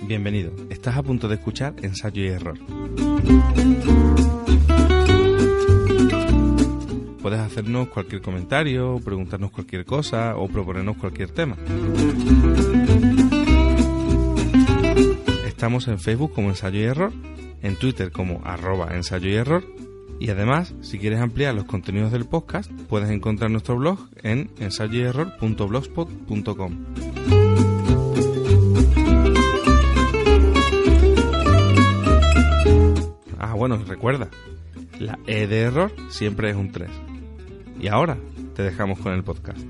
Bienvenido, estás a punto de escuchar Ensayo y Error. Puedes hacernos cualquier comentario, preguntarnos cualquier cosa o proponernos cualquier tema. Estamos en Facebook como Ensayo y Error, en Twitter como arroba ensayo y error y además, si quieres ampliar los contenidos del podcast, puedes encontrar nuestro blog en ensayoyerror.blogspot.com. Ah, bueno, recuerda, la E de error siempre es un 3. Y ahora te dejamos con el podcast.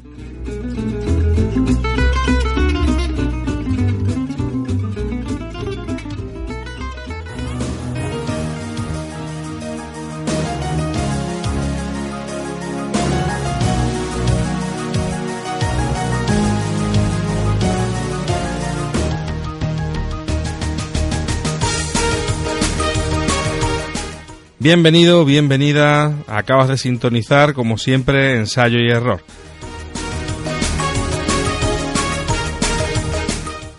Bienvenido, bienvenida. Acabas de sintonizar, como siempre, ensayo y error.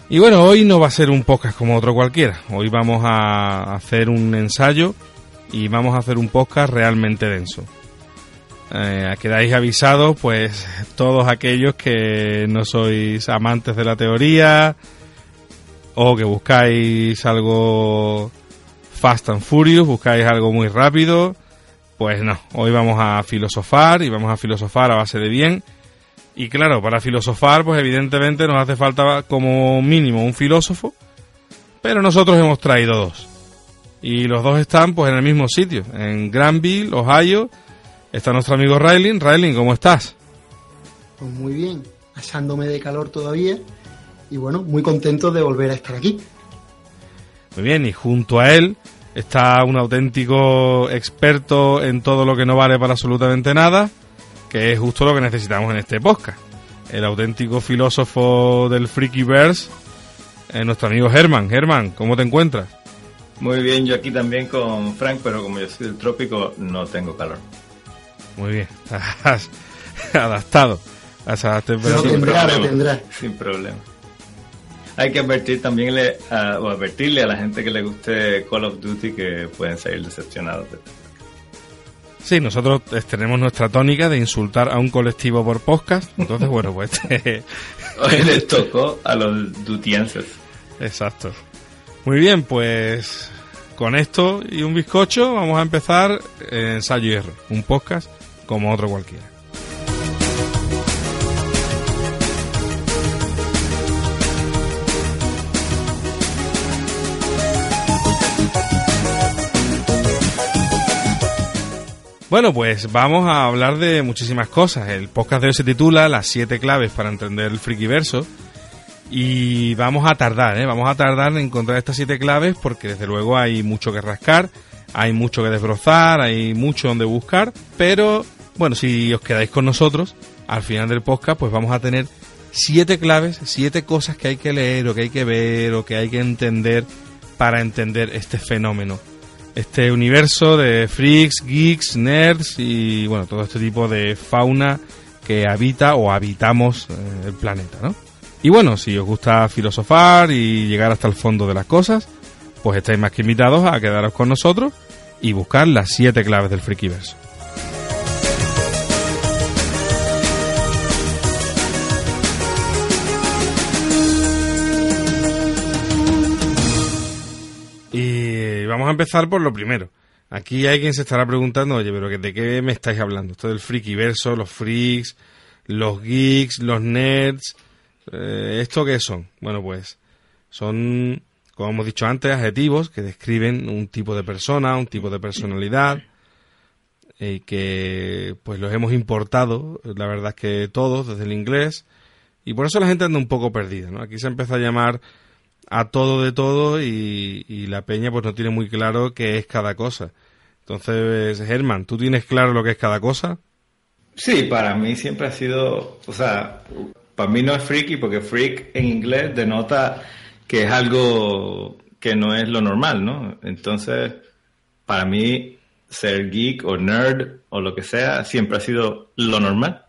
Y bueno, hoy no va a ser un podcast como otro cualquiera. Hoy vamos a hacer un ensayo y vamos a hacer un podcast realmente denso. Eh, quedáis avisados, pues, todos aquellos que no sois amantes de la teoría o que buscáis algo Fast and Furious, buscáis algo muy rápido, pues no, hoy vamos a filosofar y vamos a filosofar a base de bien. Y claro, para filosofar, pues evidentemente nos hace falta como mínimo un filósofo, pero nosotros hemos traído dos. Y los dos están pues en el mismo sitio, en Granville, Ohio. Está nuestro amigo Rayling. Rayling, ¿cómo estás? Pues muy bien, asándome de calor todavía y bueno, muy contento de volver a estar aquí. Muy bien, y junto a él está un auténtico experto en todo lo que no vale para absolutamente nada, que es justo lo que necesitamos en este podcast. El auténtico filósofo del Freakyverse, eh, nuestro amigo Germán. Germán, ¿cómo te encuentras? Muy bien, yo aquí también con Frank, pero como yo soy del trópico, no tengo calor. Muy bien, has adaptado a esa temperatura. tendrá. Sin problema hay que advertir también o advertirle a la gente que le guste Call of Duty que pueden salir decepcionados. Sí, nosotros tenemos nuestra tónica de insultar a un colectivo por podcast. Entonces, bueno, pues. Hoy les tocó a los dutienses. Exacto. Muy bien, pues con esto y un bizcocho vamos a empezar Ensayo y Error, un podcast como otro cualquiera. Bueno, pues vamos a hablar de muchísimas cosas. El podcast de hoy se titula Las siete claves para entender el frikiverso. Y vamos a tardar, ¿eh? Vamos a tardar en encontrar estas siete claves porque desde luego hay mucho que rascar, hay mucho que desbrozar, hay mucho donde buscar. Pero bueno, si os quedáis con nosotros, al final del podcast pues vamos a tener siete claves, siete cosas que hay que leer o que hay que ver o que hay que entender para entender este fenómeno este universo de freaks, geeks, nerds y bueno, todo este tipo de fauna que habita o habitamos eh, el planeta, ¿no? Y bueno, si os gusta filosofar y llegar hasta el fondo de las cosas, pues estáis más que invitados a quedaros con nosotros y buscar las siete claves del Freakyverse. Vamos a empezar por lo primero. Aquí hay quien se estará preguntando, oye, pero ¿de qué me estáis hablando? Esto del frikiverso, los freaks, los geeks, los nerds, eh, ¿esto qué son? Bueno, pues son, como hemos dicho antes, adjetivos que describen un tipo de persona, un tipo de personalidad, y que pues los hemos importado, la verdad es que todos, desde el inglés, y por eso la gente anda un poco perdida, ¿no? Aquí se empieza a llamar a todo de todo y, la peña pues no tiene muy claro qué es cada cosa. Entonces, Germán, ¿tú tienes claro lo que es cada cosa? Sí, para mí siempre ha sido, o sea, para mí no es freaky porque freak en inglés denota que es algo que no es lo normal, ¿no? Entonces, para mí, ser geek o nerd o lo que sea siempre ha sido lo normal.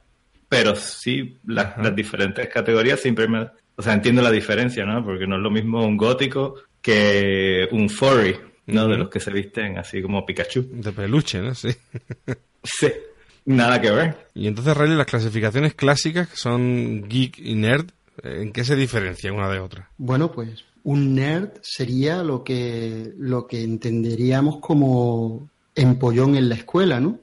Pero sí, las diferentes categorías siempre me... O sea, entiendo la diferencia, ¿no? Porque no es lo mismo un gótico que un furry, ¿no? De los que se visten así como Pikachu. De peluche, ¿no? Sí. sí. Nada que ver. Y entonces, Riley, las clasificaciones clásicas, que son geek y nerd, ¿en qué se diferencian una de otra? Bueno, pues un nerd sería lo que, lo que entenderíamos como empollón en la escuela, ¿no?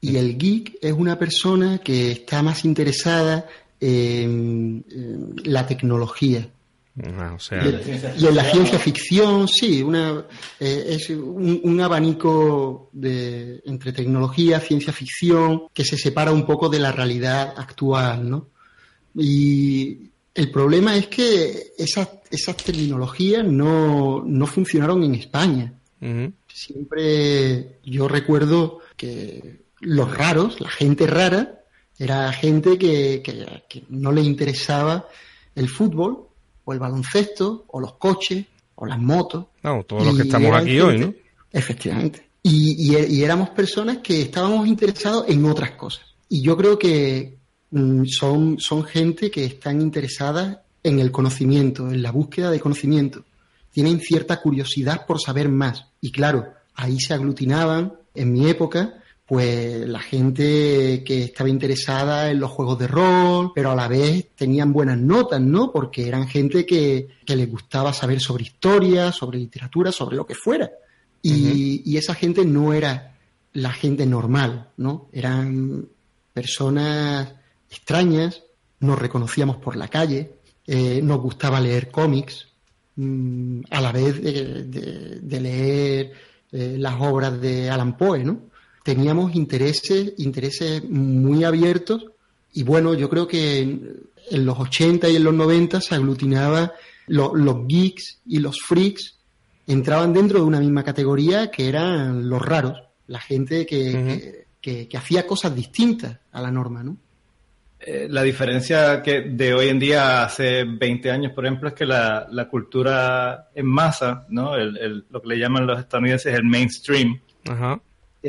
Y el geek es una persona que está más interesada en, la tecnología. Ah, y, en la ciencia ficción, sí, una, eh, es un, abanico de, entre tecnología, ciencia ficción, que se separa un poco de la realidad actual, ¿no? Y el problema es que esas, esas terminologías no, no funcionaron en España. Siempre yo recuerdo que los raros, la gente rara, era gente que, que, no le interesaba el fútbol o el baloncesto o los coches o las motos. No, todos los que estamos aquí hoy, ¿no? Efectivamente. Y, y, éramos personas que estábamos interesados en otras cosas. Y yo creo que, Mm, son, son gente que están interesadas en el conocimiento, en la búsqueda de conocimiento. Tienen cierta curiosidad por saber más. Y claro, ahí se aglutinaban, en mi época, pues la gente que estaba interesada en los juegos de rol, pero a la vez tenían buenas notas, ¿no? Porque eran gente que, que les gustaba saber sobre historia, sobre literatura, sobre lo que fuera. Y, y esa gente no era la gente normal, ¿no? Eran personas extrañas, nos reconocíamos por la calle, eh, nos gustaba leer cómics, mm, a la vez de, leer eh, las obras de Alan Poe, ¿no? Teníamos intereses, intereses muy abiertos y bueno, yo creo que en, los 80 y en los 90 se aglutinaba los geeks y los freaks entraban dentro de una misma categoría que eran los raros, la gente que, que hacía cosas distintas a la norma, ¿no? Eh, la diferencia que de hoy en día hace 20 años, por ejemplo, es que la, cultura en masa, ¿no? lo que le llaman los estadounidenses el mainstream,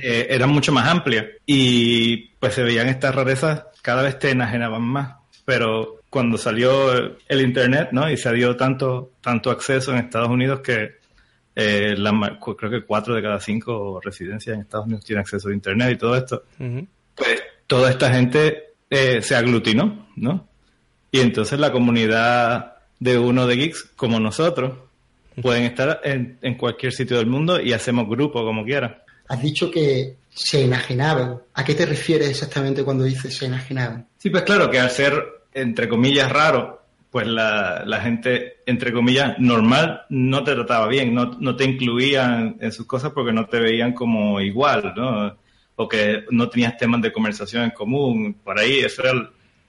eh, era mucho más amplia y pues se veían estas rarezas cada vez te enajenaban más. Pero cuando salió el internet, ¿no? Y se dio tanto tanto acceso en Estados Unidos que eh, creo que cuatro de cada cinco residencias en Estados Unidos tienen acceso a internet y todo esto. Pues toda esta gente eh, se aglutinó, ¿no? Y entonces la comunidad de uno de geeks, como nosotros, pueden estar en, cualquier sitio del mundo y hacemos grupo como quiera. Has dicho que se enajenaban. ¿A qué te refieres exactamente cuando dices se enajenaban? Sí, pues claro, que al ser, entre comillas, raro, pues la, la gente, entre comillas, normal, no te trataba bien, no, no te incluían en sus cosas porque no te veían como igual, ¿no? o que no tenías temas de conversación en común, por ahí, eso era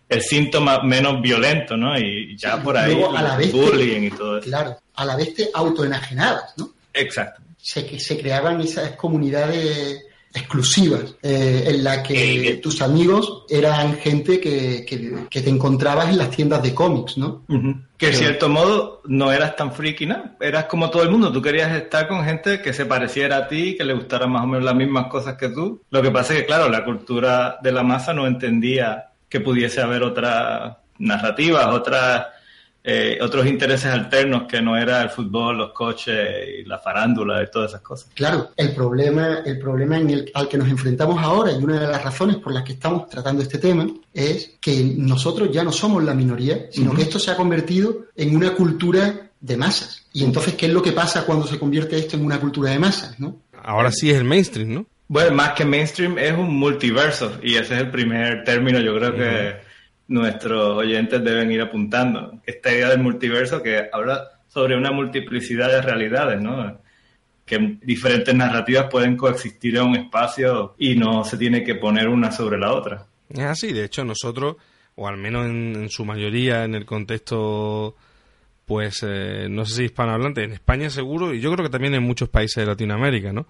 el, síntoma menos violento, ¿no? Y ya por ahí el bullying y todo eso. Claro, a la vez te autoenajenabas, ¿no? Exacto. Se, se creaban esas comunidades exclusivas eh, en la que tus amigos eran gente que, que, te encontrabas en las tiendas de cómics, ¿no? Que en cierto modo no eras tan friki, ¿no? Eras como todo el mundo, tú querías estar con gente que se pareciera a ti, que le gustaran más o menos las mismas cosas que tú. Lo que pasa es que, claro, la cultura de la masa no entendía que pudiese haber otras narrativas, otras eh, otros intereses alternos que no era el fútbol, los coches y la farándula y todas esas cosas. Claro, el problema, el problema en el, al que nos enfrentamos ahora y una de las razones por las que estamos tratando este tema es que nosotros ya no somos la minoría, sino que esto se ha convertido en una cultura de masas. Y entonces, ¿qué es lo que pasa cuando se convierte esto en una cultura de masas? ¿no? Ahora sí es el mainstream, ¿no? Bueno, más que mainstream es un multiverso y ese es el primer término, yo creo que nuestros oyentes deben ir apuntando. Esta idea del multiverso que habla sobre una multiplicidad de realidades, ¿no? Que diferentes narrativas pueden coexistir en un espacio y no se tiene que poner una sobre la otra. Es así, de hecho nosotros, o al menos en, su mayoría en el contexto, pues eh, no sé si hispanohablante, en España seguro, y yo creo que también en muchos países de Latinoamérica, ¿no?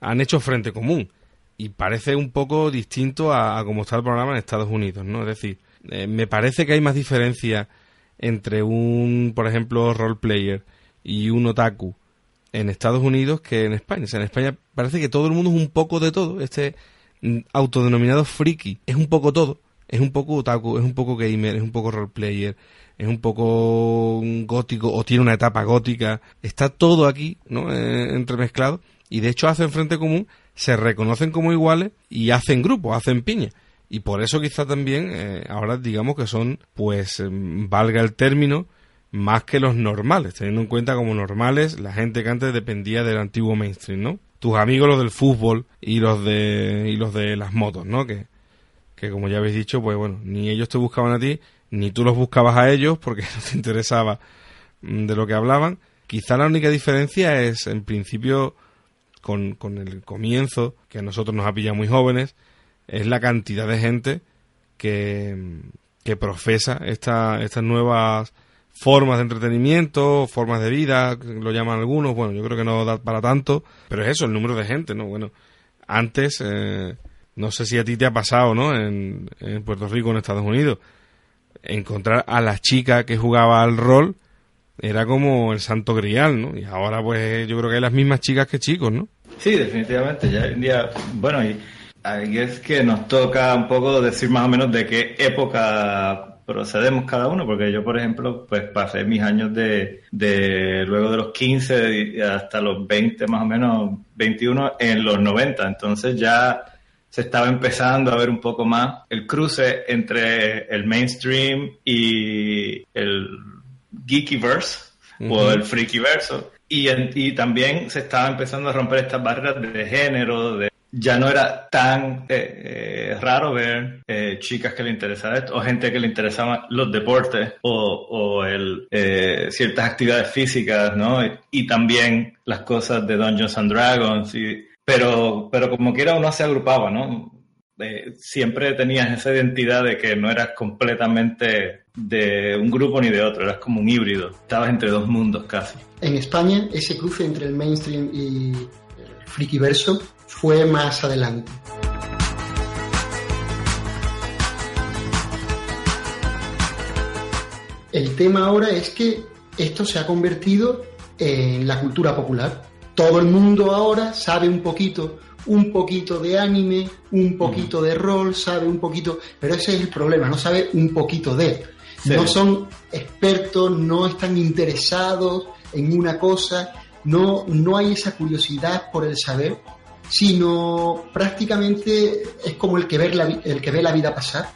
Han hecho frente común y parece un poco distinto a, a cómo está el programa en Estados Unidos, ¿no? Es decir, eh, me parece que hay más diferencia entre un, por ejemplo, role player y un otaku en Estados Unidos que en España. O sea, en España parece que todo el mundo es un poco de todo. Este mm, autodenominado friki es un poco todo. Es un poco otaku, es un poco gamer, es un poco roleplayer, es un poco gótico o tiene una etapa gótica. Está todo aquí, ¿no? Eh, entremezclado. Y de hecho hacen frente común, se reconocen como iguales y hacen grupo, hacen piña. Y por eso quizá también eh, ahora digamos que son, pues, em, valga el término, más que los normales, teniendo en cuenta como normales la gente que antes dependía del antiguo mainstream, ¿no? Tus amigos los del fútbol y los de y los de las motos, ¿no? Que, que como ya habéis dicho, pues bueno, ni ellos te buscaban a ti, ni tú los buscabas a ellos porque no te interesaba mm, de lo que hablaban. Quizá la única diferencia es, en principio, con, con el comienzo, que a nosotros nos ha pillado muy jóvenes, es la cantidad de gente que, que profesa esta, estas nuevas formas de entretenimiento, formas de vida, lo llaman algunos, bueno, yo creo que no da para tanto, pero es eso, el número de gente, ¿no? Bueno, antes, eh, no sé si a ti te ha pasado, ¿no? En, en Puerto Rico, en Estados Unidos, encontrar a la chica que jugaba al rol era como el santo grial, ¿no? Y ahora, pues, yo creo que hay las mismas chicas que chicos, ¿no? Sí, definitivamente, ya hoy en día, bueno, y es que nos toca un poco decir más o menos de qué época procedemos cada uno, porque yo, por ejemplo, pues pasé mis años de, de luego de los 15 hasta los 20, más o menos 21, en los 90. Entonces ya se estaba empezando a ver un poco más el cruce entre el mainstream y el geekyverse o el freakyverso. Y, y también se estaba empezando a romper estas barreras de género, de ya no era tan eh, eh, raro ver eh, chicas que le interesaban esto, o gente que le interesaban los deportes, o, o el, ciertas actividades físicas, ¿no? Y, también las cosas de Dungeons and Dragons, y, pero, pero como quiera uno se agrupaba, ¿no? siempre tenías esa identidad de que no eras completamente de un grupo ni de otro, eras como un híbrido, estabas entre dos mundos casi. En España, ese cruce entre el mainstream y el frikiverso fue más adelante. El tema ahora es que esto se ha convertido en la cultura popular. Todo el mundo ahora sabe un poquito, un poquito de anime, un poquito de rol, sabe un poquito, pero ese es el problema, no sabe un poquito de. No son expertos, no están interesados en una cosa, no, no hay esa curiosidad por el saber sino prácticamente es como el que, ver la, el que ve la vida pasar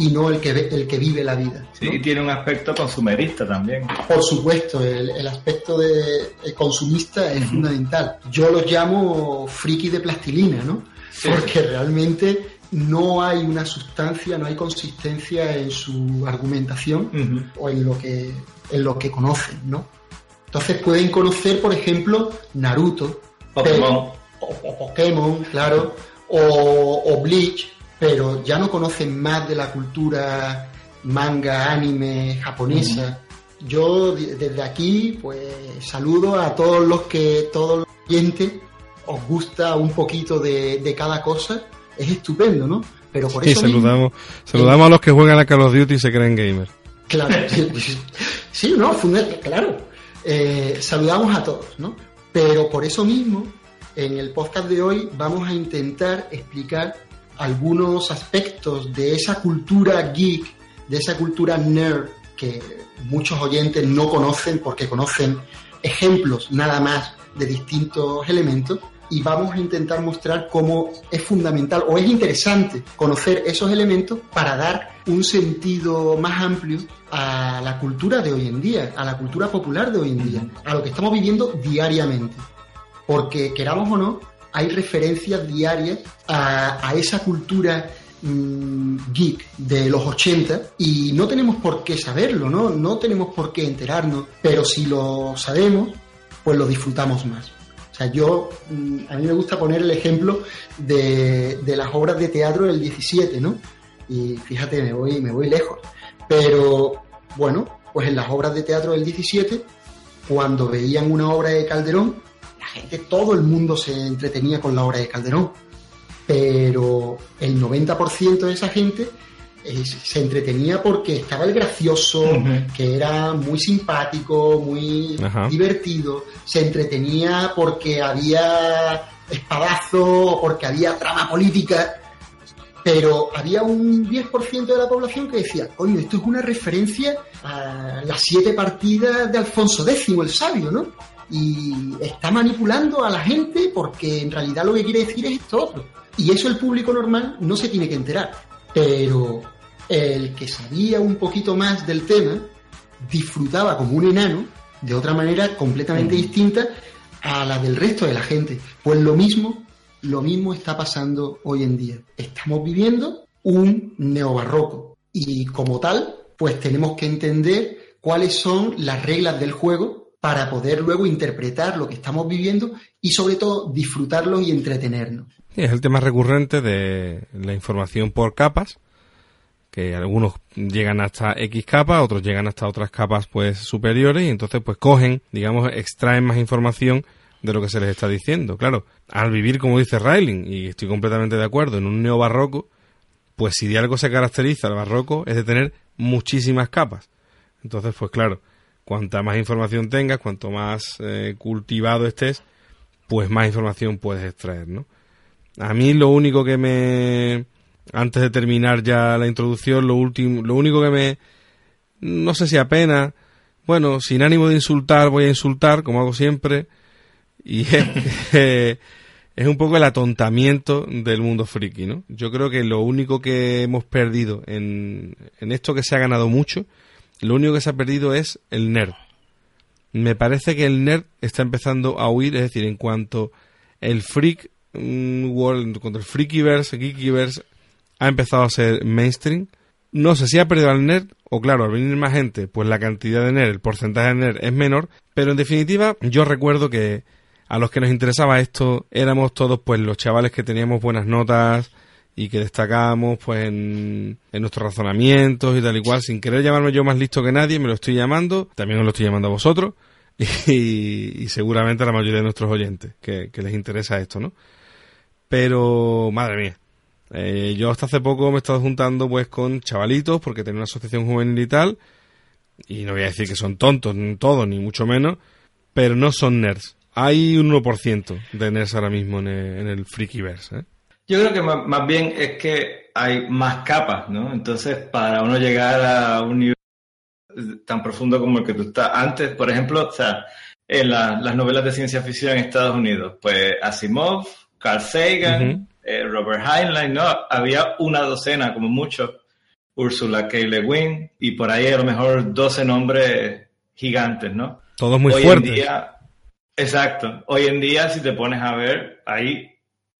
y no el que, ve, el que vive la vida. Sí, y tiene un aspecto consumerista también. Por supuesto, el, aspecto de consumista es fundamental. Yo lo llamo friki de plastilina, ¿no? Porque realmente no hay una sustancia, no hay consistencia en su argumentación o en lo que en lo que conocen, ¿no? Entonces pueden conocer, por ejemplo, Naruto, Pokémon o, Pokémon, claro, o, Bleach, pero ya no conocen más de la cultura manga, anime japonesa. Yo desde aquí, pues saludo a todos los que, todos los oyentes, os gusta un poquito de, cada cosa, es estupendo, ¿no? Pero por eso. saludamos, saludamos a los que juegan a Call of Duty y se creen gamer. Claro, sí, no, claro. Eh, saludamos a todos, ¿no? Pero por eso mismo, en el podcast de hoy vamos a intentar explicar algunos aspectos de esa cultura geek, de esa cultura nerd que muchos oyentes no conocen porque conocen ejemplos nada más de distintos elementos y vamos a intentar mostrar cómo es fundamental o es interesante conocer esos elementos para dar un sentido más amplio a la cultura de hoy en día, a la cultura popular de hoy en día, a lo que estamos viviendo diariamente porque queramos o no, hay referencias diarias a, esa cultura mm, geek de los 80 y no tenemos por qué saberlo, ¿no? No tenemos por qué enterarnos, pero si lo sabemos, pues lo disfrutamos más. O sea, yo, mm, a mí me gusta poner el ejemplo de, de las obras de teatro del 17, ¿no? Y fíjate, me voy, me voy lejos. Pero, bueno, pues en las obras de teatro del 17, cuando veían una obra de Calderón, gente, todo el mundo se entretenía con la obra de Calderón, pero el 90% de esa gente se entretenía porque estaba el gracioso, que era muy simpático, muy divertido, se entretenía porque había espadazo, porque había trama política, pero había un 10% de la población que decía, coño, esto es una referencia a las siete partidas de Alfonso X, el sabio, ¿no? Y está manipulando a la gente porque en realidad lo que quiere decir es esto otro. Y eso el público normal no se tiene que enterar. Pero el que sabía un poquito más del tema disfrutaba como un enano de otra manera completamente mm. distinta a la del resto de la gente. Pues lo mismo, lo mismo está pasando hoy en día. Estamos viviendo un neobarroco y como tal, pues tenemos que entender cuáles son las reglas del juego para poder luego interpretar lo que estamos viviendo y sobre todo disfrutarlo y entretenernos. es el tema recurrente de la información por capas, que algunos llegan hasta X capas, otros llegan hasta otras capas pues superiores y entonces pues cogen, digamos, extraen más información de lo que se les está diciendo. Claro, al vivir como dice Railing, y estoy completamente de acuerdo, en un neobarroco, pues si de algo se caracteriza el barroco es de tener muchísimas capas. Entonces, pues claro, cuanta más información tengas, cuanto más eh, cultivado estés, pues más información puedes extraer, ¿no? A mí lo único que me antes de terminar ya la introducción, lo último, lo único que me, no sé si apenas, bueno, sin ánimo de insultar, voy a insultar, como hago siempre, y es es un poco el atontamiento del mundo friki, ¿no? Yo creo que lo único que hemos perdido en, en esto que se ha ganado mucho, lo único que se ha perdido es el nerd. Me parece que el nerd está empezando a huir, es decir, en cuanto el freak mm, world, cuando el freakyverse, geekyverse ha empezado a ser mainstream. No sé si ha perdido al nerd o claro, al venir más gente, pues la cantidad de nerd, el porcentaje de nerd es menor, pero en definitiva yo recuerdo que a los que nos interesaba esto éramos todos pues los chavales que teníamos buenas notas y que destacábamos pues en, nuestros razonamientos y tal y cual, sin querer llamarme yo más listo que nadie, me lo estoy llamando, también os lo estoy llamando a vosotros y, seguramente a la mayoría de nuestros oyentes que, les interesa esto, ¿no? Pero, madre mía, eh, yo hasta hace poco me he estado juntando pues con chavalitos porque tengo una asociación juvenil y tal. Y no voy a decir que son tontos, todos, ni mucho menos, pero no son nerds. Hay un 1% de nerds ahora mismo en el, en el. ¿eh? Yo creo que más, bien es que hay más capas, ¿no? Entonces, para uno llegar a un nivel tan profundo como el que tú estás antes, por ejemplo, o sea, en las novelas de ciencia ficción en Estados Unidos, pues Asimov, Carl Sagan, eh, Robert Heinlein, ¿no? Había una docena, como mucho, Ursula K. Le Guin, y por ahí a lo mejor 12 nombres gigantes, ¿no? Todos muy fuertes. exacto. Hoy en día, si te pones a ver, hay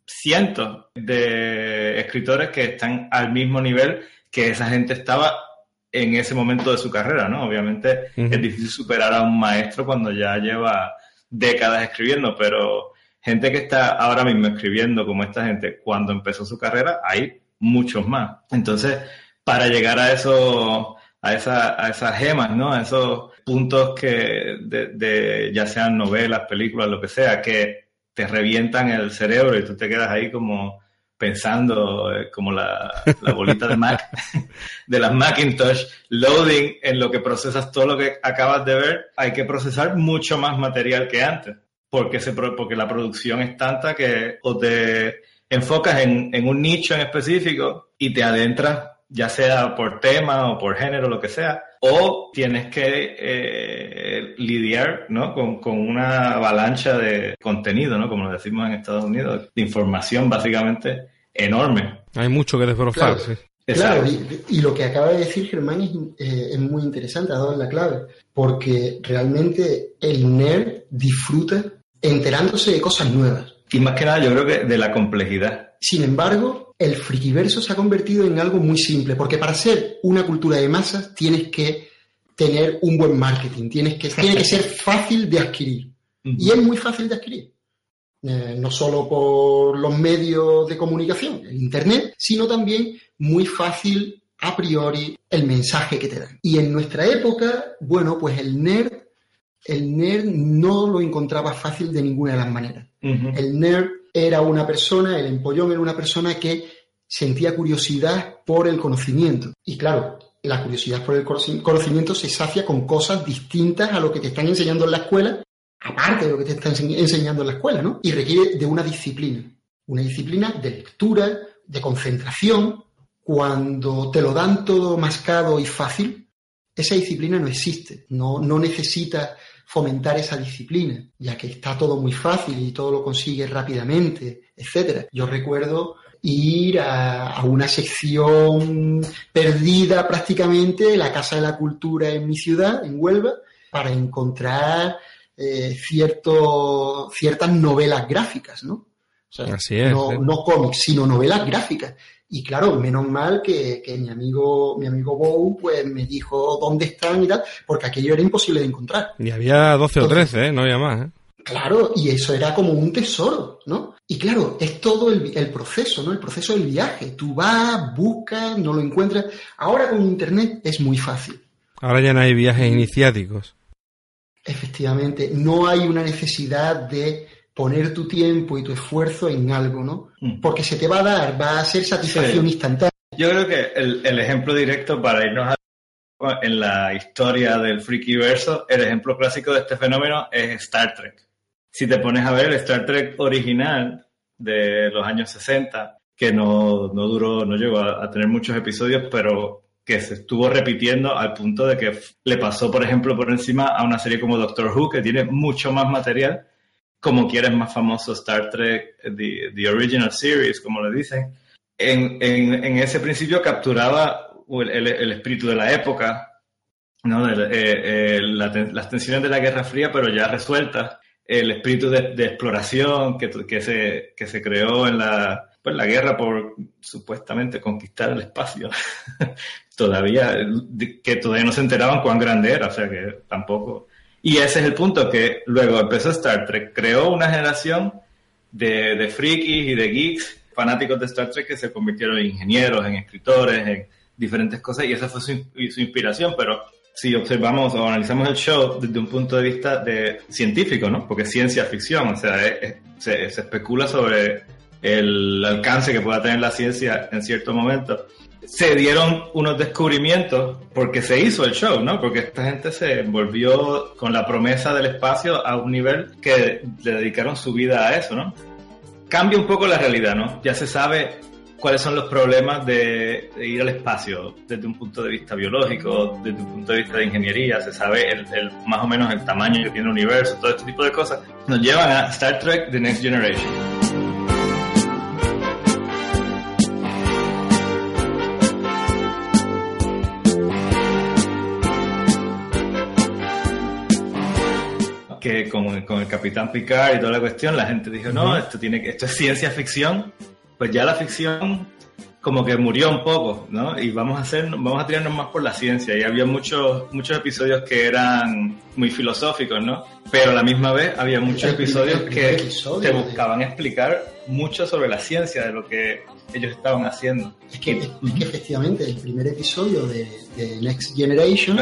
cientos de escritores que están al mismo nivel que esa gente estaba en ese momento de su carrera, ¿no? Obviamente es difícil superar a un maestro cuando ya lleva décadas escribiendo, pero gente que está ahora mismo escribiendo como esta gente cuando empezó su carrera, hay muchos más. Entonces, para llegar a eso, a, esa, a esas gemas, ¿no? A esos puntos que de, ya sean novelas, películas, lo que sea, que te revientan el cerebro y tú te quedas ahí como pensando eh, como la, la, bolita de Mac, de las Macintosh, loading en lo que procesas todo lo que acabas de ver, hay que procesar mucho más material que antes porque, se, porque la producción es tanta que o te enfocas en, en un nicho en específico y te adentras ya sea por tema o por género, lo que sea, o tienes que eh, lidiar ¿no? con, con, una avalancha de contenido, ¿no? como lo decimos en Estados Unidos, de información básicamente enorme. Hay mucho que desbrozar, claro. Claro, y, lo que acaba de decir Germán es, eh, es, muy interesante, ha dado la clave, porque realmente el nerd disfruta enterándose de cosas nuevas. Y más que nada, yo creo que de la complejidad. Sin embargo, el frikiverso se ha convertido en algo muy simple, porque para ser una cultura de masas tienes que tener un buen marketing, tienes que, tiene que ser fácil de adquirir. Y es muy fácil de adquirir. Eh, no solo por los medios de comunicación, el Internet, sino también muy fácil a priori el mensaje que te dan. Y en nuestra época, bueno, pues el nerd el nerd no lo encontraba fácil de ninguna de las maneras. El nerd era una persona, el empollón era una persona que sentía curiosidad por el conocimiento. Y claro, la curiosidad por el conocimiento se sacia con cosas distintas a lo que te están enseñando en la escuela, aparte de lo que te están enseñando en la escuela, ¿no? Y requiere de una disciplina, una disciplina de lectura, de concentración. Cuando te lo dan todo mascado y fácil, esa disciplina no existe, no, no necesita fomentar esa disciplina, ya que está todo muy fácil y todo lo consigue rápidamente, etcétera. Yo recuerdo ir a, una sección perdida prácticamente, la Casa de la Cultura en mi ciudad, en Huelva, para encontrar eh, cierto, ciertas novelas gráficas, ¿no? Así es, no, no cómics, sino novelas gráficas. Y claro, menos mal que, mi amigo, mi amigo Bow, pues me dijo dónde están y tal, porque aquello era imposible de encontrar. Y había 12 o 13, ¿eh? no había más, ¿eh? Claro, y eso era como un tesoro, ¿no? Y claro, es todo el, proceso, ¿no? El proceso del viaje. Tú vas, buscas, no lo encuentras. Ahora con Internet es muy fácil. Ahora ya no hay viajes iniciáticos. Efectivamente, no hay una necesidad de poner tu tiempo y tu esfuerzo en algo, ¿no? Mm. Porque se te va a dar, va a ser satisfacción instantánea. Yo creo que el, el ejemplo directo para irnos a en la historia del freaky verso, el ejemplo clásico de este fenómeno es Star Trek si te pones a ver el Star Trek original de los años 60, que no, no duró, no llegó a, tener muchos episodios, pero que se estuvo repitiendo al punto de que le pasó, por ejemplo, por encima a una serie como Doctor Who, que tiene mucho más material, como quieres más famoso Star Trek, The, Original Series, como le dicen. En, en, en ese principio capturaba el, el, espíritu de la época, ¿no? Eh, eh, las tensiones de la Guerra Fría, pero ya resueltas el espíritu de, exploración que, que, se, que se creó en la, pues, la guerra por supuestamente conquistar el espacio. todavía, que todavía no se enteraban cuán grande era, o sea que tampoco. Y ese es el punto, que luego empezó Star Trek, creó una generación de, de frikis y de geeks, fanáticos de Star Trek que se convirtieron en ingenieros, en escritores, en diferentes cosas, y esa fue su, inspiración, pero si observamos o analizamos el show desde un punto de vista de científico, ¿no? Porque es ciencia ficción, o sea, se, especula sobre el alcance que pueda tener la ciencia en cierto momento. Se dieron unos descubrimientos porque se hizo el show, ¿no? Porque esta gente se envolvió con la promesa del espacio a un nivel que le dedicaron su vida a eso, ¿no? Cambia un poco la realidad, ¿no? Ya se sabe cuáles son los problemas de, ir al espacio desde un punto de vista biológico, desde un punto de vista de ingeniería, se sabe el, más o menos el tamaño que tiene el universo, todo este tipo de cosas, nos llevan a Star Trek The Next Generation. Que con, el Capitán Picard y toda la cuestión, la gente dijo, no, esto, tiene que, esto es ciencia ficción, pues ya la ficción como que murió un poco, ¿no? Y vamos a hacer, vamos a tirarnos más por la ciencia. Y había muchos, muchos episodios que eran muy filosóficos, ¿no? Pero a la misma vez había muchos episodios que te buscaban explicar mucho sobre la ciencia de lo que ellos estaban haciendo. Es que, efectivamente el primer episodio de, Next Generation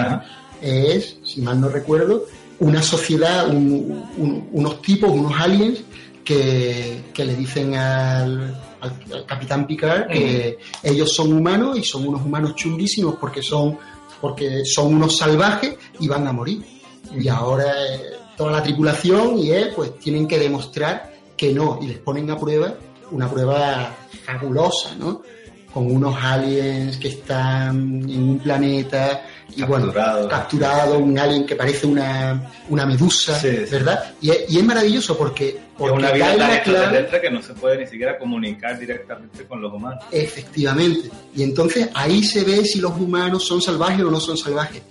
es, si mal no recuerdo, una sociedad, unos tipos, unos aliens que, que le dicen al al, capitán Picard que ellos son humanos y son unos humanos chunguísimos porque son, porque son unos salvajes y van a morir. Y ahora eh, toda la tripulación y él pues tienen que demostrar que no y les ponen a prueba una prueba fabulosa, ¿no? Con unos aliens que están en un planeta y capturado. bueno, capturado, un alien que parece una, una medusa, ¿verdad? Y es, y es, maravilloso porque, porque es una vida tan extraterrestre que no se puede ni siquiera comunicar directamente con los humanos. Efectivamente. Y entonces ahí se ve si los humanos son salvajes o no son salvajes.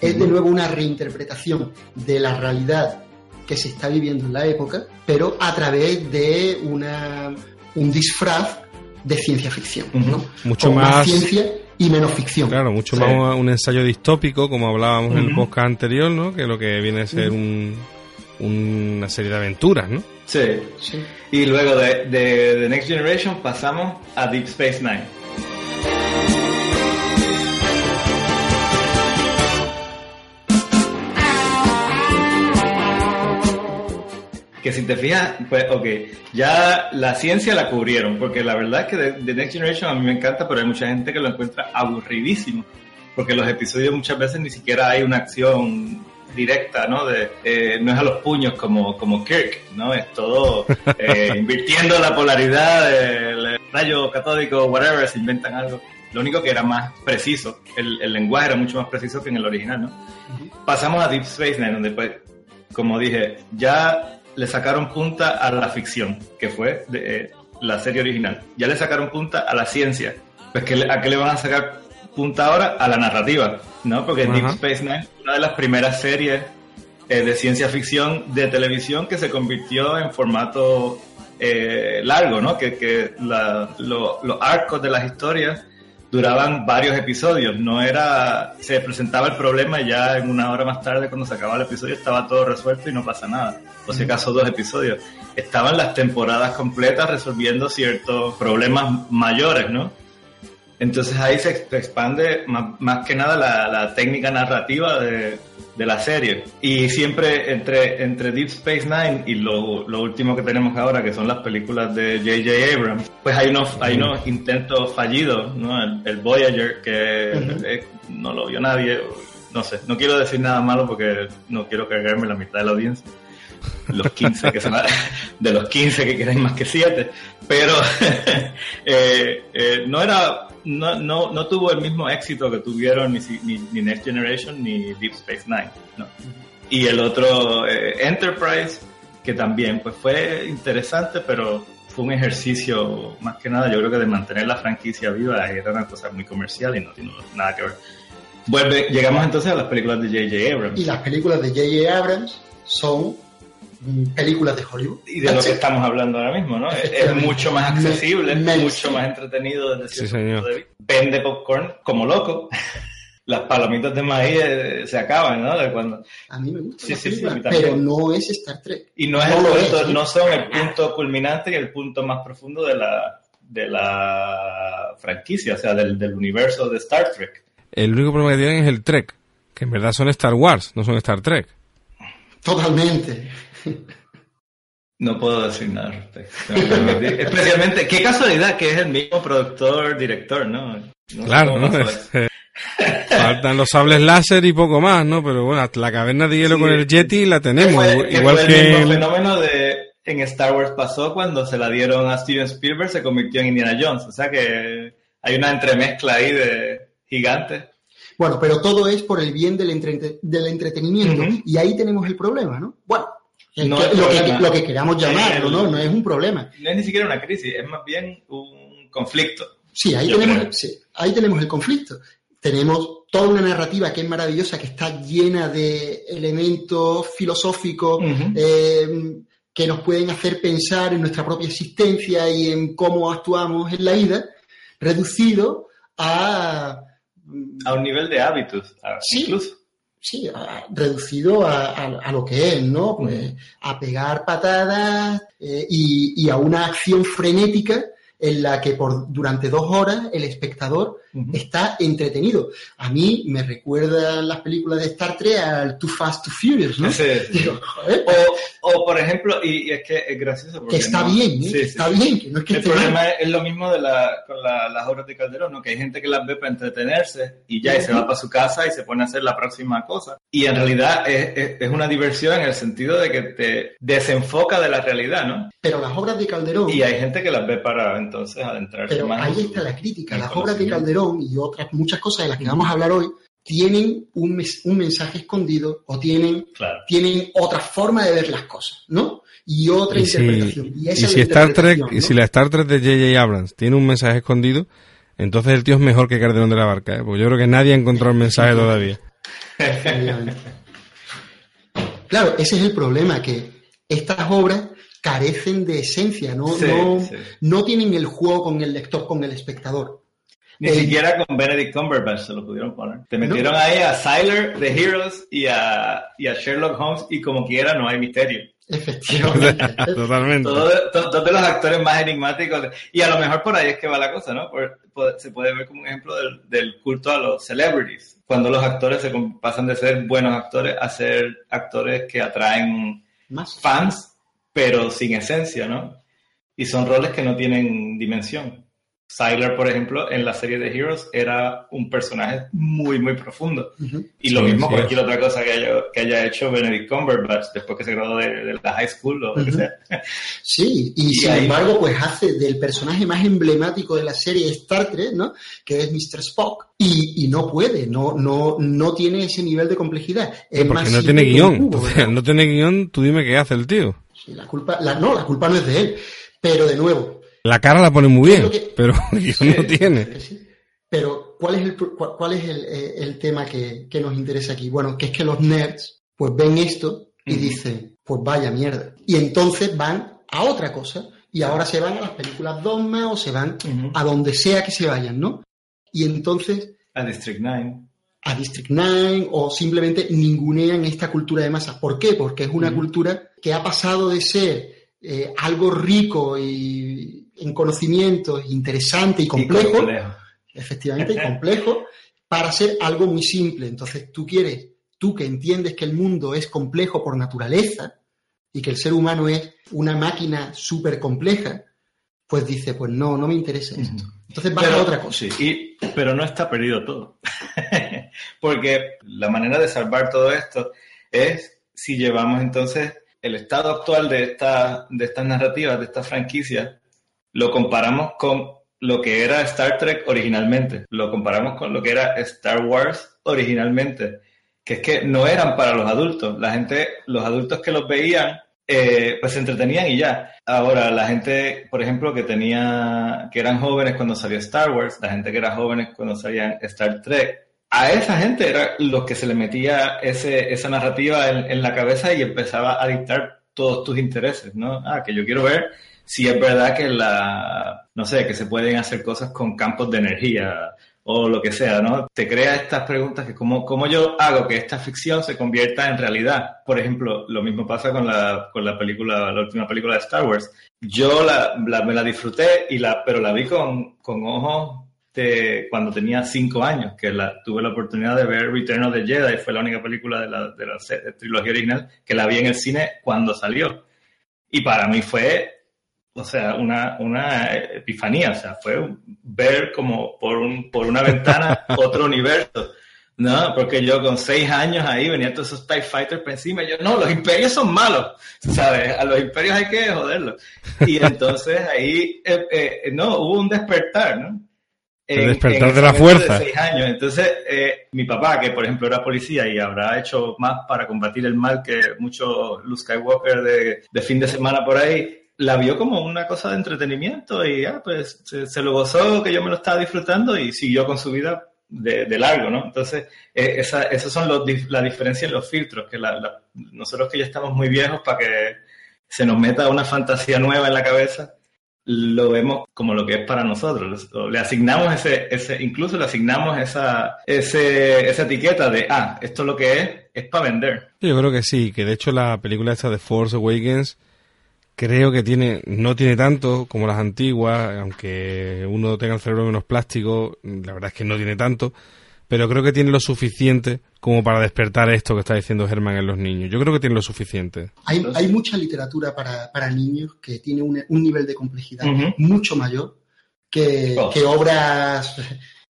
Es de nuevo una reinterpretación de la realidad que se está viviendo en la época, pero a través de una, un disfraz de ciencia ficción. ¿no? Mucho más ciencia y menos ficción. Claro, mucho más un ensayo distópico, como hablábamos en el podcast anterior, ¿no? Que lo que viene a ser un, una serie de aventuras, ¿no? Sí. sí. Y luego de, de The Next Generation pasamos a Deep Space Nine. Que si te fijas, pues, ok, ya la ciencia la cubrieron, porque la verdad es que The, Next Generation a mí me encanta, pero hay mucha gente que lo encuentra aburridísimo, porque los episodios muchas veces ni siquiera hay una acción directa, ¿no? De, eh, no es a los puños como, como Kirk, ¿no? Es todo eh, invirtiendo la polaridad, el rayo catódico, whatever, se inventan algo. Lo único que era más preciso, el, el lenguaje era mucho más preciso que en el original, ¿no? Pasamos a Deep Space Nine, donde pues, como dije, ya le sacaron punta a la ficción, que fue de, eh, la serie original. Ya le sacaron punta a la ciencia. Pues ¿a qué le van a sacar punta ahora? A la narrativa, ¿no? Porque Deep Space Nine es una de las primeras series eh, de ciencia ficción de televisión que se convirtió en formato eh, largo, ¿no? Que, que los arcos de las historias duraban varios episodios, no era, se presentaba el problema y ya en una hora más tarde cuando se acababa el episodio estaba todo resuelto y no pasa nada, o si acaso dos episodios. Estaban las temporadas completas resolviendo ciertos problemas mayores, ¿no? Entonces ahí se expande más, que nada la, técnica narrativa de, la serie. Y siempre entre, entre Deep Space Nine y lo, último que tenemos ahora, que son las películas de J.J. Abrams, pues hay unos, hay unos intentos fallidos, ¿no? El, Voyager, que no lo vio nadie, no sé, no quiero decir nada malo porque no quiero cargarme la mitad de la audiencia los 15 que son de los 15 que quieren más que 7 pero eh, eh, no era no, no, no tuvo el mismo éxito que tuvieron ni, ni, Next Generation ni Deep Space Nine. ¿no? Y el otro, eh, Enterprise, que también pues fue interesante, pero fue un ejercicio más que nada, yo creo que de mantener la franquicia viva, era una cosa muy comercial y no tiene nada que ver. Vuelve, llegamos entonces a las películas de J.J. Abrams. Y las películas de J.J. Abrams son películas de Hollywood. Y de lo que estamos hablando ahora mismo, ¿no? Es, mucho más accesible, es mucho más entretenido desde sí, señor. Vende popcorn como loco. Las palomitas de maíz eh, se acaban, ¿no? De cuando... A mí me gusta sí, sí, pero no es Star Trek. Y no, es el punto, no son el punto culminante y el punto más profundo de la, de la franquicia, o sea, del, del universo de Star Trek. El único problema que tienen es el Trek, que en verdad son Star Wars, no son Star Trek. Totalmente. No puedo decir nada respecto. Especialmente, qué casualidad que es el mismo productor, director, ¿no? claro, ¿no? faltan los sables láser y poco más, ¿no? Pero bueno, la caverna de hielo con el Yeti la tenemos. igual que, el, fenómeno de en Star Wars pasó cuando se la dieron a Steven Spielberg, se convirtió en Indiana Jones. O sea que hay una entremezcla ahí de gigantes. Bueno, pero todo es por el bien del, del entretenimiento. Y ahí tenemos el problema, ¿no? Bueno, lo, que, queramos llamarlo, ¿no? No es un problema. No es ni siquiera una crisis, es más bien un conflicto. Sí, ahí, tenemos, ahí tenemos el conflicto. Tenemos toda una narrativa que es maravillosa, que está llena de elementos filosóficos eh, que nos pueden hacer pensar en nuestra propia existencia y en cómo actuamos en la vida, reducido a... A un nivel de hábitos, incluso sí, reducido a, lo que es, ¿no? Pues a pegar patadas eh, y, y, a una acción frenética en la que por durante dos horas el espectador está entretenido. A mí me recuerdan las películas de Star Trek al Too Fast, Too Furious, ¿no? o, por ejemplo, y, es que es gracioso. Que está bien, ¿eh? está bien, que no es que El problema es, lo mismo de la, con las obras de Calderón, ¿no? Que hay gente que las ve para entretenerse y ya, y se va para su casa y se pone a hacer la próxima cosa. Y en realidad es, es, una diversión en el sentido de que te desenfoca de la realidad, ¿no? Pero las obras de Calderón... Y hay gente que las ve para entonces adentrarse pero ahí está la crítica. Las obras de Calderón y otras muchas cosas de las que vamos a hablar hoy tienen un, un mensaje escondido o tienen, tienen otra forma de ver las cosas, ¿no? Y otra interpretación. y, si Star Trek, y si la Star Trek de J.J. Abrams tiene un mensaje escondido, entonces el tío es mejor que Calderón de la Barca, ¿eh? porque yo creo que nadie ha encontrado el mensaje todavía. claro, ese es el problema, que estas obras carecen de esencia, no, no, no tienen el juego con el lector, con el espectador. Ni siquiera con Benedict Cumberbatch se lo pudieron poner. Te metieron ahí a Siler, The Heroes y a, y a Sherlock Holmes y como quiera no hay misterio. Efectivamente. Totalmente. Todos de los actores más enigmáticos. Y a lo mejor por ahí es que va la cosa, ¿no? se puede ver como un ejemplo del, del, culto a los celebrities. Cuando los actores se pasan de ser buenos actores a ser actores que atraen más fans pero sin esencia, ¿no? Y son roles que no tienen dimensión. Sylar, por ejemplo, en la serie de Heroes era un personaje muy, muy profundo. Y lo mismo cualquier otra cosa que haya, que haya hecho Benedict Cumberbatch después que se graduó de, la high school o lo que sea. Sí, y, sin embargo, pues hace del personaje más emblemático de la serie Star Trek, ¿no? Que es Mr. Spock. Y, y no puede, no, no, no tiene ese nivel de complejidad. Es porque no tiene guion. no tiene guion, tú dime qué hace el tío. Sí, la culpa, la, no, la culpa no es de él. Pero de nuevo, la cara la pone muy bien, pero no tiene. Pero, ¿cuál es el, cuál es el, eh, el tema que, que, nos interesa aquí? Bueno, que es que los nerds, pues ven esto y dicen, pues vaya mierda. Y entonces van a otra cosa. Y ahora se van a las películas Dogma o se van a donde sea que se vayan, ¿no? Y entonces... A District 9. A District 9 o simplemente ningunean esta cultura de masas. ¿Por qué? Porque es una cultura que ha pasado de ser eh, algo rico y en conocimientos interesante y complejo, efectivamente, y complejo, para ser algo muy simple. Entonces, tú quieres, tú que entiendes que el mundo es complejo por naturaleza y que el ser humano es una máquina súper compleja, pues dice, pues no, no me interesa esto. Entonces va a otra cosa. Sí, pero no está perdido todo. Porque la manera de salvar todo esto es si llevamos entonces el estado actual de, esta, de estas narrativas, de estas franquicias, lo comparamos con lo que era Star Trek originalmente, lo comparamos con lo que era Star Wars originalmente, que es que no eran para los adultos. La gente, los adultos que los veían, eh, pues se entretenían y ya. Ahora, la gente, por ejemplo, que tenía, que eran jóvenes cuando salió Star Wars, la gente que era jóvenes cuando salía Star Trek, a esa gente era los que se le metía ese, esa narrativa en, en la cabeza y empezaba a dictar todos tus intereses, ¿no? Ah, que yo quiero ver si es verdad que la, no sé, que se pueden hacer cosas con campos de energía o lo que sea, ¿no? Te crea estas preguntas que cómo, cómo yo hago que esta ficción se convierta en realidad. Por ejemplo, lo mismo pasa con la, con la película, la última película de Star Wars. Yo la, me la disfruté, y la, pero la vi con, con ojos de cuando tenía cinco años, que la, tuve la oportunidad de ver Return of the Jedi, fue la única película de la, de la trilogía original que la vi en el cine cuando salió. Y para mí fue o sea, una, una epifanía, o sea, fue ver como por, un, por una ventana otro universo. No, porque yo con seis años ahí venía todos esos TIE Fighters por encima. Y yo, no, los imperios son malos, ¿sabes? A los imperios hay que joderlos. Y entonces ahí, eh, eh, no, hubo un despertar, ¿no? El despertar de la fuerza. seis años. Entonces, eh, mi papá, que por ejemplo era policía y habrá hecho más para combatir el mal que muchos Luke Skywalker de, de fin de semana por ahí, la vio como una cosa de entretenimiento y ya, pues se, lo gozó, que yo me lo estaba disfrutando y siguió con su vida de, largo, ¿no? Entonces, eh, esa, son los, la diferencia en los filtros, que la, nosotros que ya estamos muy viejos para que se nos meta una fantasía nueva en la cabeza, lo vemos como lo que es para nosotros. Le asignamos ese, ese incluso le asignamos esa, ese, esa etiqueta de, ah, esto lo que es, es para vender. Yo creo que sí, que de hecho la película esta de Force Awakens creo que tiene no tiene tanto como las antiguas, aunque uno tenga el cerebro menos plástico, la verdad es que no tiene tanto, pero creo que tiene lo suficiente como para despertar esto que está diciendo Germán en los niños. Yo creo que tiene lo suficiente. Hay, hay mucha literatura para, para, niños que tiene un, un nivel de complejidad mucho mayor que, oh. que, obras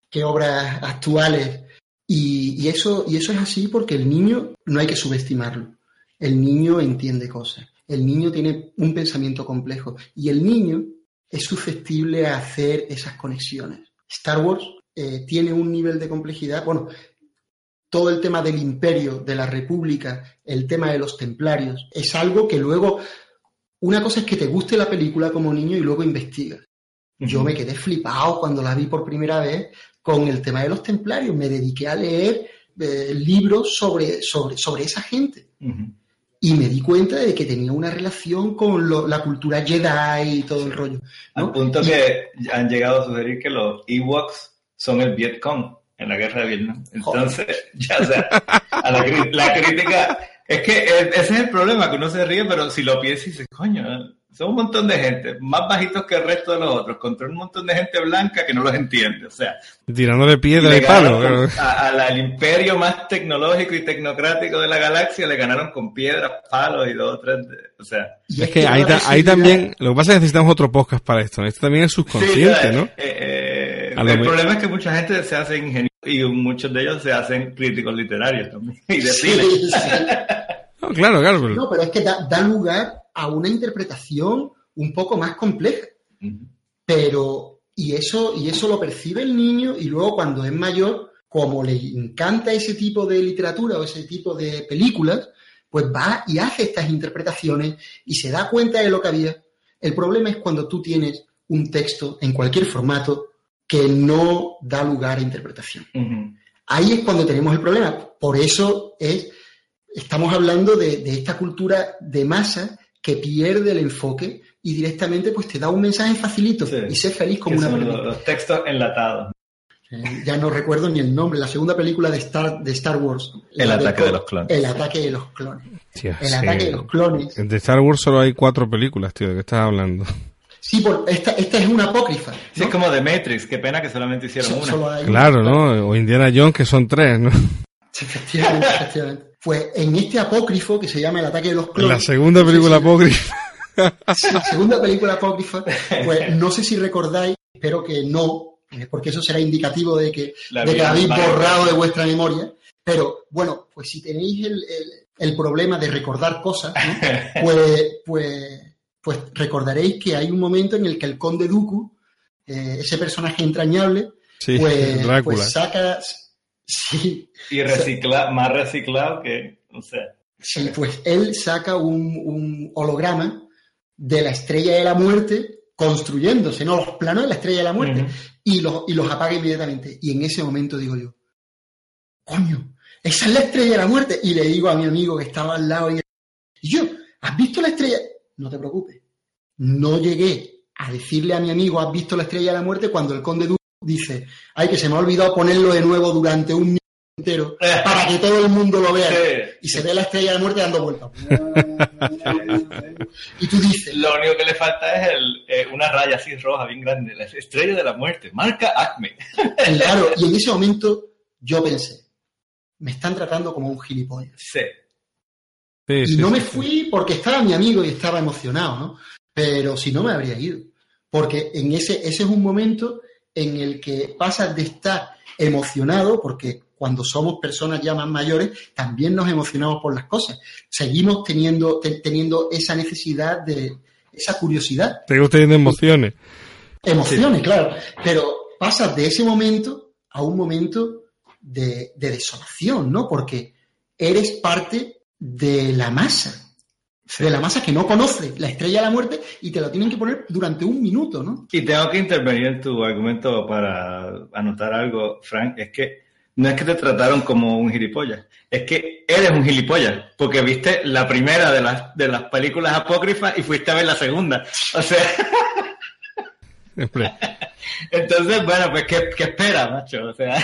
que obras actuales. Y, y, eso, y eso es así porque el niño no hay que subestimarlo. El niño entiende cosas el niño tiene un pensamiento complejo y el niño es susceptible a hacer esas conexiones. Star Wars eh, tiene un nivel de complejidad, bueno, todo el tema del imperio, de la república, el tema de los templarios, es algo que luego, una cosa es que te guste la película como niño y luego investigas. Yo me quedé flipado cuando la vi por primera vez con el tema de los templarios, me dediqué a leer eh, libros sobre, sobre, sobre esa gente y me di cuenta de que tenía una relación con la cultura Jedi y todo el rollo. Al punto que han llegado a sugerir que los Ewoks son el Vietcong en la guerra de Vietnam. Entonces, ya sea, a la, crítica... Es que ese es el problema, que uno se ríe, pero si lo piensas y dices, coño, Son un montón de gente, más bajitos que el resto de los otros, contra un montón de gente blanca que no los entiende. O sea, tirándole piedra y palo. Al imperio más tecnológico y tecnocrático de la galaxia le ganaron con piedras, palos y dos o tres. o sea, es que ahí, ahí también, lo que pasa es que necesitamos otro podcast para esto. Esto también es subconsciente, ¿no? Eh, eh, el problema es que mucha gente se hace ingeniosa y muchos de ellos se hacen críticos literarios también y de cine. no, claro, claro. No, pero es que da lugar a una interpretación un poco más compleja. Pero, y eso, y eso lo percibe el niño, y luego cuando es mayor, como le encanta ese tipo de literatura o ese tipo de películas, pues va y hace estas interpretaciones y se da cuenta de lo que había. El problema es cuando tú tienes un texto en cualquier formato que no da lugar a interpretación. Ahí es cuando tenemos el problema. Por eso es, estamos hablando de, de esta cultura de masa que pierde el enfoque y directamente pues te da un mensaje facilito y sé feliz como una película. Los, textos enlatados. Eh, ya no recuerdo ni el nombre, la segunda película de Star, de Star Wars. El ataque de, los clones. El ataque de los clones. el ataque de los clones. De Star Wars solo hay cuatro películas, tío, ¿de qué estás hablando? Sí, por, esta, esta es una apócrifa. Sí, es como de Matrix, qué pena que solamente hicieron una. Claro, ¿no? O Indiana Jones, que son tres, ¿no? Efectivamente, efectivamente. Pues en este apócrifo que se llama El ataque de los clones. La segunda película apócrifa. la segunda película apócrifa, pues no sé si recordáis, espero que no, eh, porque eso será indicativo de que, de que habéis borrado de vuestra memoria. Pero bueno, pues si tenéis el, el, problema de recordar cosas, pues, pues, pues recordaréis que hay un momento en el que el conde Dooku, eh, ese personaje entrañable, pues, pues saca, Sí. Y recicla, más reciclado que, no sé. Sí, pues él saca un, holograma de la estrella de la muerte construyéndose, ¿no? Los planos de la estrella de la muerte. y, los, y los apaga inmediatamente. Y en ese momento digo yo, coño, esa es la estrella de la muerte. Y le digo a mi amigo que estaba al lado y, yo, ¿has visto la estrella? No te preocupes. No llegué a decirle a mi amigo, ¿has visto la estrella de la muerte? Cuando el conde dice, ay, que se me ha olvidado ponerlo de nuevo durante un minuto entero para que todo el mundo lo vea. Y se ve la estrella de muerte dando vueltas. y tú dices... Lo único que le falta es el, eh, una raya así roja, bien grande, la estrella de la muerte, marca Acme. claro, y en ese momento yo pensé, me están tratando como un gilipollas. Sí. y no me fui porque estaba mi amigo y estaba emocionado, ¿no? Pero si no me habría ido. Porque en ese, ese es un momento en el que pasas de estar emocionado, porque cuando somos personas ya más mayores, también nos emocionamos por las cosas. Seguimos teniendo, teniendo esa necesidad de, esa curiosidad. Seguimos teniendo emociones. Emociones, claro. Pero pasas de ese momento a un momento de, de desolación, ¿no? Porque eres parte de la masa de la masa que no conoce la estrella de la muerte y te lo tienen que poner durante un minuto, ¿no? Y tengo que intervenir en tu argumento para anotar algo, Frank, es que no es que te trataron como un gilipollas, es que eres un gilipollas, porque viste la primera de las, de las películas apócrifas y fuiste a ver la segunda. O sea... Entonces, bueno, pues ¿qué, qué espera, macho? O sea...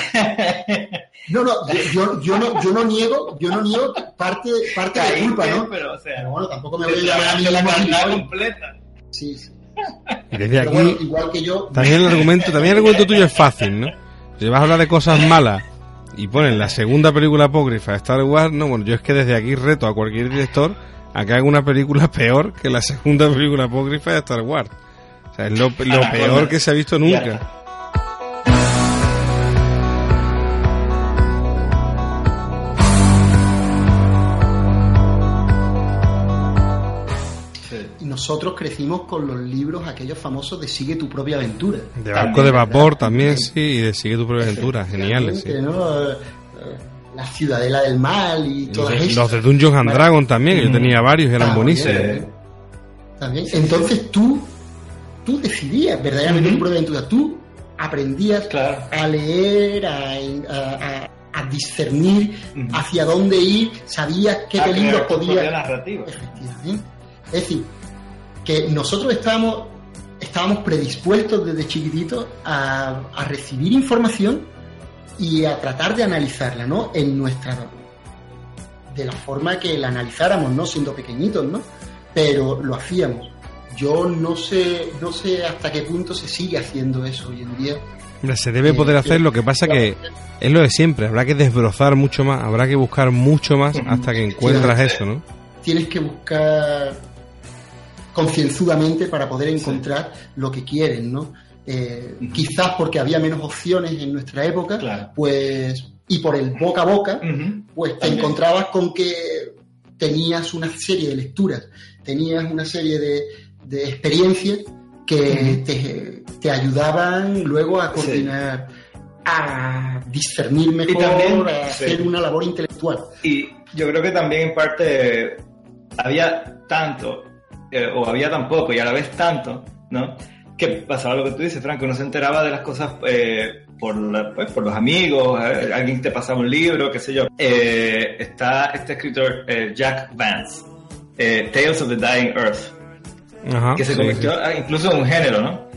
No, no, yo, yo, no, yo no niego, yo no niego parte, parte de culpa, ¿no? Pero, o sea, bueno, tampoco me voy a llamar a mí la carnada completa. Sí, sí. Y desde aquí, igual que yo. También el argumento, también el argumento tuyo es fácil, ¿no? Si vas a hablar de cosas malas y ponen la segunda película apócrifa de Star Wars, no, bueno, yo es que desde aquí reto a cualquier director a que haga una película peor que la segunda película apócrifa de Star Wars. Sea, es lo, lo peor que se ha visto nunca. nosotros crecimos con los libros aquellos famosos de Sigue tu propia aventura. De Barco de Vapor también, sí, y de Sigue tu propia aventura, geniales. Sí. ¿no? Eh, la Ciudadela del Mal y todas esas. Los de Dungeons and Dragons también, yo tenía varios y eran buenísimos. También. Entonces tú, tú decidías verdaderamente tu propia aventura. Tú aprendías a leer, a, a, discernir hacia dónde ir, sabías qué peligros podía. Efectivamente. Es decir, que nosotros estábamos, estábamos predispuestos desde chiquititos a, recibir información y a tratar de analizarla, ¿no? En nuestra de la forma que la analizáramos, ¿no? Siendo pequeñitos, ¿no? Pero lo hacíamos. Yo no sé, no sé hasta qué punto se sigue haciendo eso hoy en día. se debe poder hacer, lo que pasa que es lo de siempre, habrá que desbrozar mucho más, habrá que buscar mucho más hasta que encuentras eso, ¿no? Tienes que buscar concienzudamente para poder encontrar lo que quieren, ¿no? Eh, quizás porque había menos opciones en nuestra época, pues y por el boca a boca, pues te encontrabas con que tenías una serie de lecturas, tenías una serie de, de experiencias que te, ayudaban luego a coordinar, a discernir mejor, a hacer una labor intelectual. Y yo creo que también en parte había tanto, eh, o había tan poco y a la vez tanto, ¿no? Que pasaba lo que tú dices, Franco, uno se enteraba de las cosas eh, por, pues, por los amigos, eh, alguien te pasaba un libro, qué sé yo. está este escritor Jack Vance, Tales of the Dying Earth, que se convirtió incluso en un género, ¿no?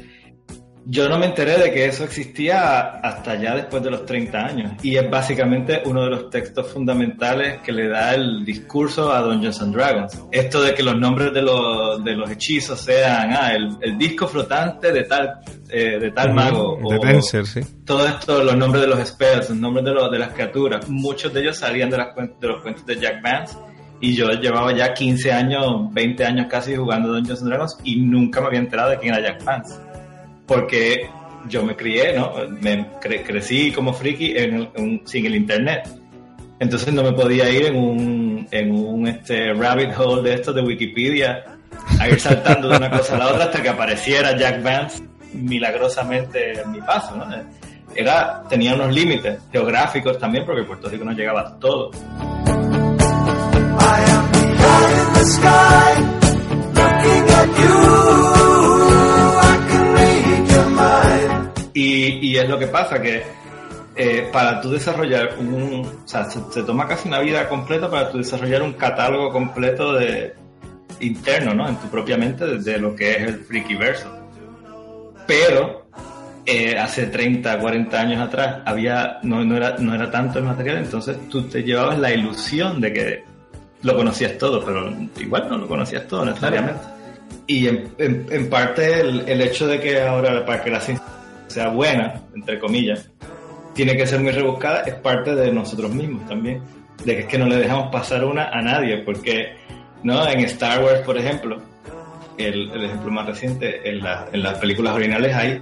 Yo no me enteré de que eso existía hasta ya después de los 30 años. Y es básicamente uno de los textos fundamentales que le da el discurso a Dungeons and Dragons. Esto de que los nombres de los, de los hechizos sean ah, el, disco flotante de tal, eh, de tal mago. De o, sí. Todo esto, los nombres de los spells, los nombres de, los, de las criaturas. Muchos de ellos salían de, las, de los cuentos de Jack Vance y yo llevaba ya 15 años, 20 años casi jugando Dungeons and Dragons y nunca me había enterado de quién era Jack Vance. Porque yo me crié, ¿no? Me crecí como friki en, sin el internet. Entonces no me podía ir en un, en un este, rabbit hole de estos de Wikipedia a ir saltando de una cosa a la otra hasta que apareciera Jack Vance milagrosamente en mi paso, ¿no? Era, tenía unos límites geográficos también porque Puerto Rico no llegaba todo. Y, es lo que pasa, que eh, para tú desarrollar un... O sea, se, toma casi una vida completa para tú desarrollar un catálogo completo de interno, ¿no? En tu propia mente de, lo que es el freaky verso. Pero eh, hace 30, 40 años atrás había no, no, era, no era tanto el material, entonces tú te llevabas la ilusión de que lo conocías todo, pero igual no lo conocías todo necesariamente. Y en, en, parte el, el, hecho de que ahora para que la ciencia sea buena, entre comillas, tiene que ser muy rebuscada, es parte de nosotros mismos también. De que es que no le dejamos pasar una a nadie, porque ¿no? en Star Wars, por ejemplo, el, el ejemplo más reciente, en, en las películas originales hay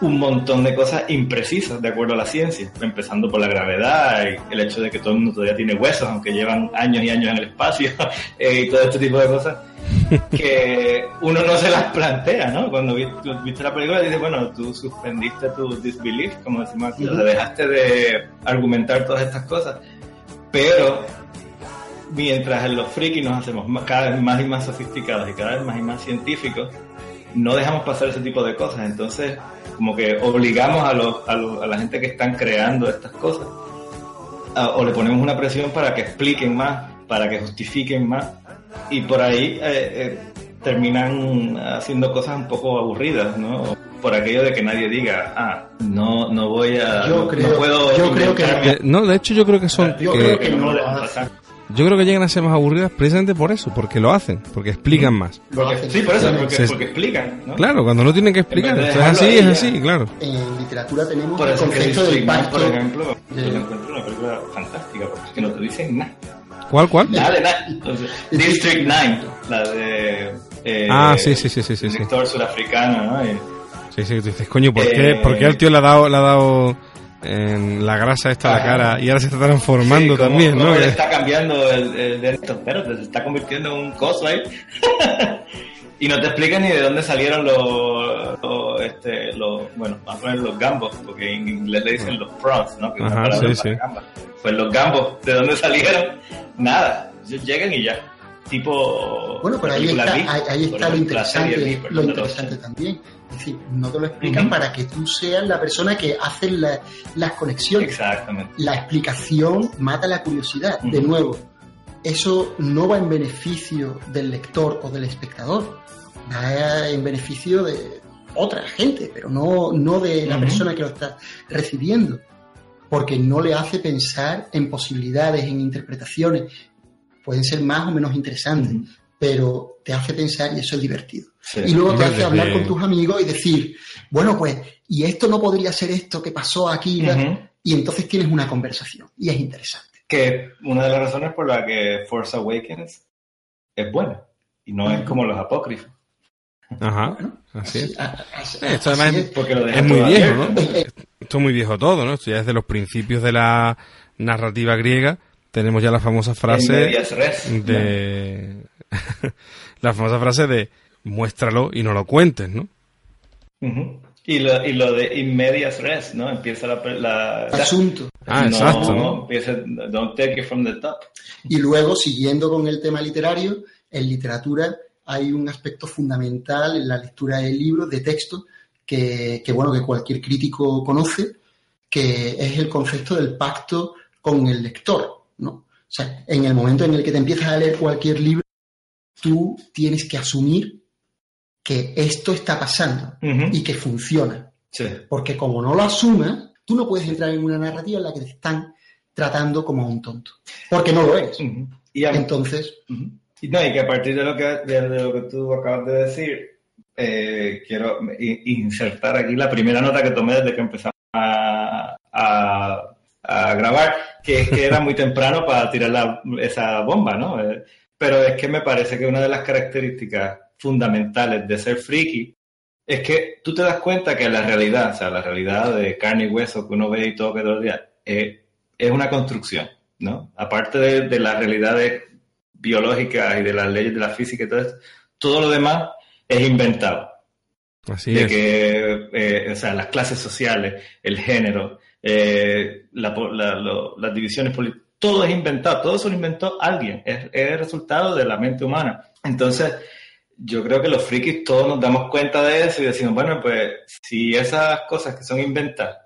un montón de cosas imprecisas de acuerdo a la ciencia, empezando por la gravedad y el hecho de que todo el mundo todavía tiene huesos, aunque llevan años y años en el espacio eh, y todo este tipo de cosas, que uno no se las plantea, ¿no? Cuando viste la película dices, bueno, tú suspendiste tu disbelief, como decimos aquí, dejaste de argumentar todas estas cosas, pero mientras en los frikis nos hacemos cada vez más y más sofisticados y cada vez más y más científicos, no dejamos pasar ese tipo de cosas. Entonces, como que obligamos a, los, a, la gente que están creando estas cosas, o le ponemos una presión para que expliquen más, para que justifiquen más, y por ahí eh, eh, terminan haciendo cosas un poco aburridas, ¿no? Por aquello de que nadie diga, ah, no, no voy a, yo creo, puedo yo creo que no, de hecho yo creo que son, yo creo que no, yo creo que llegan a ser más aburridas precisamente por eso, porque lo hacen, porque explican más. sí, por eso, porque, explican. ¿no? Claro, cuando no tienen que explicar. es así, es así, claro. En literatura tenemos el concepto del pacto. Por ejemplo, yo encuentro una película fantástica, porque es que no te dicen nada. ¿Cuál, cuál? Nada de nada. District 9, la de. Eh, ah, sí, sí, sí, sí. sí, director surafricano, ¿no? Y, sí, sí, dices, coño, ¿por, qué, ¿por qué al tío le ha dado, le ha dado en la grasa esta de la cara y ahora se está transformando también, ¿no? Le está cambiando el, el, pero se está convirtiendo en un coso ahí. y no te explican ni de dónde salieron los, este, los bueno, vamos a poner los gambos, porque en inglés le dicen los prawns, ¿no? Que Ajá, sí, sí. Pues los gambos, ¿de dónde salieron? Nada, llegan y ya tipo. Bueno, pero ahí está, ahí, está lo interesante, lo interesante también. Es decir, no te lo explican para que tú seas la persona que hace las conexiones. Exactamente. La explicación mata la curiosidad. De nuevo, eso no va en beneficio del lector o del espectador, va en beneficio de otra gente, pero no, no de la persona que lo está recibiendo porque no le hace pensar en posibilidades, en interpretaciones, pueden ser más o menos interesantes, pero te hace pensar y eso es divertido. Y luego te hace hablar con tus amigos y decir, bueno, pues, y esto no podría ser esto que pasó aquí, y entonces tienes una conversación, y es interesante. Que una de las razones por la que Force Awakens es buena, y no es como los apócrifos. Ajá, así es. Esto además es, muy viejo, ¿no? Esto es muy viejo todo, ¿no? Esto ya es de los principios de la narrativa griega. Tenemos ya la famosa frase de... la famosa frase de muéstralo y no lo cuentes, ¿no? y, lo, y lo de in medias res, ¿no? Empieza la... Asunto. Ah, exacto. ¿no? Empieza, don't take it from the top. Y luego, siguiendo con el tema literario, en literatura hay un aspecto fundamental en la lectura del libro, de texto, que, bueno, que cualquier crítico conoce, que es el concepto del pacto con el lector, ¿no? O sea, en el momento en el que te empiezas a leer cualquier libro, tú tienes que asumir que esto está pasando y que funciona. Porque como no lo asumas, tú no puedes entrar en una narrativa en la que te están tratando como un tonto. Porque no lo eres. Y Entonces, y no, y que a partir de lo que, de, lo que tú acabas de decir, eh, quiero insertar aquí la primera nota que tomé desde que empezamos a, a, grabar, que es que era muy temprano para tirar esa bomba, ¿no? Eh, pero es que me parece que una de las características fundamentales de ser friki es que tú te das cuenta que la realidad, o sea, la realidad de carne y hueso que uno ve y todo que todo el día, eh, es una construcción, ¿no? Aparte de, de la realidad de biológicas y de las leyes de la física y todo esto, todo lo demás es inventado. Así de que, eh, o sea, las clases sociales, el género, eh, las divisiones políticas, todo es inventado, todo eso lo inventó alguien, es, es, el resultado de la mente humana. Entonces, yo creo que los frikis todos nos damos cuenta de eso y decimos, bueno, pues si esas cosas que son inventadas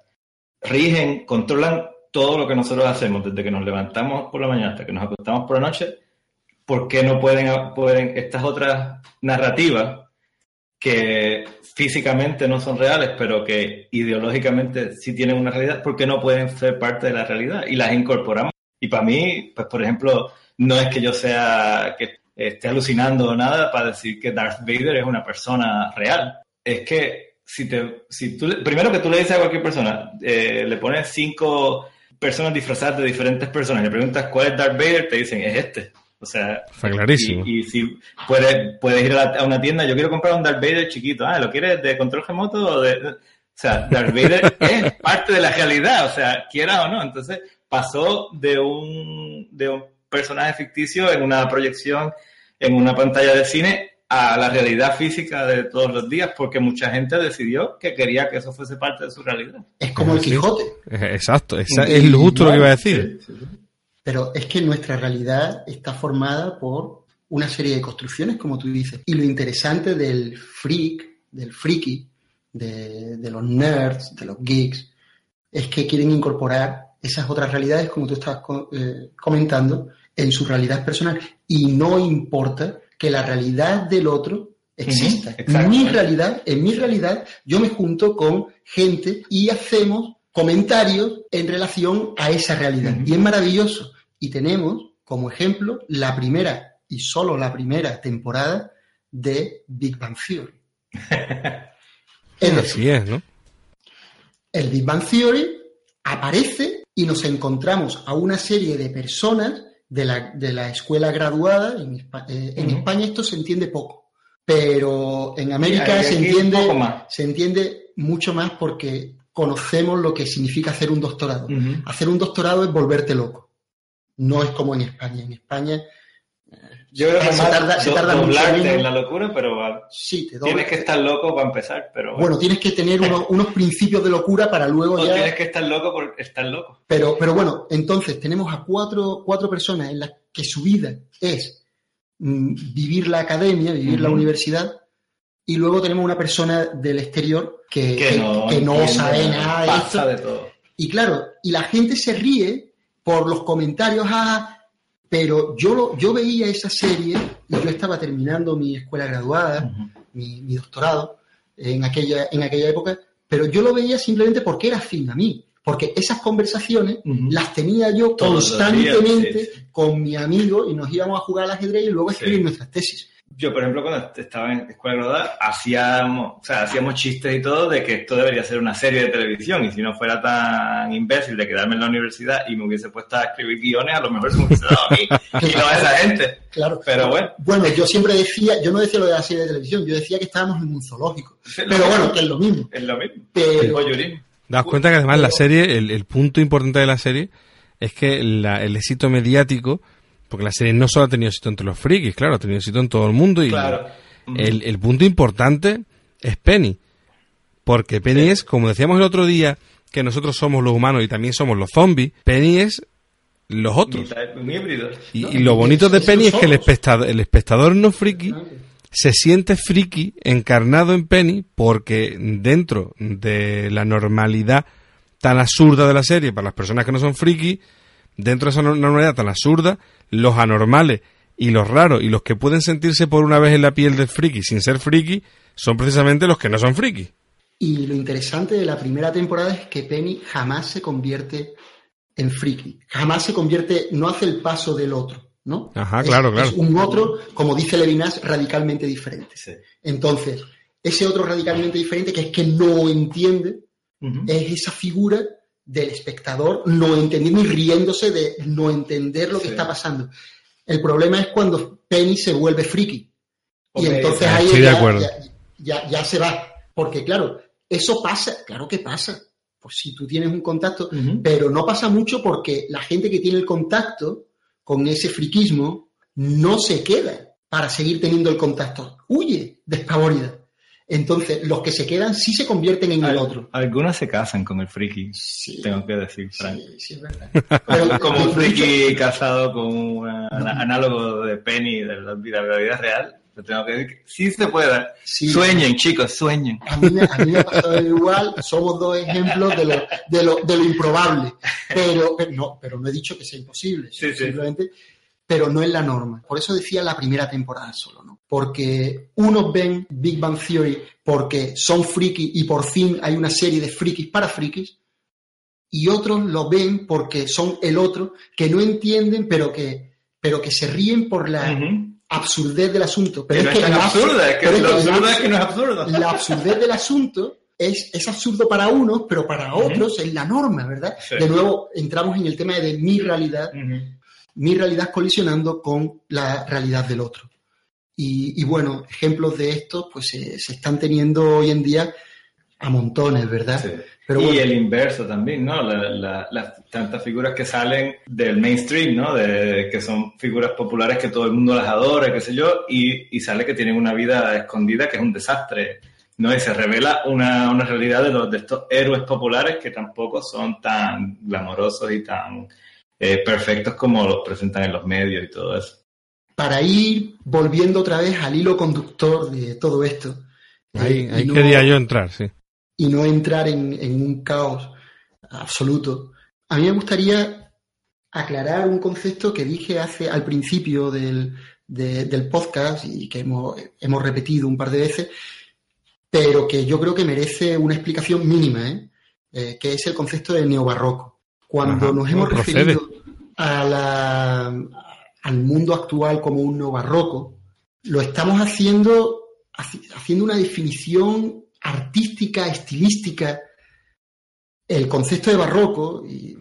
rigen, controlan todo lo que nosotros hacemos, desde que nos levantamos por la mañana hasta que nos acostamos por la noche, ¿por qué no pueden, pueden estas otras narrativas que físicamente no son reales, pero que ideológicamente sí tienen una realidad, ¿por qué no pueden ser parte de la realidad? Y las incorporamos. Y para mí, pues por ejemplo, no es que yo sea que esté alucinando o nada para decir que Darth Vader es una persona real. Es que si te, si tú, primero que tú le dices a cualquier persona, eh, le pones cinco personas disfrazadas de diferentes personas y le preguntas cuál es Darth Vader, te dicen es este. O sea, Está clarísimo. Y, si puedes, puedes ir a, una tienda, yo quiero comprar un Darth Vader chiquito. Ah, ¿lo quieres de control remoto o de...? O sea, Darth Vader es parte de la realidad, o sea, quiera o no. Entonces, pasó de un, de un personaje ficticio en una proyección en una pantalla de cine a la realidad física de todos los días, porque mucha gente decidió que quería que eso fuese parte de su realidad. Es como el Quijote. Exacto, es, es justo lo que iba a decir. Pero es que nuestra realidad está formada por una serie de construcciones, como tú dices. Y lo interesante del freak, del freaky, de, los nerds, de los geeks, es que quieren incorporar esas otras realidades, como tú estabas eh, comentando, en su realidad personal. Y no importa que la realidad del otro exista. en mi realidad, en mi realidad, yo me junto con gente y hacemos comentarios en relación a esa realidad. Y es maravilloso. Y tenemos como ejemplo la primera y solo la primera temporada de Big Bang Theory. Así es, ¿no? El Big Bang Theory aparece y nos encontramos a una serie de personas de la, escuela graduada. En, eh, España esto se entiende poco, pero en América se, entiende, se entiende mucho más porque conocemos lo que significa hacer un doctorado. Hacer un doctorado es volverte loco no es como en España. En España yo creo que se tarda, se tarda mucho en la locura, pero sí, tienes que estar loco para empezar. Pero bueno, tienes que tener unos, principios de locura para luego o tienes que estar loco por estar loco. Pero, pero bueno, entonces tenemos a cuatro, cuatro personas en las que su vida es mm, vivir la academia, vivir la universidad, y luego tenemos una persona del exterior que, no, sabe nada de esto. Y claro, y la gente se ríe por los comentarios, ah, pero yo, yo veía esa serie y yo estaba terminando mi escuela graduada, mi, doctorado en aquella, en aquella época, pero yo lo veía simplemente porque era afín a mí, porque esas conversaciones las tenía yo constantemente con mi amigo y nos íbamos a jugar al ajedrez y luego a escribir nuestras tesis. Yo, por ejemplo, cuando estaba en escuela graduada, hacíamos, o sea, hacíamos chistes y todo de que esto debería ser una serie de televisión y si no fuera tan imbécil de quedarme en la universidad y me hubiese puesto a escribir guiones, a lo mejor se me hubiese dado a mí y no a esa gente. Claro. Pero bueno. Bueno, yo siempre decía, yo no decía lo de la serie de televisión, yo decía que estábamos en un zoológico. Pero bueno, que es lo mismo. Es lo mismo. Pero, Das cuenta que además la serie, el, el, punto importante de la serie es que la, el éxito mediático, porque la serie no solo ha tenido éxito entre los frikis, claro, ha tenido éxito en todo el mundo y Claro. el, el punto importante es Penny. Porque Penny es, como decíamos el otro día, que nosotros somos los humanos y también somos los zombies, Penny es los otros. Y, lo bonito de Penny es que el espectador, el espectador no friki se siente friki encarnado en Penny porque dentro de la normalidad tan absurda de la serie para las personas que no son friki, dentro de esa no- normalidad tan absurda, los anormales y los raros y los que pueden sentirse por una vez en la piel del friki sin ser friki son precisamente los que no son friki. Y lo interesante de la primera temporada es que Penny jamás se convierte en friki. Jamás se convierte, no hace el paso del otro, ¿no? Ajá, Es- claro, claro. Es un otro, como dice Levinas, radicalmente diferente. Sí. Entonces, ese otro radicalmente diferente, que es que no entiende, es esa figura del espectador no entendiendo y riéndose de no entender lo que Sí. está pasando. El problema es cuando Penny se vuelve friki. Y entonces ah, ahí estoy de ya, acuerdo. ya, ya- ya se va. Porque claro, eso pasa, claro que pasa. Pues si tú tienes un contacto, pero no pasa mucho porque la gente que tiene el contacto con ese friquismo no se queda para seguir teniendo el contacto. Huye despavorida. Entonces, los que se quedan sí se convierten en el otro. Algunas se casan con el friki, Sí, tengo que decir, Frank. sí, sí, es verdad. Pero, Como un friki casado con un análogo de Penny de la vida, de la vida real, te tengo que decir que sí se puede. Sí. Sueñen, chicos, sueñen. A mí, me- a mí me ha pasado igual, somos dos ejemplos de lo, de lo, de lo improbable. Pero, pero no, pero no he dicho que sea imposible, Sí, sí. simplemente, pero no es la norma. Por eso decía la primera temporada solo, ¿no? Porque unos ven Big Bang Theory porque son frikis y por fin hay una serie de frikis para frikis, y otros lo ven porque son el otro, que no entienden, pero que, pero que se ríen por la Ujú. absurdez del asunto. Pero es es que tan absurda, es que pero es lo absurdo la- es que no es absurdo. la absurdez del asunto es, es absurdo para unos, pero para Ujú. otros es la norma, ¿verdad? Sí. De nuevo, entramos en el tema de mi realidad, Ujú. mi realidad colisionando con la realidad del otro. Y, y bueno, ejemplos de esto pues se, se están teniendo hoy en día a montones, ¿verdad? Sí. Pero y el inverso también, ¿no? La- la- las tantas figuras que salen del mainstream, ¿no? De, que son figuras populares que todo el mundo las adora, qué sé yo, y, y sale que tienen una vida escondida que es un desastre, ¿no? Y se revela una, una realidad de, los, de estos héroes populares que tampoco son tan glamorosos y tan eh, perfectos como los presentan en los medios y todo eso. Para ir volviendo otra vez al hilo conductor de todo esto. Ahí, y ahí no- quería yo entrar, sí. y no entrar en, en un caos absoluto. A mí me gustaría aclarar un concepto que dije hace al principio del, de- del podcast y que hemos, hemos repetido un par de veces, pero que yo creo que merece una explicación mínima, ¿eh? Eh, que es el concepto de neobarroco. Cuando Ajá, nos hemos procede. referido a la- al mundo actual como un neobarroco, lo estamos haciendo haci- haciendo una definición artística, estilística. El concepto de barroco, y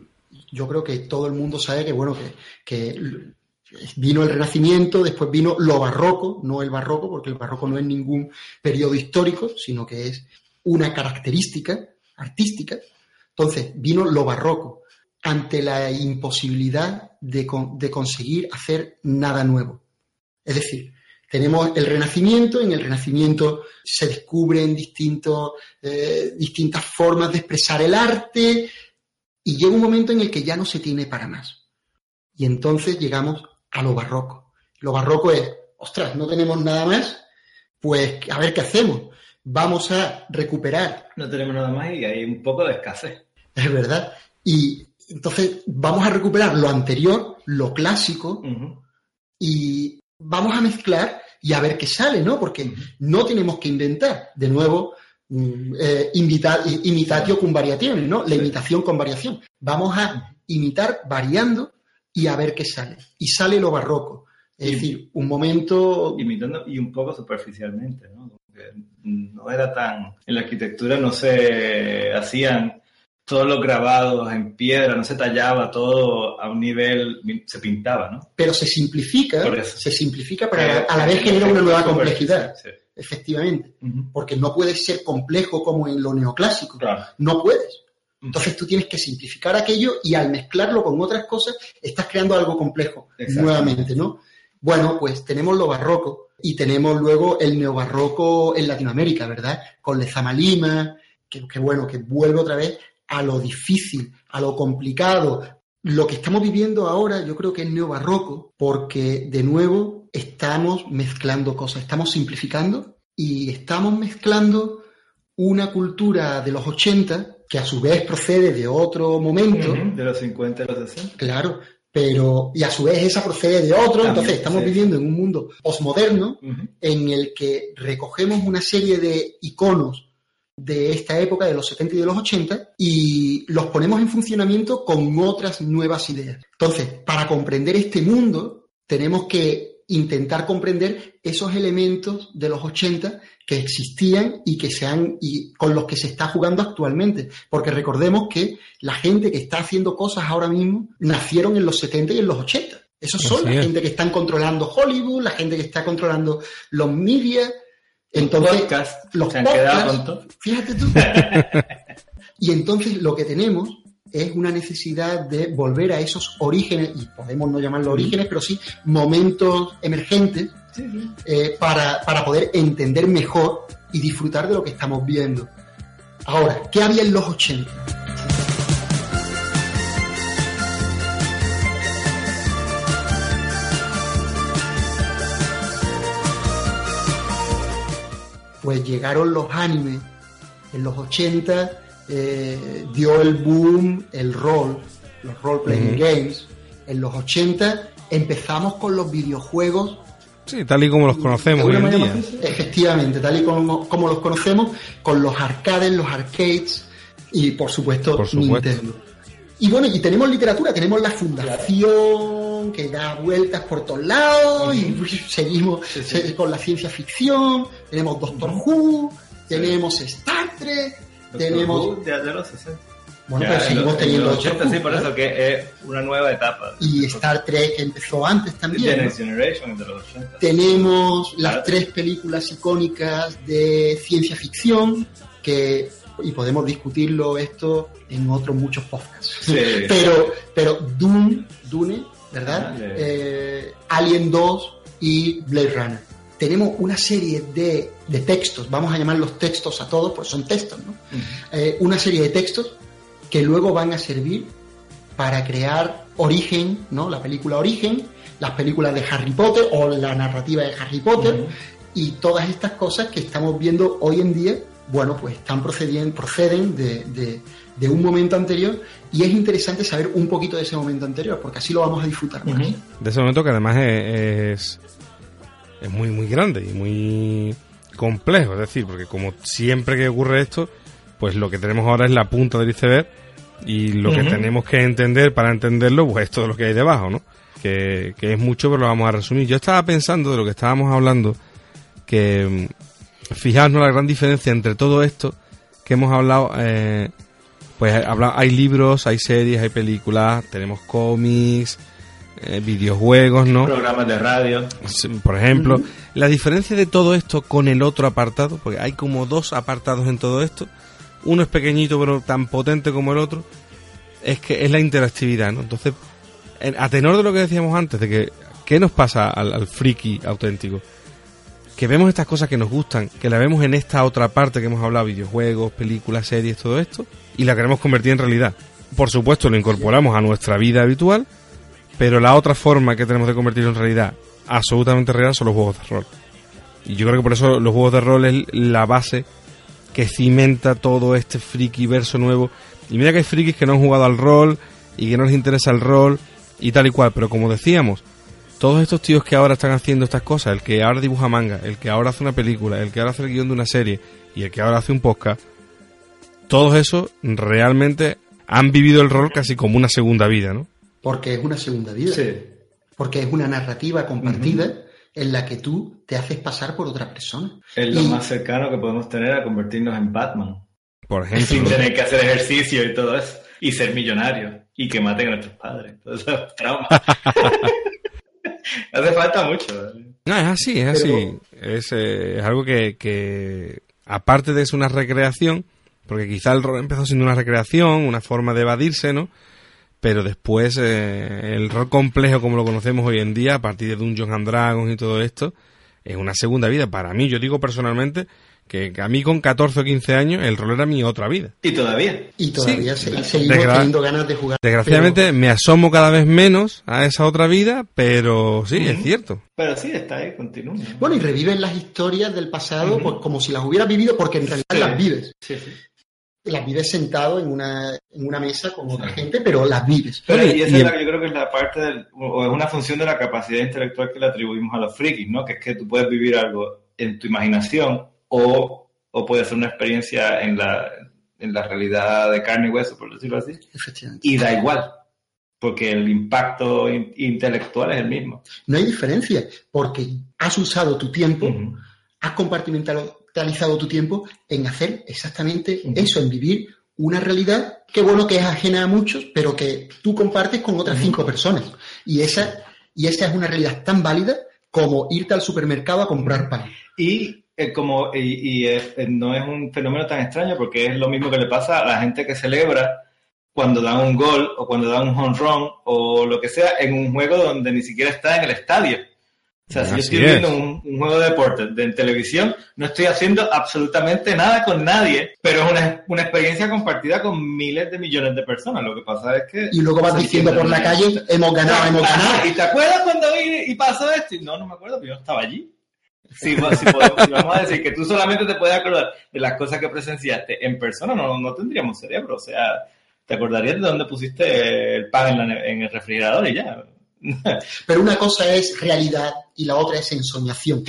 yo creo que todo el mundo sabe que, bueno, que, que vino el Renacimiento, después vino lo barroco, no el barroco, porque el barroco no es ningún periodo histórico, sino que es una característica artística. Entonces, vino lo barroco, ante la imposibilidad de, con- de conseguir hacer nada nuevo. Es decir, tenemos el Renacimiento, en el Renacimiento se descubren distintos, eh, distintas formas de expresar el arte y llega un momento en el que ya no se tiene para más. Y entonces llegamos a lo barroco. Lo barroco es, ostras, no tenemos nada más, pues a ver qué hacemos. Vamos a recuperar No tenemos nada más y hay un poco de escasez. es verdad. Y entonces vamos a recuperar lo anterior, lo clásico, y vamos a mezclar y a ver qué sale, ¿no? Porque no tenemos que inventar, de nuevo, mm, eh, invita- imitatio con variaciones, ¿no? La imitación con variación. Vamos a imitar variando y a ver qué sale. Y sale lo barroco. Es decir, un momento... Imitando y un poco superficialmente, ¿no? no era tan... En la arquitectura no se hacían todos los grabados en piedra, no se tallaba todo a un nivel, se pintaba, ¿no? Pero se simplifica, se simplifica, para a la vez genera una nueva complejidad. Efectivamente, porque no puedes ser complejo como en lo neoclásico, no puedes. Entonces tú tienes que simplificar aquello y al mezclarlo con otras cosas estás creando algo complejo nuevamente, ¿no? Bueno, pues tenemos lo barroco y tenemos luego el neobarroco en Latinoamérica, ¿verdad? Con Lezama Lima, que, que bueno, que vuelve otra vez a lo difícil, a lo complicado. Lo que estamos viviendo ahora yo creo que es neobarroco porque de nuevo estamos mezclando cosas, estamos simplificando y estamos mezclando una cultura de los 80 que a su vez procede de otro momento. De los 50 y los 60. Claro, pero y a su vez esa procede de otro, entonces estamos viviendo en un mundo posmoderno en el que recogemos una serie de iconos de esta época, de los 70 y de los 80, y los ponemos en funcionamiento con otras nuevas ideas. Entonces, para comprender este mundo, tenemos que intentar comprender esos elementos de los 80 que existían y que se han, y con los que se está jugando actualmente. Porque recordemos que la gente que está haciendo cosas ahora mismo nacieron en los 70 y en los 80. Esos son la gente que están controlando Hollywood, la gente que está controlando los media, entonces, los podcasts, fíjate tú. y entonces lo que tenemos es una necesidad de volver a esos orígenes, y podemos no llamarlos orígenes, pero sí momentos emergentes, eh, para, para poder entender mejor y disfrutar de lo que estamos viendo. Ahora, ¿qué había en los 80? Pues llegaron los animes en los 80, eh, dio el boom el rol, los role playing games. En los 80 empezamos con los videojuegos. Sí, tal y como los conocemos hoy en día. Efectivamente, tal y como, como, los conocemos, con los arcades, los arcades y por supuesto, por supuesto. Nintendo. Y bueno, y tenemos literatura, tenemos la fundación que da vueltas por todos lados y seguimos con la ciencia ficción, tenemos Doctor Who, tenemos Star Trek, tenemos... Who de, los 60. Bueno, pero seguimos teniendo los 80, sí, por eso que es una nueva etapa. Y Star Trek empezó antes también. The Next Generation de los 80. Tenemos las tres películas icónicas de ciencia ficción que y podemos discutirlo esto en otros muchos podcasts. pero, pero Dune, Dune, ¿verdad? Eh, Alien 2 y Blade Runner. Tenemos una serie de, de, textos, vamos a llamar los textos a todos, pues son textos, ¿no? Eh, una serie de textos que luego van a servir para crear Origen, ¿no? La película Origen, las películas de Harry Potter o la narrativa de Harry Potter y todas estas cosas que estamos viendo hoy en día bueno, pues están procediendo, proceden de, de, un momento anterior y es interesante saber un poquito de ese momento anterior, porque así lo vamos a disfrutar. De ese momento que además es, es, muy, muy grande y muy complejo, es decir, porque como siempre que ocurre esto, pues lo que tenemos ahora es la punta del iceberg y lo que tenemos que entender para entenderlo, pues es todo lo que hay debajo, ¿no? Que, que es mucho, pero lo vamos a resumir. Yo estaba pensando de lo que estábamos hablando, que fijarnos la gran diferencia entre todo esto que hemos hablado. Eh, pues hay libros, hay series, hay películas, tenemos cómics, eh, videojuegos, ¿no? Programas de radio. Por ejemplo, la diferencia de todo esto con el otro apartado, porque hay como dos apartados en todo esto, uno es pequeñito pero tan potente como el otro, es que es la interactividad, ¿no? Entonces, a tenor de lo que decíamos antes, de que, ¿qué nos pasa al, al friki auténtico? que vemos estas cosas que nos gustan, que la vemos en esta otra parte que hemos hablado, videojuegos, películas, series, todo esto, y la queremos convertir en realidad. Por supuesto, lo incorporamos a nuestra vida habitual, pero la otra forma que tenemos de convertirlo en realidad absolutamente real son los juegos de rol. Y yo creo que por eso los juegos de rol es la base que cimenta todo este friki verso nuevo. Y mira que hay frikis que no han jugado al rol y que no les interesa el rol y tal y cual, pero como decíamos, todos estos tíos que ahora están haciendo estas cosas, el que ahora dibuja manga, el que ahora hace una película, el que ahora hace el guion de una serie y el que ahora hace un podcast, todos esos realmente han vivido el rol casi como una segunda vida, ¿no? Porque es una segunda vida. Sí. porque es una narrativa compartida en la que tú te haces pasar por otra persona. Es lo más cercano que podemos tener a convertirnos en Batman. Por ejemplo. Sin tener que hacer ejercicio y todo eso. Y ser millonario. Y que maten a nuestros padres. Todo eso es trauma. Hace falta mucho. No, es así, es así. Es, eh, es algo que, que, aparte de ser una recreación, porque quizá el rol empezó siendo una recreación, una forma de evadirse, ¿no? pero después eh, el rol complejo como lo conocemos hoy en día, a partir de Dungeons and Dragons y todo esto, es una segunda vida. Para mí, yo digo personalmente que a mí con 14 o 15 años el rol era mi otra vida. Y todavía. Y todavía seguimos teniendo ganas de jugar. Desgraciadamente me asomo cada vez menos a esa otra vida, pero sí, es cierto. Pero sí, está ahí, continúa. Bueno, y reviven las historias del pasado pues, como si las hubieras vivido porque en realidad las vives. Sí, sí las vives sentado en una, en una mesa con otra gente, pero las vives. Pero, y esa es la que yo creo que es la parte, del, o es una función de la capacidad intelectual que le atribuimos a los frikis, ¿no? Que es que tú puedes vivir algo en tu imaginación o, o puedes hacer una experiencia en la, en la realidad de carne y hueso, por decirlo así. Y da igual, porque el impacto intelectual es el mismo. No hay diferencia, porque has usado tu tiempo, has compartimentado realizado tu tiempo en hacer exactamente eso, en vivir una realidad que bueno que es ajena a muchos, pero que tú compartes con otras cinco personas. Y esa, y esa es una realidad tan válida como irte al supermercado a comprar pan. Y eh, como y, eh, no es un fenómeno tan extraño porque es lo mismo que le pasa a la gente que celebra cuando dan un gol o cuando dan un home run o lo que sea en un juego donde ni siquiera está en el estadio. O sea, si yo estoy viendo un, juego de deporte de, en televisión, no estoy haciendo absolutamente nada con nadie, pero es una, una, experiencia compartida con miles de millones de personas. Lo que pasa es que... Y luego vas diciendo por la calle, hemos ganado, hemos ganado. ¿Y te acuerdas cuando vi y pasó esto? no, no me acuerdo, pero yo estaba allí. Si, podemos, vamos a decir que tú solamente te puedes acordar de las cosas que presenciaste en persona, no, no tendríamos cerebro. O sea, te acordarías de dónde pusiste el pan en, en el refrigerador y ya. Pero una cosa es realidad y la otra es ensoñación.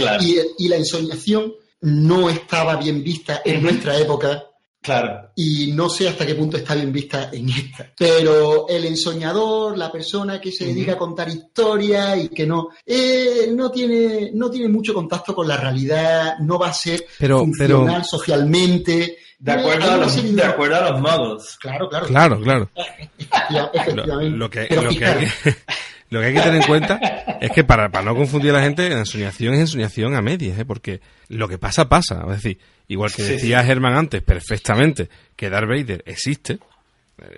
Y, la ensoñación no estaba bien vista en nuestra época. Claro. Y no sé hasta qué punto está bien vista en esta. Pero el ensoñador, la persona que se dedica a contar historias y que no, eh, no tiene, no tiene mucho contacto con la realidad, no va a ser funcional socialmente. De acuerdo, a los, de acuerdo a los modos. Claro, claro. Claro, claro. Efectivamente. Lo, que, lo que hay que, lo que hay que tener en cuenta es que para, para no confundir a la gente, ensoñación es ensoñación a medias, ¿eh? porque lo que pasa, pasa. Es decir, igual que decía Germán antes, perfectamente, que Darth Vader existe,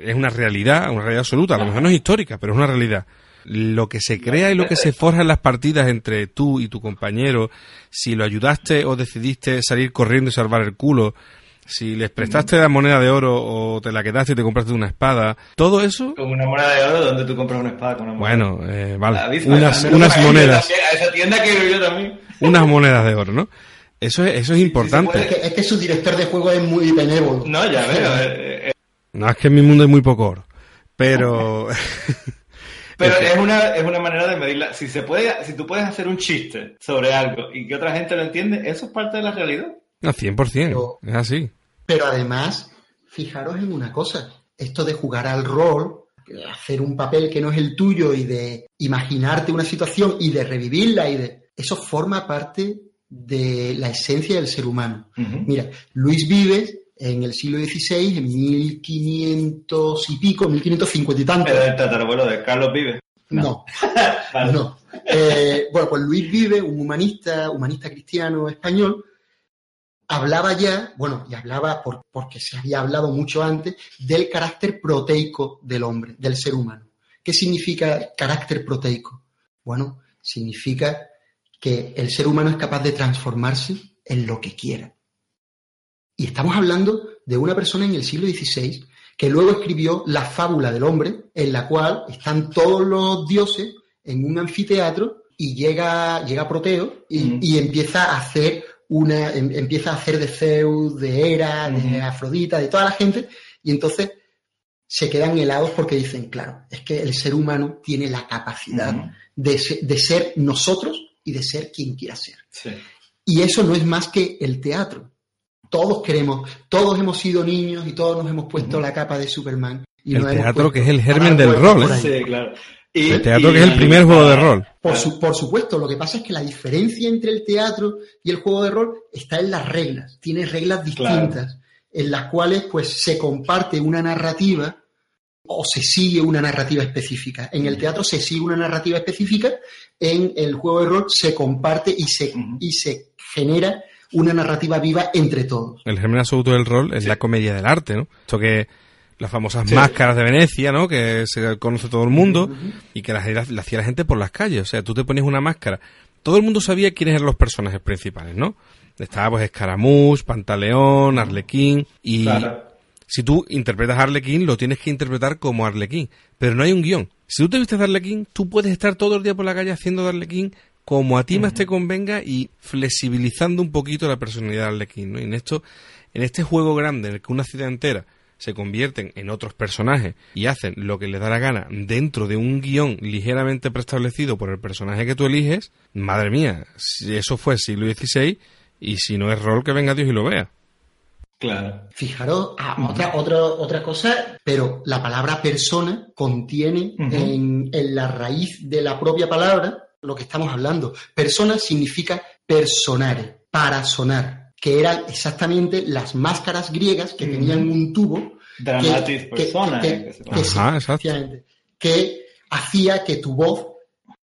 es una realidad, una realidad absoluta, a lo mejor no es histórica, pero es una realidad. Lo que se crea y lo que se forja en las partidas entre tú y tu compañero, si lo ayudaste o decidiste salir corriendo y salvar el culo, si les prestaste la moneda de oro o te la quedaste y te compraste una espada, todo eso... Con una moneda de oro, ¿dónde tú compras una espada con una moneda? Bueno, eh, vale, unas, unas monedas. A esa tienda que yo también. Unas monedas de oro, ¿no? Eso es, eso es importante. Es que, es que, su director de juego es muy benévolo. No, ya veo. Eh, eh. No, es que en mi mundo hay muy poco oro. Pero... Pero es una, es una manera de medirla. Si se puede, si tú puedes hacer un chiste sobre algo y que otra gente lo entiende, eso es parte de la realidad. No, 100%. es así. Pero además, fijaros en una cosa. Esto de jugar al rol, hacer un papel que no es el tuyo y de imaginarte una situación y de revivirla y de... Eso forma parte de la esencia del ser humano. Mira, Luis Vives en el siglo XVI, en 1500 y pico, 1550 y tanto. ¿Pero el tatarabuelo de Carlos Vives? No, no. Eh, bueno, pues Luis Vives, un humanista, humanista cristiano español, hablaba ya, bueno, y hablaba porque se había hablado mucho antes, del carácter proteico del hombre, del ser humano. ¿Qué significa carácter proteico? Bueno, significa que el ser humano es capaz de transformarse en lo que quiera. Y estamos hablando de una persona en el siglo XVI que luego escribió la fábula del hombre, en la cual están todos los dioses en un anfiteatro y llega, llega Proteo y, y empieza a hacer una, em, empieza a hacer de Zeus, de Hera, de Afrodita, de toda la gente, y entonces se quedan helados porque dicen, claro, es que el ser humano tiene la capacidad de, ser nosotros y de ser quien quiera ser. Y eso no es más que el teatro. Todos queremos, todos hemos sido niños y todos nos hemos puesto la capa de Superman. Y el teatro que es el germen del rol. Sí, claro. El teatro que es el primer juego de rol. Por, por, supuesto, lo que pasa es que la diferencia entre el teatro y el juego de rol está en las reglas. Tiene reglas distintas en las cuales pues se comparte una narrativa o se sigue una narrativa específica. En el teatro se sigue una narrativa específica, en el juego de rol se comparte y se, y se genera una narrativa viva entre todos. El germen absoluto del rol es la comedia del arte, ¿no? Esto que las famosas máscaras de Venecia, ¿no? Que se conoce todo el mundo y que las, hacía la gente por las calles. O sea, tú te pones una máscara. Todo el mundo sabía quiénes eran los personajes principales, ¿no? Estaba pues Escaramuz, Pantaleón, Arlequín y si tú interpretas a Arlequín lo tienes que interpretar como Arlequín, pero no hay un guion. Si tú te vistes de Arlequín, tú puedes estar todo el día por la calle haciendo de Arlequín como a ti más te convenga y flexibilizando un poquito la personalidad de Arlequín, ¿no? Y en esto, en este juego grande en el que una ciudad entera se convierten en otros personajes y hacen lo que les da la gana dentro de un guion ligeramente preestablecido por el personaje que tú eliges, madre mía, si eso fue el siglo XVI y si no es rol que venga Dios y lo vea. Claro. Fijaros, ah, otra, otra, otra cosa, pero la palabra persona contiene en, en la raíz de la propia palabra lo que estamos hablando. Persona significa personare, para sonar que eran exactamente las máscaras griegas que tenían un tubo que, persona, que, hacía que tu voz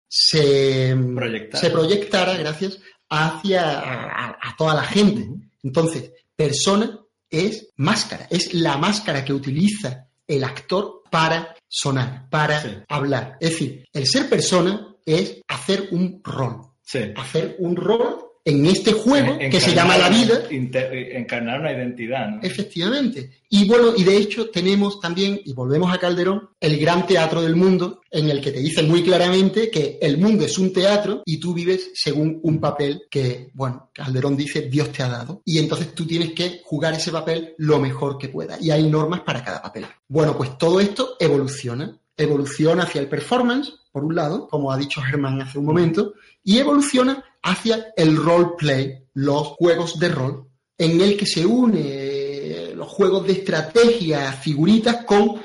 se proyectara, se proyectara gracias, hacia a, toda la gente. Entonces, persona es máscara, es la máscara que utiliza el actor para sonar, para hablar. Es decir, el ser persona es hacer un rol. Hacer un rol en este juego que se llama la vida. Encarnar una identidad, ¿no? Efectivamente. Y bueno, y de hecho tenemos también, y volvemos a Calderón, el gran teatro del mundo, en el que te dice muy claramente que el mundo es un teatro y tú vives según un papel que, bueno, Calderón dice Dios te ha dado. Y entonces tú tienes que jugar ese papel lo mejor que pueda. Y hay normas para cada papel. Bueno, pues todo esto evoluciona. Evoluciona hacia el performance, por un lado, como ha dicho Germán hace un momento, y evoluciona hacia el roleplay, los juegos de rol, en el que se une eh, los juegos de estrategia, figuritas, con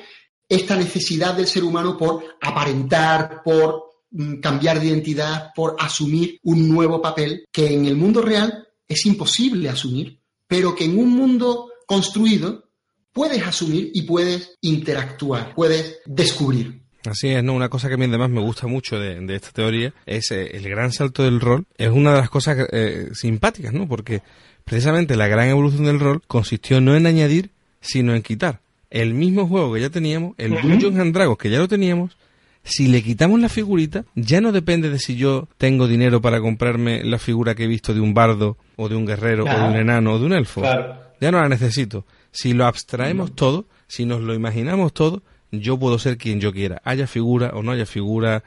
esta necesidad del ser humano por aparentar, por mm, cambiar de identidad, por asumir un nuevo papel que en el mundo real es imposible asumir, pero que en un mundo construido puedes asumir y puedes interactuar, puedes descubrir. Así es, ¿no? Una cosa que a mí además me gusta mucho de, esta teoría es eh, el gran salto del rol. Es una de las cosas eh, simpáticas, ¿no? Porque precisamente la gran evolución del rol consistió no en añadir, sino en quitar. El mismo juego que ya teníamos, el Dungeons and Dragons que ya lo teníamos, si le quitamos la figurita, ya no depende de si yo tengo dinero para comprarme la figura que he visto de un bardo, o de un guerrero, o de un enano, o de un elfo. Ya no la necesito. Si lo abstraemos todo, si nos lo imaginamos todo, yo puedo ser quien yo quiera, haya figura o no haya figura,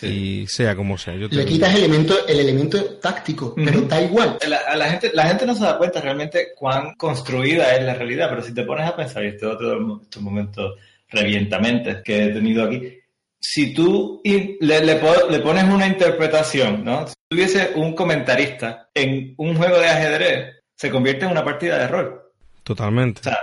y sea como sea. Yo Le quitas el elemento, el elemento táctico, pero da igual. La, la, gente, la gente no se da cuenta realmente cuán construida es la realidad, pero si te pones a pensar, y este es otro estos momentos revientamente que he tenido aquí, si tú le, le, pones una interpretación, ¿no? Si tuviese un comentarista en un juego de ajedrez, se convierte en una partida de rol. Totalmente. O sea,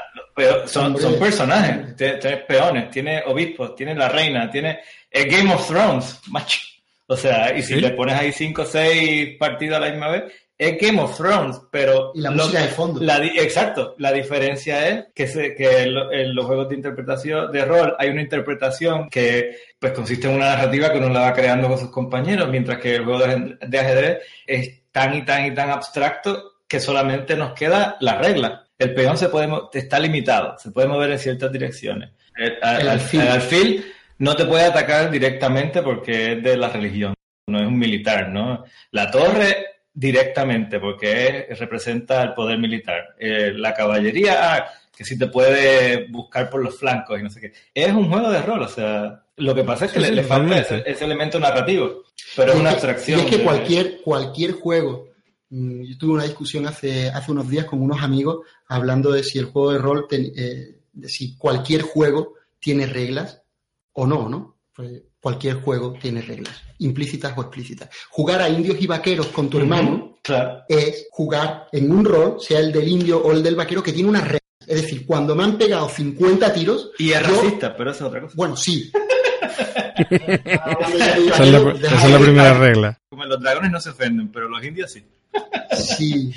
son, son personajes, tienes peones, tiene obispos, tiene la reina, tiene el Game of Thrones, macho. O sea, y si le pones ahí cinco o seis partidos a la misma vez, es Game of Thrones, pero... Y la música de fondo. exacto, la diferencia es que, se, que en, los juegos de interpretación, de rol, hay una interpretación que pues consiste en una narrativa que uno la va creando con sus compañeros, mientras que el juego de, de ajedrez es tan y tan y tan abstracto que solamente nos queda la regla el peón se puede, está limitado, se puede mover en ciertas direcciones. El, alfil. no te puede atacar directamente porque es de la religión, no es un militar, ¿no? La torre directamente porque representa el poder militar. Eh, la caballería, ah, que sí te puede buscar por los flancos y no sé qué. Es un juego de rol, o sea, lo que pasa es que le, falta ese, elemento narrativo, pero es una abstracción. es que cualquier, cualquier juego yo tuve una discusión hace, hace unos días con unos amigos hablando de si el juego de rol, eh, de si cualquier juego tiene reglas o no, ¿no? Pues cualquier juego tiene reglas, implícitas o explícitas. Jugar a indios y vaqueros con tu hermano es jugar en un rol, sea el del indio o el del vaquero, que tiene unas reglas. Es decir, cuando me han pegado 50 tiros... Y es racista, pero es otra cosa. Bueno, sí, esa, es la, primera regla. Como los dragones no se ofenden, pero los indios sí. Sí,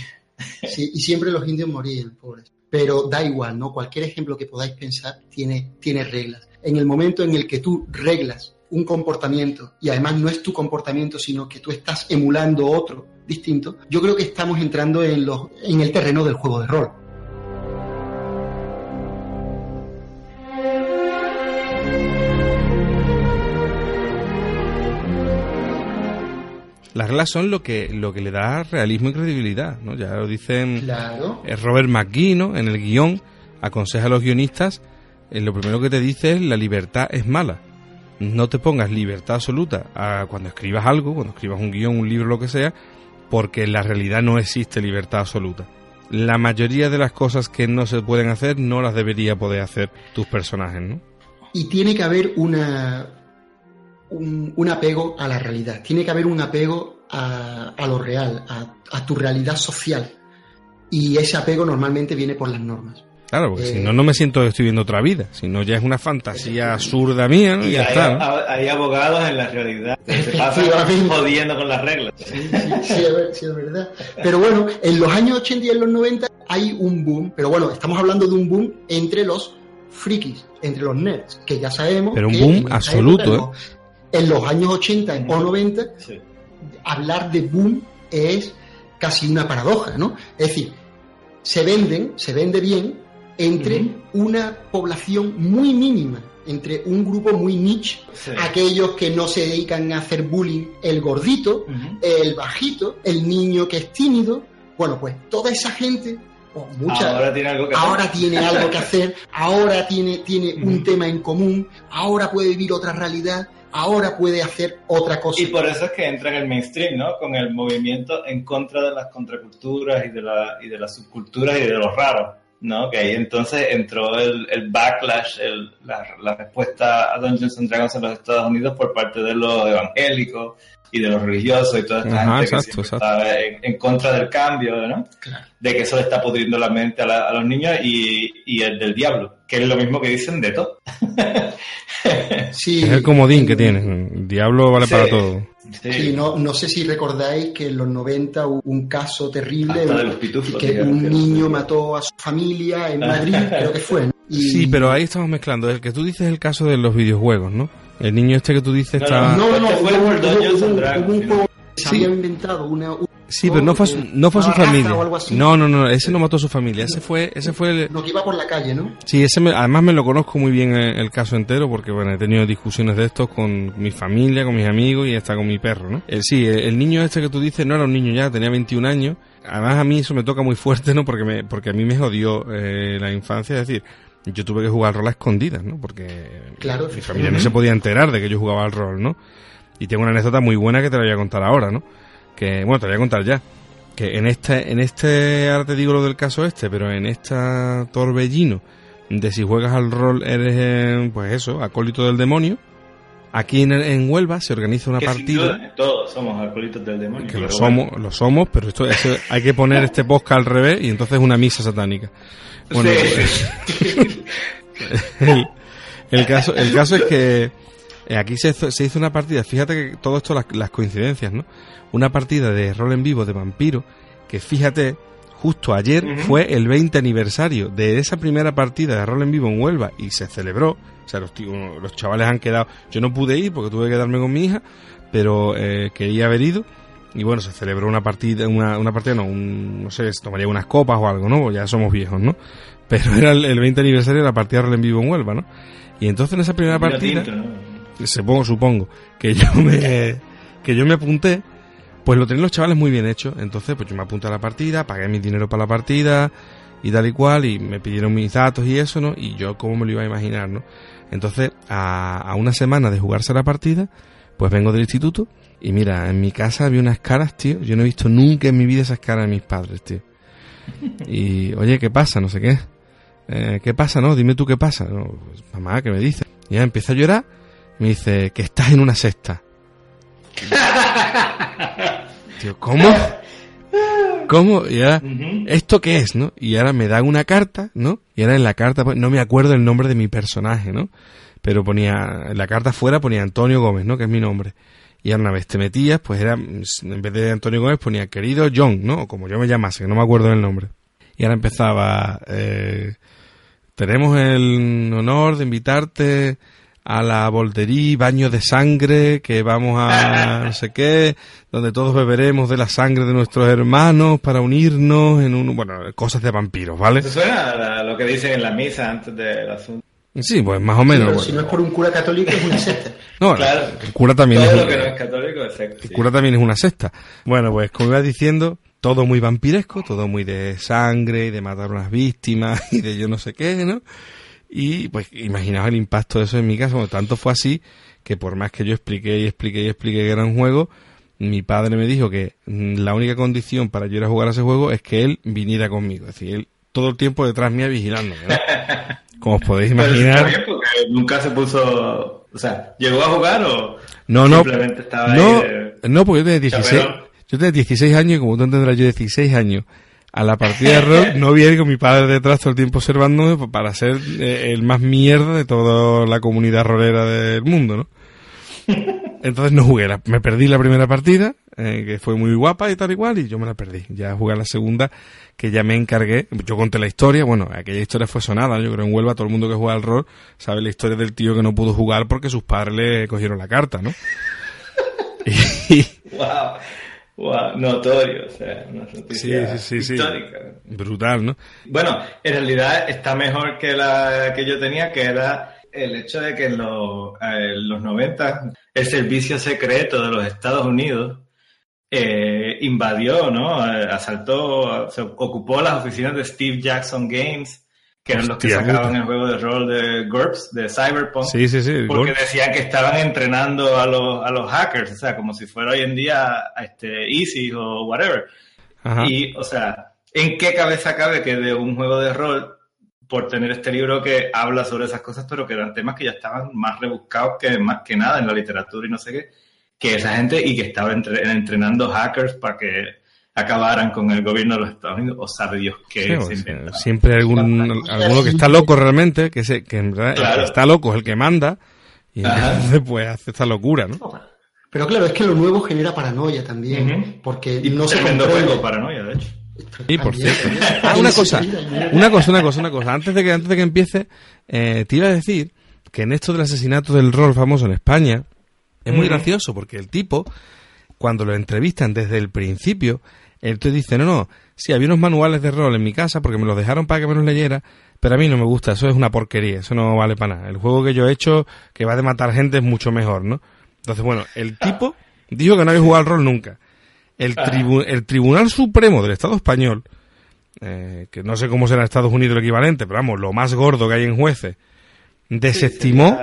sí, y siempre los indios morían, pobres. Pero da igual, ¿no? Cualquier ejemplo que podáis pensar tiene, tiene reglas. En el momento en el que tú reglas un comportamiento y además no es tu comportamiento, sino que tú estás emulando otro distinto, yo creo que estamos entrando en, los, en el terreno del juego de rol. Las reglas son lo que, lo que le da realismo y credibilidad, ¿no? Ya lo dicen claro. Eh, Robert McGee, ¿no? En el guion aconseja a los guionistas, eh, lo primero que te dice es la libertad es mala. No te pongas libertad absoluta a cuando escribas algo, cuando escribas un guion, un libro, lo que sea, porque en la realidad no existe libertad absoluta. La mayoría de las cosas que no se pueden hacer no las debería poder hacer tus personajes, ¿no? Y tiene que haber una, un, apego a la realidad, tiene que haber un apego a, lo real, a, tu realidad social. Y ese apego normalmente viene por las normas. Claro, porque si eh, no, no me siento que estoy viendo otra vida. Si no, ya es una fantasía absurda mía, ¿no? Y, ya hay, está. Hay abogados en la realidad que se pasan jodiendo con las reglas. Sí, sí, es verdad. Pero bueno, en los años 80 y en los 90 hay un boom, pero bueno, estamos hablando de un boom entre los frikis, entre los nerds, que ya sabemos. Pero un boom absoluto, ¿eh? En los años 80 o 90, hablar de boom es casi una paradoja, ¿no? Es decir, se venden, se vende bien entre una población muy mínima, entre un grupo muy niche, aquellos que no se dedican a hacer bullying, el gordito, el bajito, el niño que es tímido, bueno, pues toda esa gente ahora tiene algo que ahora hacer. Tiene algo que hacer, ahora tiene, tiene un tema en común, ahora puede vivir otra realidad, ahora puede hacer otra cosa. Y por eso es que entra en el mainstream, ¿no? Con el movimiento en contra de las contraculturas y de, la, y de las subculturas y de los raros, ¿no? Que ahí entonces entró el, backlash, el, la, la, respuesta a Dungeons and Dragons en los Estados Unidos por parte de los evangélicos y de los religiosos y toda esta gente que estaba en, contra del cambio, ¿no? De que eso le está pudriendo la mente a, a los niños y, y el del diablo, que es lo mismo que dicen de todo. es el comodín que tiene. El diablo vale para todo. Sí. no, no sé si recordáis que en los 90 hubo un caso terrible que un niño mató a su familia en Madrid, creo que fue. Sí, pero ahí estamos mezclando. El que tú dices es el caso de los videojuegos, ¿no? El niño este que tú dices está... No, no, no, fue un juego se había inventado una, Sí, pero no fue, no fue su familia. No, no, no, ese no mató a su familia. Ese fue, ese fue el... Lo que iba por la calle, ¿no? Sí, ese además me lo conozco muy bien el, el, caso entero porque, bueno, he tenido discusiones de estos con mi familia, con mis amigos y hasta con mi perro, ¿no? El, sí, el, niño este que tú dices no era un niño ya, tenía 21 años. Además a mí eso me toca muy fuerte, ¿no? Porque me, porque a mí me jodió eh, la infancia, es decir, yo tuve que jugar rol a escondidas, ¿no? Porque claro, mi familia no se podía enterar de que yo jugaba al rol, ¿no? Y tengo una anécdota muy buena que te la voy a contar ahora, ¿no? Que, bueno, te la voy a contar ya que en este, en este, ahora te digo lo del caso este, pero en esta torbellino de si juegas al rol eres, eh, pues eso, acólito del demonio, aquí en, en Huelva se organiza una partida. todos somos acólitos del demonio. Que lo somos, lo somos, pero esto hay que poner este podcast al revés y entonces es una misa satánica. Bueno, el, el, caso, el caso es que eh, aquí se, se hizo una partida, fíjate que todo esto las, las coincidencias, ¿no? Una partida de rol en vivo de vampiro, que fíjate, justo ayer fue el 20 aniversario de esa primera partida de rol en vivo en Huelva y se celebró. O sea, los, los chavales han quedado. Yo no pude ir porque tuve que quedarme con mi hija, pero eh, quería haber ido. Y bueno, se celebró una partida, una, una partida, no, un, no sé, se tomaría unas copas o algo, ¿no? Ya somos viejos, ¿no? Pero era el, 20 aniversario de la partida en vivo en Huelva, ¿no? Y entonces en esa primera partida, supongo, supongo, que yo me, que yo me apunté, pues lo tenían los chavales muy bien hecho. Entonces, pues yo me apunté a la partida, pagué mi dinero para la partida y tal y cual, y me pidieron mis datos y eso, ¿no? Y yo, ¿cómo me lo iba a imaginar, no? Entonces, a, a una semana de jugarse la partida, pues vengo del instituto y mira, en mi casa había unas caras, tío. Yo no he visto nunca en mi vida esas caras de mis padres, tío. Y, oye, ¿qué pasa? No sé qué. Eh, ¿Qué pasa, no? Dime tú qué pasa. No, pues, mamá, ¿qué me dice? Y ya empieza a llorar me dice que estás en una sexta. Tío, ¿cómo? ¿Cómo? Y ahora, ¿esto qué es, no? Y ahora me dan una carta, ¿no? Y ahora en la carta, pues, no me acuerdo el nombre de mi personaje, ¿no? Pero ponía, en la carta fuera ponía Antonio Gómez, ¿no? Que es mi nombre. Y una vez te metías, pues era, en vez de Antonio Gómez ponía querido John, ¿no? Como yo me llamase, no me acuerdo del nombre. Y ahora empezaba, eh, tenemos el honor de invitarte a la Volderí, baño de sangre, que vamos a no sé qué, donde todos beberemos de la sangre de nuestros hermanos para unirnos en un, bueno, cosas de vampiros, ¿vale? Eso suena a lo que dicen en la misa antes del asunto. Sí, pues más o menos. Si no es por un cura católico, es una secta. no, claro. el cura también Todo es. lo que no es católico es secta. El cura también es una secta. Bueno, pues como iba diciendo, todo muy vampiresco, todo muy de sangre y de matar unas víctimas y de yo no sé qué, ¿no? Y pues imaginaos el impacto de eso en mi casa, bueno, tanto fue así que por más que yo expliqué y expliqué y expliqué que era un juego, mi padre me dijo que mm, la única condición para yo ir a jugar a ese juego es que él viniera conmigo. Es decir, él todo el tiempo detrás mía vigilándome, ¿no? Como os podéis imaginar. Bien porque nunca se puso. O sea, ¿llegó a jugar o No, no. simplemente estaba no, ahí? de- no, porque yo tenía 16. Chaperón. Yo tenía 16 años y como tú entenderás, yo 16 años. A la partida de rol no vi a ir con mi padre detrás todo el tiempo observándome para ser eh, el más mierda de toda la comunidad rolera del mundo, ¿no? Entonces no jugué, la- me perdí la primera partida, eh, que fue muy guapa y tal igual, y yo me la perdí. Ya jugué la segunda, que ya me encargué, yo conté la historia, bueno, aquella historia fue sonada, yo creo en Huelva todo el mundo que juega al rol sabe la historia del tío que no pudo jugar porque sus padres le cogieron la carta, ¿no? Y- Wow. Wow, notorio, o sea, una noticia Sí, sí, sí, sí. histórica. brutal, ¿no? Bueno, en realidad está mejor que la que yo tenía, que era el hecho de que en los, eh, los 90 el servicio secreto de los Estados Unidos eh, invadió, ¿no? Eh, asaltó, se ocupó las oficinas de Steve Jackson Games, que eran los que sacaban puta. el juego de rol de GURPS, de Cyberpunk. Sí, sí, sí. Porque decían que estaban entrenando a los, a los hackers, o sea, como si fuera hoy en día este, Easy o whatever. Ajá. Y, o sea, ¿en qué cabeza cabe que de un juego de rol, por tener este libro que habla sobre esas cosas, pero que eran temas que ya estaban más rebuscados que más que nada en la literatura y no sé qué, que esa gente y que estaba entre- entrenando hackers para que acabaran con el gobierno de los Estados Unidos, o sabe Dios qué Sí, se o sea, inventaron. siempre hay algún, alguno que está loco realmente, que, se, que en verdad el Claro. que está loco es el que manda, y entonces pues hace esta locura, ¿no? Pero claro, es que lo nuevo genera paranoia también, porque Y no se comprende. juego, paranoia, de hecho. Y por cierto. Ah, una cosa, una cosa, una cosa, una cosa. Antes de que, antes de que empiece, eh, te iba a decir que en esto del asesinato del rol famoso en España, es muy Ujú. gracioso porque el tipo, cuando lo entrevistan desde el principio, él te dice, no, no, sí, había unos manuales de rol en mi casa porque me los dejaron para que me los leyera, pero a mí no me gusta, eso es una porquería, eso no vale para nada. El juego que yo he hecho, que va de matar gente, es mucho mejor, ¿no? Entonces, bueno, el tipo dijo que no había jugado al rol nunca. El, tribu- el Tribunal Supremo del Estado Español, eh, que no sé cómo será en Estados Unidos el equivalente, pero vamos, lo más gordo que hay en jueces, desestimó,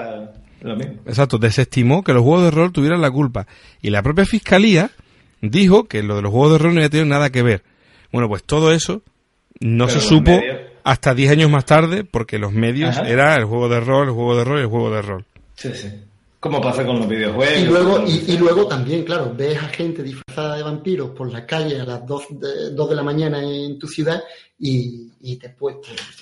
Lo mismo. exacto, desestimó que los juegos de rol tuvieran la culpa. Y la propia fiscalía dijo que lo de los juegos de rol no había tenido nada que ver. Bueno, pues todo eso no Pero se supo medios- hasta 10 años más tarde, porque los medios Ajá. era el juego de rol, el juego de rol y el juego de rol. Sí, sí. Como pasa con los videojuegos. Y luego, y, y luego también, claro, ves a gente disfrazada de vampiros por la calle a las 2 de, 2 de la mañana en tu ciudad y, y te puedes...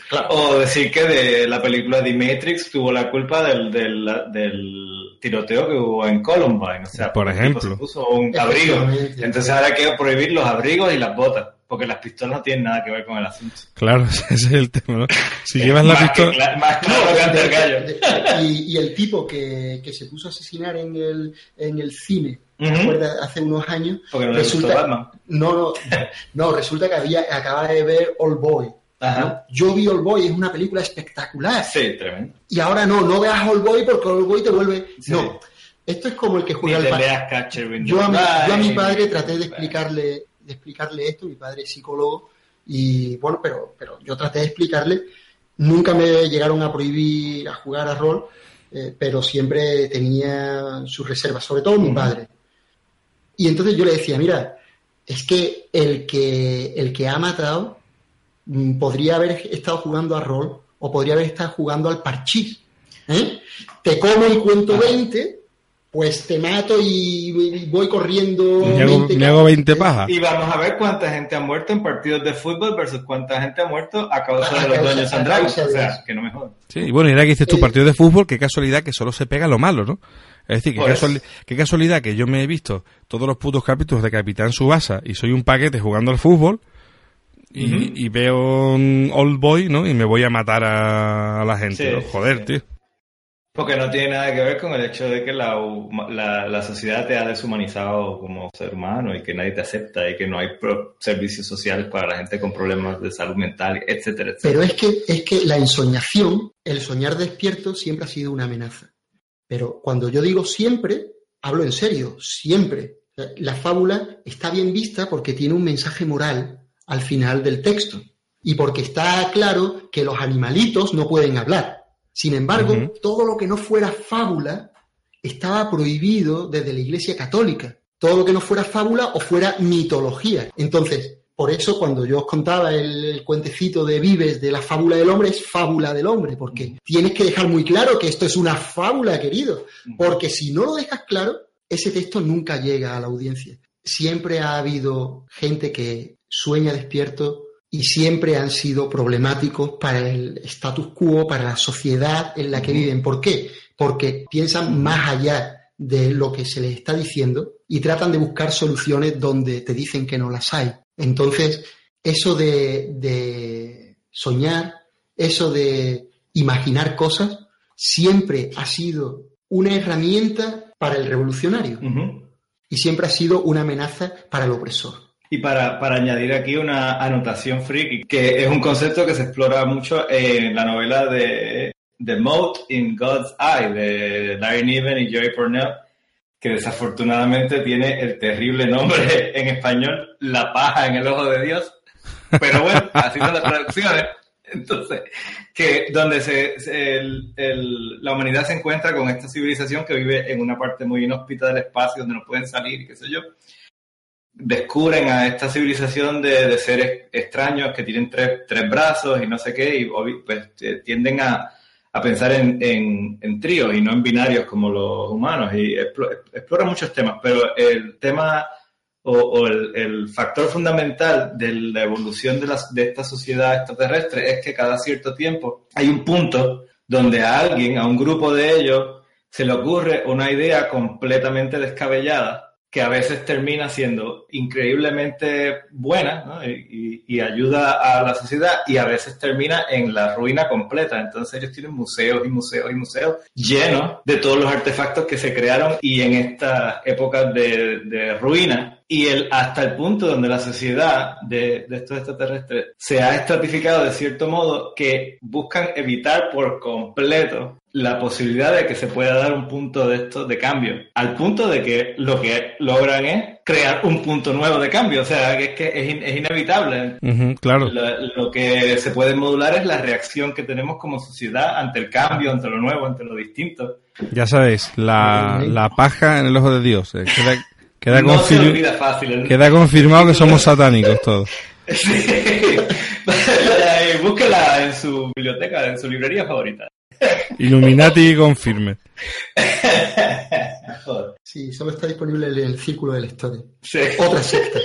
Claro, O decir que de la película The Matrix tuvo la culpa del, del, del tiroteo que hubo en Columbine. O sea, Por ejemplo. Se puso un abrigo. Entonces ahora hay que prohibir los abrigos y las botas. Porque las pistolas no tienen nada que ver con el asunto. Claro, ese es el tema, ¿no? Si llevas la que pistola... más claro que ante el gallo. y, y el tipo que, que se puso a asesinar en el, en el cine, ¿te Ujú. acuerdas? Hace unos años, Porque no le gustó Batman. no, no, no, resulta que había, acaba de ver Old Boy. Ajá. ¿no? Yo vi Old Boy, es una película espectacular. Sí, tremendo. Y ahora no, no veas Old Boy porque Old Boy te vuelve. Sí. No, esto es como el que juega al te pa- leas Catcher in the yo a, mi, yo a mi Rye. padre traté de explicarle, de explicarle esto, mi padre es psicólogo, y bueno, pero, pero yo traté de explicarle, nunca me llegaron a prohibir a jugar a rol, eh, pero siempre tenía sus reservas, sobre todo mi padre. Y entonces yo le decía, mira, es que el que, el que ha matado mm, podría haber estado jugando a rol o podría haber estado jugando al parchís. ¿eh? Te como y cuento 20, pues te mato y, voy corriendo. Me hago, 20, pajas. Y vamos a ver cuánta gente ha muerto en partidos de fútbol versus cuánta gente ha muerto a causa de los dueños Andragos. O sea, que no me jodan. Sí, y bueno, y ahora que dices tu partido de fútbol, qué casualidad que solo se pega lo malo, ¿no? Es decir, qué, qué casualidad que yo me he visto todos los putos capítulos de Capitán Subasa y soy un paquete jugando al fútbol y, veo un old boy, ¿no? Y me voy a matar a, la gente. Joder, tío. Porque no tiene nada que ver con el hecho de que la, la, sociedad te ha deshumanizado como ser humano y que nadie te acepta y que no hay servicios sociales para la gente con problemas de salud mental, etcétera, etcétera. Pero es que, es que la ensoñación, el soñar despierto, siempre ha sido una amenaza. Pero cuando yo digo siempre, hablo en serio, siempre. La fábula está bien vista porque tiene un mensaje moral al final del texto y porque está claro que los animalitos no pueden hablar sin embargo, todo lo que no fuera fábula estaba prohibido desde la Iglesia Católica. Todo lo que no fuera fábula o fuera mitología. Entonces, por eso cuando yo os contaba el, cuentecito de Vives de la fábula del hombre, es fábula del hombre, porque tienes que dejar muy claro que esto es una fábula, querido. Porque si no lo dejas claro, ese texto nunca llega a la audiencia. Siempre ha habido gente que sueña despierto y siempre han sido problemáticos para el status quo, para la sociedad en la que viven. ¿Por qué? Porque piensan más allá de lo que se les está diciendo y tratan de buscar soluciones donde te dicen que no las hay. Entonces, eso de, soñar, eso de imaginar cosas, siempre ha sido una herramienta para el revolucionario y siempre ha sido una amenaza para el opresor. Y para, para, añadir aquí una anotación friki, que es un concepto que se explora mucho en la novela de The Moat in God's Eye, de Larry Niven y Joey Pornell, que desafortunadamente tiene el terrible nombre en español, La paja en el ojo de Dios. Pero bueno, así son las traducciones. Entonces, que donde se, el, el, la humanidad se encuentra con esta civilización que vive en una parte muy inhóspita del espacio donde no pueden salir, qué sé yo, descubren a esta civilización de, seres extraños que tienen tres, tres, brazos y no sé qué, y pues eh, tienden a, a pensar en, en, tríos y no en binarios como los humanos, y explora, muchos temas, pero el tema o, el, el, factor fundamental de la evolución de, las, de esta sociedad extraterrestre es que cada cierto tiempo hay un punto donde a alguien, a un grupo de ellos, se le ocurre una idea completamente descabellada que a veces termina siendo increíblemente buena y, ayuda a la sociedad y a veces termina en la ruina completa. Entonces ellos tienen museos y museos y museos llenos de todos los artefactos que se crearon y en estas épocas de, de ruina y el, hasta el punto donde la sociedad de, de, estos extraterrestres se ha estratificado de cierto modo que buscan evitar por completo la posibilidad de que se pueda dar un punto de esto de cambio, al punto de que lo que logran es crear un punto nuevo de cambio, o sea, que es que es, es inevitable. claro. Lo, que se puede modular es la reacción que tenemos como sociedad ante el cambio, ante lo nuevo, ante lo distinto. Ya sabéis, la, la paja en el ojo de Dios. Eh, Queda, queda confirmado que somos satánicos todos. Sí. Búsquela en su biblioteca, en su librería favorita. Illuminati confirme. Sí, solo está disponible en el círculo de la historia. Otra secta.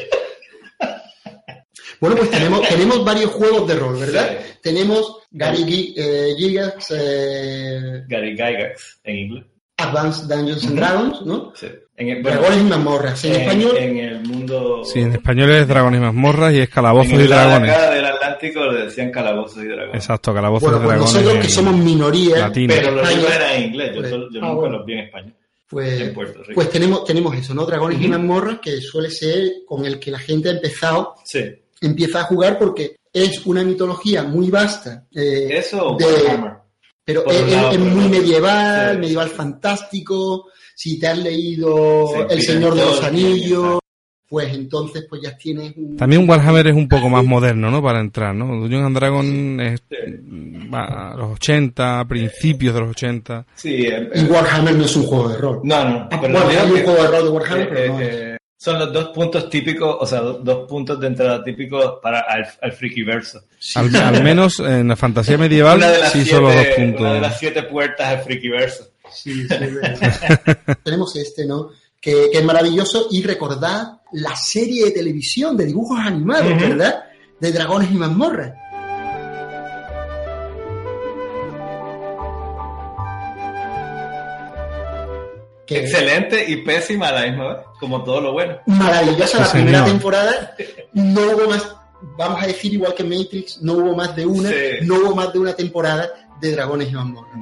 Bueno, pues tenemos, tenemos varios juegos de rol, ¿verdad? Tenemos Gary eh, Gigax. Eh, Gary Gygax en inglés. Advanced Dungeons and Dragons, ¿no? Sí. Dragones y mazmorras. En, español. En el mundo. Sí, en español es Dragones y mazmorras y es calabozos y dragones. Acá del Atlántico le decían calabozos y dragones. Exacto, calabozos y pues dragones. Nosotros que somos minoría. Pero los libros eran en inglés. Yo, pues, yo ah, nunca los vi en español. Pues, pues tenemos, tenemos eso, ¿no? Dragones y mazmorras, que suele ser con el que la gente ha empezado. Sí. Empieza a jugar porque es una mitología muy vasta. Eh, eso de, pero es, muy medieval, medieval fantástico. Si te has leído El Señor de los Anillos, pues entonces pues ya tienes También Warhammer es un poco más moderno, ¿no? Para entrar, ¿no? Dungeons and Dragon es a los 80, principios de los 80. Sí, y Warhammer no es un juego de rol. No, no. Ah, pero hay un juego de rol de Warhammer, pero no es. Eh, son los dos puntos típicos, o sea, dos, puntos de entrada típicos para al, al frikiverso. Al, menos en la fantasía medieval sí son los dos puntos. Una de las siete puertas al frikiverso. Sí, sí, Tenemos este, ¿no? Que, es maravilloso y recordad la serie de televisión de dibujos animados, ¿verdad? De dragones y mazmorras. Excelente y pésima a la misma vez, como todo lo bueno. Maravillosa la primera temporada. No hubo más, vamos a decir igual que Matrix, no hubo más de una, no hubo más de una temporada de Dragones y Mazmorras.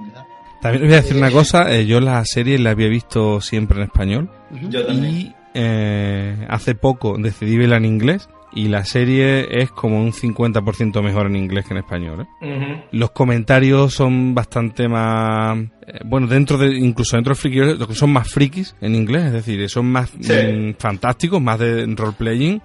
También voy a decir una eh, cosa, eh, yo la serie la había visto siempre en español. Yo también. Y eh, hace poco decidí verla en inglés y la serie es como un 50% mejor en inglés que en español. ¿eh? Los comentarios son bastante más... Eh, bueno, dentro de incluso dentro de friki, son más frikis en inglés, es decir, son más mm, fantásticos, más de roleplaying.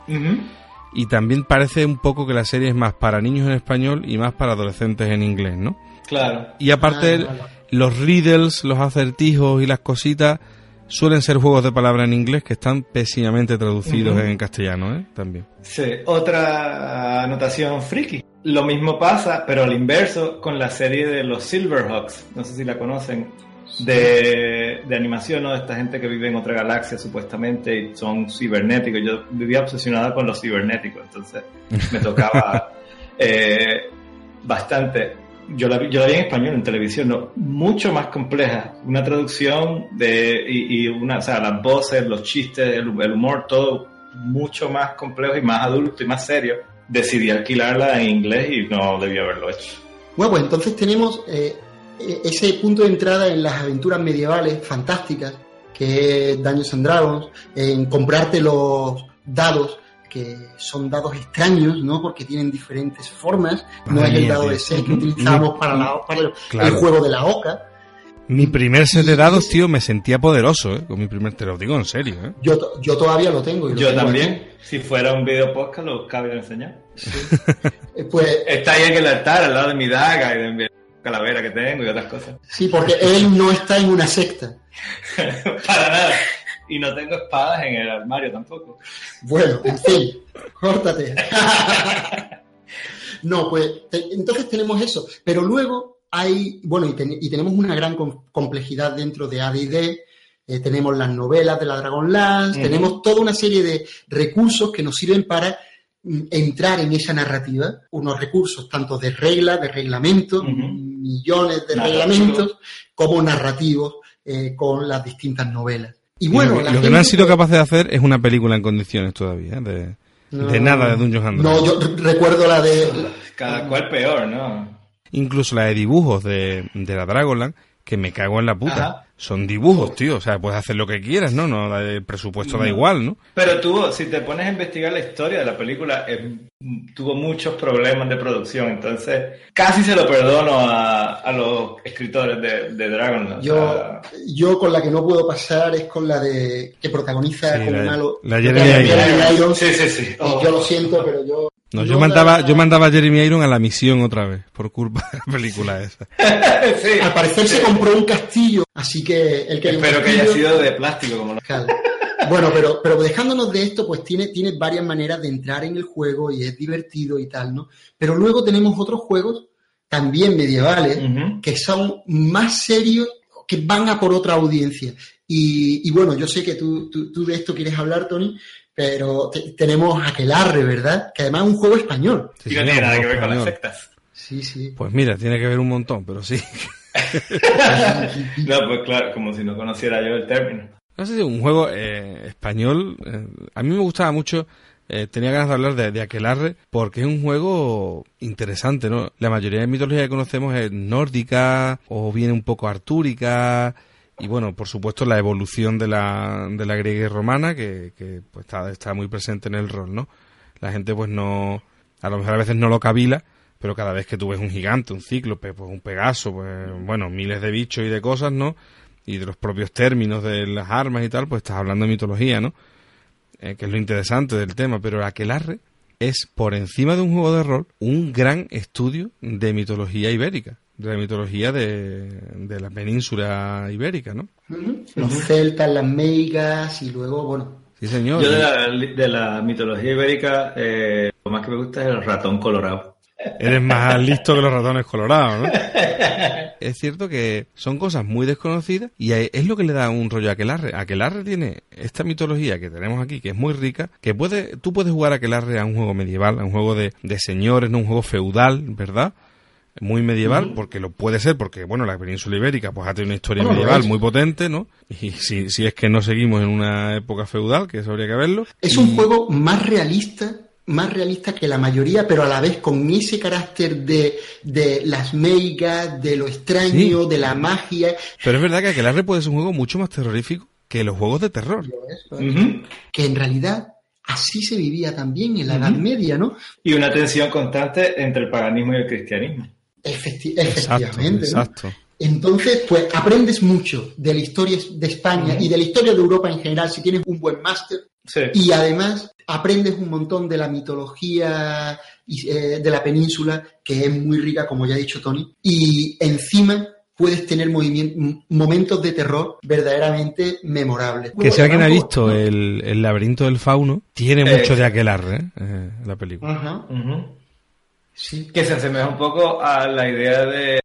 Y también parece un poco que la serie es más para niños en español y más para adolescentes en inglés, ¿no? Claro. Y aparte, ah, los riddles, los acertijos y las cositas suelen ser juegos de palabra en inglés que están pésimamente traducidos en castellano, ¿eh? También. Sí, otra anotación friki. Lo mismo pasa, pero al inverso, con la serie de los Silverhawks. No sé si la conocen. De, de, animación, ¿no? De esta gente que vive en otra galaxia supuestamente y son cibernéticos. Yo vivía obsesionada con los cibernéticos, entonces me tocaba eh, bastante yo la, yo la vi en español en televisión, no, mucho más compleja. Una traducción de, y, una, o sea, las voces, los chistes, el, humor, todo mucho más complejo y más adulto y más serio. Decidí alquilarla en inglés y no debía haberlo hecho. Bueno, pues entonces tenemos eh, ese punto de entrada en las aventuras medievales fantásticas, que es Dungeons and Dragons, en comprarte los dados que son dados extraños, ¿no? Porque tienen diferentes formas. No es el dado de 6 que utilizamos para, el, juego de la oca. Mi primer set de dados, tío, me sentía poderoso, ¿eh? Con mi primer, te lo digo en serio, ¿eh? Yo, yo todavía lo tengo. yo también. Si fuera un video podcast, lo cabe de enseñar. Eh, pues, está ahí en el altar, al lado de mi daga y de mi calavera que tengo y otras cosas. Sí, porque él no está en una secta. para nada y no tengo espadas en el armario tampoco. Bueno, en fin, córtate. no, pues entonces tenemos eso, pero luego hay, bueno, y, tenemos una gran complejidad dentro de AD&D, eh, tenemos las novelas de la Dragonlance, tenemos toda una serie de recursos que nos sirven para mm, entrar en esa narrativa, unos recursos tanto de reglas, de reglamentos, millones de reglamentos, como narrativos eh, con las distintas novelas. Y bueno, lo, que no han sido capaces de hacer es una película en condiciones todavía, de, nada de Dungeons and No, yo recuerdo la de... Cada cual peor, ¿no? Incluso la de dibujos de, de la Dragonland, que me cago en la puta. Son dibujos, tío. O sea, puedes hacer lo que quieras, ¿no? no el presupuesto da igual, ¿no? Pero tú, si te pones a investigar la historia de la película, eh, tuvo muchos problemas de producción. Entonces, casi se lo perdono a, los escritores de, de Dragon. Yo, yo con la que no puedo pasar es con la de que protagoniza como malo. La Jeremy Irons. Sí, sí, sí. Yo lo siento, pero yo no, yo mandaba, yo mandaba a Jeremy Iron a la misión otra vez, por culpa de la película esa. Al parecer se compró un castillo, así que el que Espero que haya sido de plástico como lo... Bueno, pero, pero dejándonos de esto, pues tiene, tiene varias maneras de entrar en el juego y es divertido y tal, ¿no? Pero luego tenemos otros juegos también medievales que son más serios, que van a por otra audiencia. Y, bueno, yo sé que tú, tú de esto quieres hablar, Tony, pero tenemos Aquelarre, ¿verdad? Que además es un juego español. Sí, no tiene nada que ver con las sectas. Sí, sí. Pues mira, tiene que ver un montón, pero sí. no, pues claro, como si no conociera yo el término. No sé si un juego eh, español, eh, a mí me gustaba mucho, eh, tenía ganas de hablar de, de, Aquelarre, porque es un juego interesante, ¿no? La mayoría de mitología que conocemos es nórdica, o viene un poco artúrica, y bueno, por supuesto la evolución de la, griega y romana que, pues está, está muy presente en el rol, ¿no? La gente pues no, a lo mejor a veces no lo cabila, pero cada vez que tú ves un gigante, un cíclope, pues un pegaso, pues bueno, miles de bichos y de cosas, ¿no? Y de los propios términos de las armas y tal, pues estás hablando de mitología, ¿no? Eh, que es lo interesante del tema, pero Aquelarre es por encima de un juego de rol un gran estudio de mitología ibérica de la mitología de, la península ibérica, ¿no? Los celtas, las meigas y luego, bueno. Sí, señor. Yo de la, mitología ibérica, eh, lo más que me gusta es el ratón colorado. Eres más listo que los ratones colorados, ¿no? Es cierto que son cosas muy desconocidas y es lo que le da un rollo a Aquelarre. Aquelarre tiene esta mitología que tenemos aquí, que es muy rica, que puede, tú puedes jugar Aquelarre a un juego medieval, a un juego de, de señores, no un juego feudal, ¿verdad? muy medieval, porque lo puede ser, porque bueno, la península ibérica pues ha tenido una historia medieval muy potente, ¿no? Y si, si es que no seguimos en una época feudal, que eso habría que verlo. Es un juego más realista más realista que la mayoría, pero a la vez con ese carácter de, de las meigas, de lo extraño, de la magia. Pero es verdad que Aquelarre puede ser un juego mucho más terrorífico que los juegos de terror. Que en realidad así se vivía también en la Edad Media, ¿no? Y una tensión constante entre el paganismo y el cristianismo. efectivamente. Exacto, Entonces, pues aprendes mucho de la historia de España y de la historia de Europa en general si tienes un buen máster. Y además aprendes un montón de la mitología eh, de la península, que es muy rica, como ya ha dicho Tony, y encima puedes tener momentos de terror verdaderamente memorables. Que si alguien ha visto el, laberinto del fauno, tiene eh. mucho de aquelarre ¿eh? la película. sí. Que se asemeja un poco a la idea de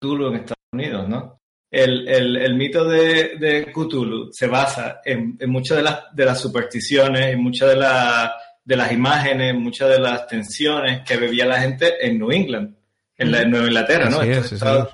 Cthulhu en Estados Unidos, ¿no? El, mito de, Cthulhu se basa en, muchas de las, de las supersticiones, en muchas de, de las imágenes, muchas de las tensiones que bebía la gente en New England, en, la, Nueva Inglaterra, ¿no?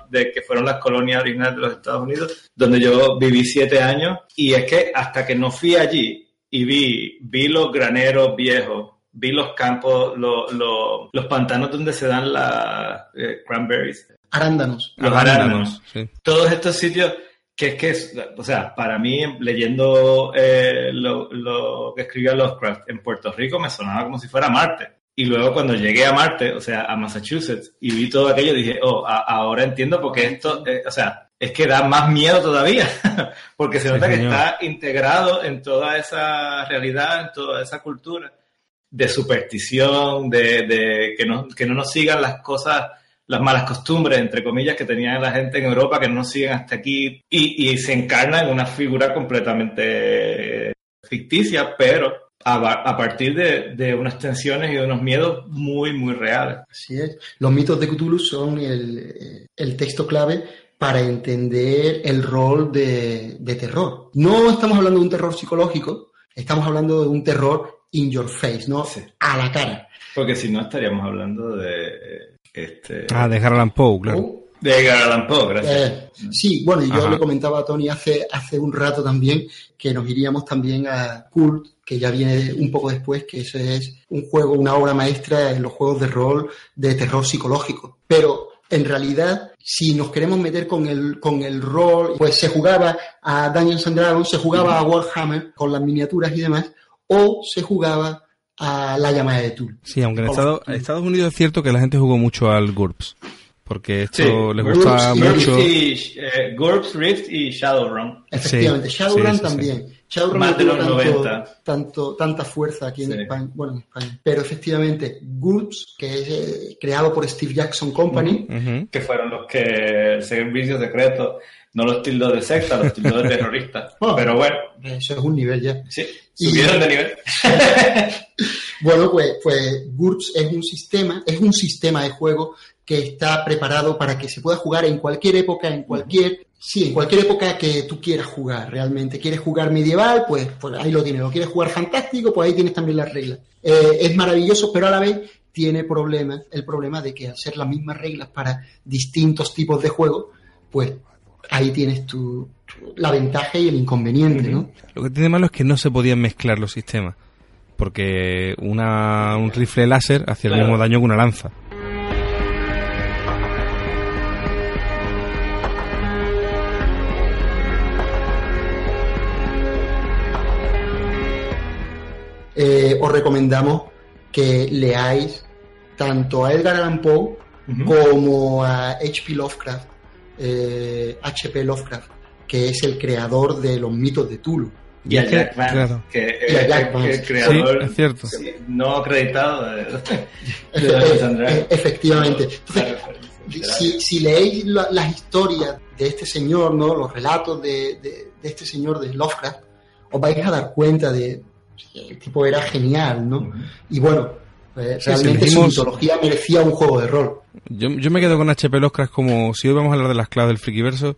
de que fueron las colonias originales de los Estados Unidos, donde yo viví siete años. Y es que hasta que no fui allí y vi, vi los graneros viejos, vi los campos, los pantanos donde se dan las eh, cranberries, Arándanos. Los arándanos. Todos estos sitios que es que, o sea, para mí, leyendo eh, lo, que escribió Lovecraft en Puerto Rico, me sonaba como si fuera Marte. Y luego cuando llegué a Marte, o sea, a Massachusetts, y vi todo aquello, dije, oh, ahora entiendo porque esto, eh, o sea, es que da más miedo todavía, porque se nota que está integrado en toda esa realidad, en toda esa cultura de superstición, de, de que, no, que no nos sigan las cosas las malas costumbres, entre comillas, que tenía la gente en Europa que no siguen hasta aquí y, se encarna en una figura completamente ficticia, pero a, partir de, unas tensiones y de unos miedos muy, muy reales. Así es. Los mitos de Cthulhu son el, texto clave para entender el rol de, terror. No estamos hablando de un terror psicológico, estamos hablando de un terror in your face, ¿no? A la cara. Porque si no estaríamos hablando de este... Ah, de Harlan Poe, claro. Uh, de Harlan Poe, gracias. Eh, sí, bueno, y yo le comentaba a Tony hace, hace un rato también que nos iríamos también a Cult, que ya viene un poco después, que ese es un juego, una obra maestra en los juegos de rol de terror psicológico. Pero en realidad, si nos queremos meter con el, con el rol, pues se jugaba a Dungeons and Dragons, se jugaba a Warhammer con las miniaturas y demás, o se jugaba a la llamada de Tool. Sí, aunque en Estados, Unidos es cierto que la gente jugó mucho al GURPS. Porque esto les gusta mucho. Y, eh, GURPS, Rift y Shadowrun. Efectivamente, Shadowrun también. Shadowrun Más de los tanto, 90. Tanto, tanta fuerza aquí en España. Bueno, en España. Pero efectivamente, GURPS, que es eh, creado por Steve Jackson Company. Que fueron los que el servicio secreto no los tildos de secta, los tildos de terroristas. pero bueno. Eso es un nivel ya. Sí, subieron de nivel. bueno, pues, pues GURPS es un sistema, es un sistema de juego que está preparado para que se pueda jugar en cualquier época, en cualquier, sí, en cualquier época que tú quieras jugar realmente. ¿Quieres jugar medieval? Pues, pues ahí lo tienes. ¿Lo quieres jugar fantástico? Pues ahí tienes también las reglas. Eh, es maravilloso, pero a la vez tiene problemas, el problema de que al ser las mismas reglas para distintos tipos de juegos, pues ahí tienes tu, la ventaja y el inconveniente, ¿no? Lo que tiene malo es que no se podían mezclar los sistemas, porque una, un rifle láser hacía el mismo daño que una lanza. Eh, os recomendamos que leáis tanto a Edgar Allan Poe como a H.P. Lovecraft H.P. Eh, Lovecraft, que es el creador de los mitos de Tulu. Y, a Jack Van, que es el, creador es cierto. no acreditado de, Efectivamente. si, leéis las historias de este señor, ¿no? los relatos de, este señor de Lovecraft, os vais a dar cuenta de que el tipo era genial, ¿no? Y bueno, Pues, realmente su mitología merecía un juego de rol. Yo, yo me quedo con HP Lovecraft como si hoy vamos a hablar de las claves del Frikiverso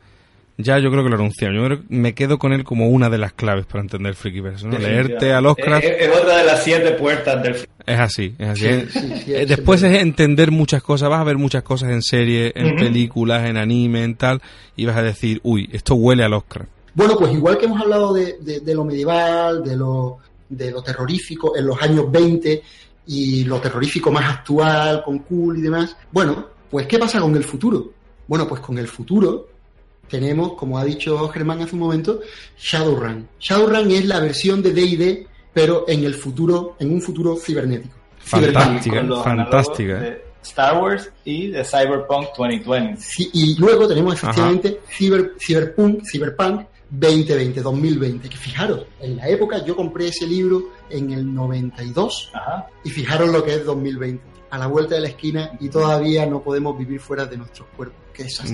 ya yo creo que lo anunciaron. Yo me quedo con él como una de las claves para entender el Frikiverso. ¿no? Leerte a Lovecraft. Es, otra de las siete puertas del Es así, es así. Eh, después es entender muchas cosas. Vas a ver muchas cosas en serie, en películas, en anime, en tal. Y vas a decir, uy, esto huele a Lovecraft. Bueno, pues igual que hemos hablado de, de, lo medieval, de lo, de lo terrorífico en los años 20 y lo terrorífico más actual, con cool y demás. Bueno, pues ¿qué pasa con el futuro? Bueno, pues con el futuro tenemos, como ha dicho Germán hace un momento, Shadowrun. Shadowrun es la versión de D&D, pero en el futuro, en un futuro cibernético. Fantástica, fantástica. ¿eh? Star Wars y de Cyberpunk 2020. y luego tenemos efectivamente Cyberpunk, Cyberpunk 2020, 2020. Que fijaros, en la época yo compré ese libro en el 92 y fijaros lo que es 2020. A la vuelta de la esquina y todavía no podemos vivir fuera de nuestros cuerpos.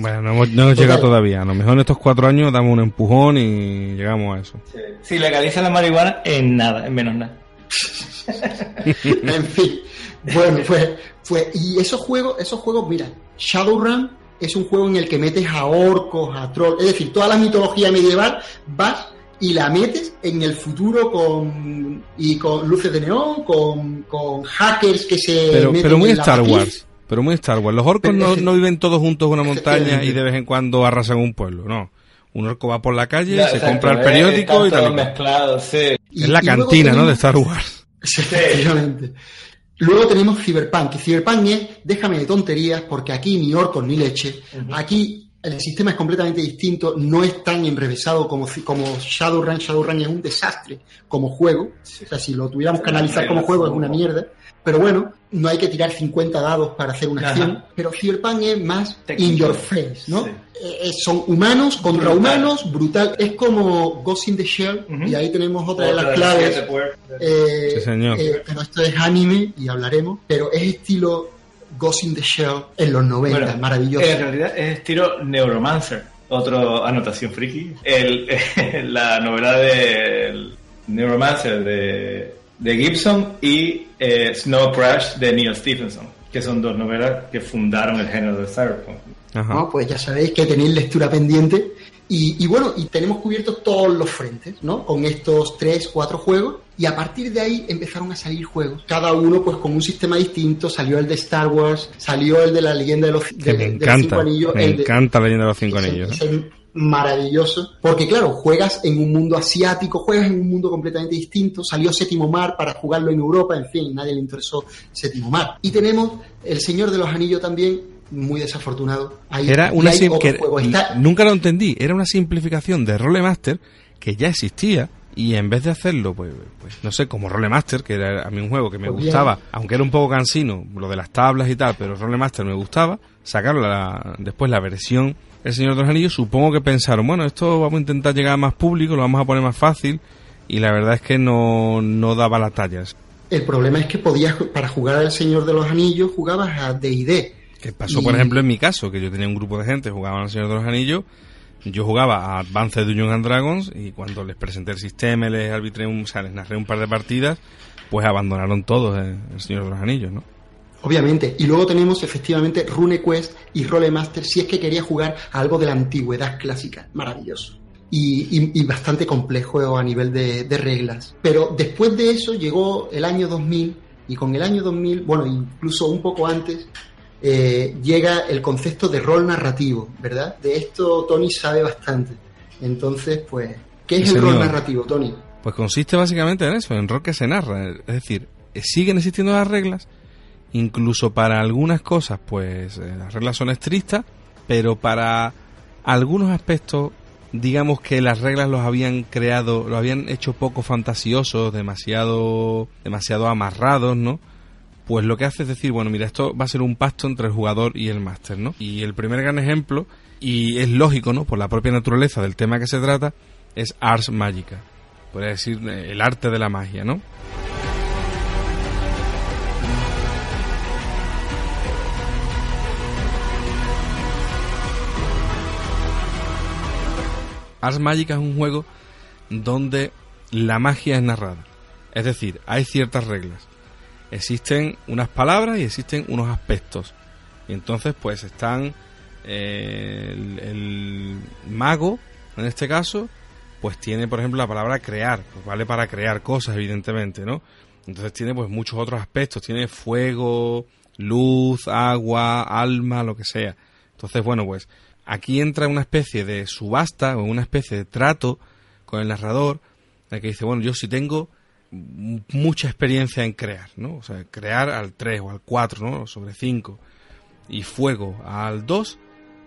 bueno, no hemos, no llegado todavía. A lo mejor en estos cuatro años damos un empujón y llegamos a eso. Si legaliza la marihuana, en nada, en menos nada. en fin. Bueno, pues, pues, y esos juegos, esos juegos, mira, Shadowrun es un juego en el que metes a orcos, a trolls, es decir, toda la mitología medieval vas y la metes en el futuro con y con luces de neón, con, con hackers que se pero, pero muy Star Wars. Pero muy Star Wars. Los orcos no, no, viven todos juntos en una montaña y de vez en cuando arrasan un pueblo, no. Un orco va por la calle, se compra el periódico y tal. Mezclado, sí. Es la cantina, ¿no? De Star Wars. Sí, efectivamente. Luego tenemos Cyberpunk, y Cyberpunk es, déjame de tonterías, porque aquí ni orcos ni leche, aquí el sistema es completamente distinto, no es tan enrevesado como, como Shadowrun, Shadowrun es un desastre como juego, o sea, si lo tuviéramos que analizar como juego es una mierda, pero bueno, no hay que tirar 50 dados para hacer una acción, pero Cyberpunk es más in your face, ¿no? Eh, eh, son humanos contra humanos, brutal. Es como Ghost in the Shell, y ahí tenemos otra, de las claves. Eh, sí, señor. pero esto es anime y hablaremos, pero es estilo Ghost in the Shell en los 90, maravilloso. En realidad es estilo Neuromancer, otra anotación friki. El, la novela de Neuromancer de de Gibson y eh, Snow Crash de Neil Stephenson, que son dos novelas que fundaron el género de cyberpunk. pues ya sabéis que tenéis lectura pendiente y, bueno, y tenemos cubiertos todos los frentes, ¿no? Con estos tres, cuatro juegos y a partir de ahí empezaron a salir juegos, cada uno pues con un sistema distinto, salió el de Star Wars, salió el de la leyenda de los, cinco anillos. Me encanta la leyenda de los cinco anillos. ¿eh? Maravilloso, porque claro, juegas en un mundo asiático, juegas en un mundo completamente distinto, salió Séptimo Mar para jugarlo en Europa, en fin, nadie le interesó Séptimo Mar. Y tenemos El Señor de los Anillos también, muy desafortunado. era una nunca lo entendí, era una simplificación de Rolemaster que ya existía y en vez de hacerlo, pues, pues no sé, como Rolemaster, que era a mí un juego que me pues gustaba, aunque era un poco cansino, lo de las tablas y tal, pero Rolemaster me gustaba, sacaron la, después la versión el Señor de los Anillos, supongo que pensaron, bueno, esto vamos a intentar llegar a más público, lo vamos a poner más fácil, y la verdad es que no, no daba las tallas. El problema es que podías, para jugar al Señor de los Anillos, jugabas a D&D. Que pasó, por ejemplo, en mi caso, que yo tenía un grupo de gente, jugaban al Señor de los Anillos, yo jugaba a Advanced Dungeons and Dragons, y cuando les presenté el sistema, les arbitré un, o sea, les narré un par de partidas, pues abandonaron todos el Señor de los Anillos, ¿no? Obviamente. Y luego tenemos efectivamente RuneQuest y Rolemaster si es que quería jugar algo de la antigüedad clásica. Maravilloso. Y, bastante complejo a nivel de, reglas. Pero después de eso llegó el año 2000 y con el año 2000, bueno, incluso un poco antes, eh, llega el concepto de rol narrativo, ¿verdad? De esto Tony sabe bastante. Entonces, pues, ¿qué es el rol narrativo, Tony? Pues consiste básicamente en eso, en rol que se narra. Es decir, siguen existiendo las reglas, Incluso para algunas cosas, pues eh, las reglas son estrictas, pero para algunos aspectos, digamos que las reglas los habían creado, lo habían hecho poco fantasiosos, demasiado, demasiado amarrados, ¿no? Pues lo que hace es decir, bueno, mira, esto va a ser un pacto entre el jugador y el máster, ¿no? Y el primer gran ejemplo, y es lógico, ¿no? Por la propia naturaleza del tema que se trata, es Ars Magica. Podría decir eh, el arte de la magia, ¿no? Ars Magica es un juego donde la magia es narrada. Es decir, hay ciertas reglas. existen unas palabras y existen unos aspectos. Y entonces, pues están eh, el, mago, en este caso, pues tiene, por ejemplo, la palabra crear, pues vale para crear cosas, evidentemente, ¿no? Entonces tiene pues muchos otros aspectos, tiene fuego, luz, agua, alma, lo que sea. Entonces, bueno, pues aquí entra una especie de subasta o una especie de trato con el narrador, en que dice, bueno, yo si tengo mucha experiencia en crear, ¿no? O sea, crear al 3 o al 4, ¿no? Sobre 5 y fuego al 2,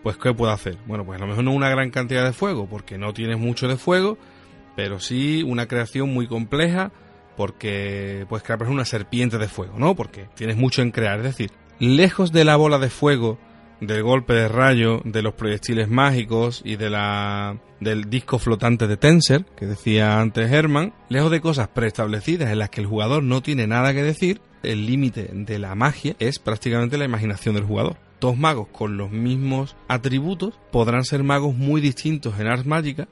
pues ¿qué puedo hacer? Bueno, pues a lo mejor no una gran cantidad de fuego, porque no tienes mucho de fuego, pero sí una creación muy compleja, porque puedes crear una serpiente de fuego, ¿no? Porque tienes mucho en crear, es decir, lejos de la bola de fuego del golpe de rayo, de los proyectiles mágicos y de la del disco flotante de Tenser, que decía antes Herman, lejos de cosas preestablecidas en las que el jugador no tiene nada que decir, el límite de la magia es prácticamente la imaginación del jugador. Dos magos con los mismos atributos podrán ser magos muy distintos en Ars Magica,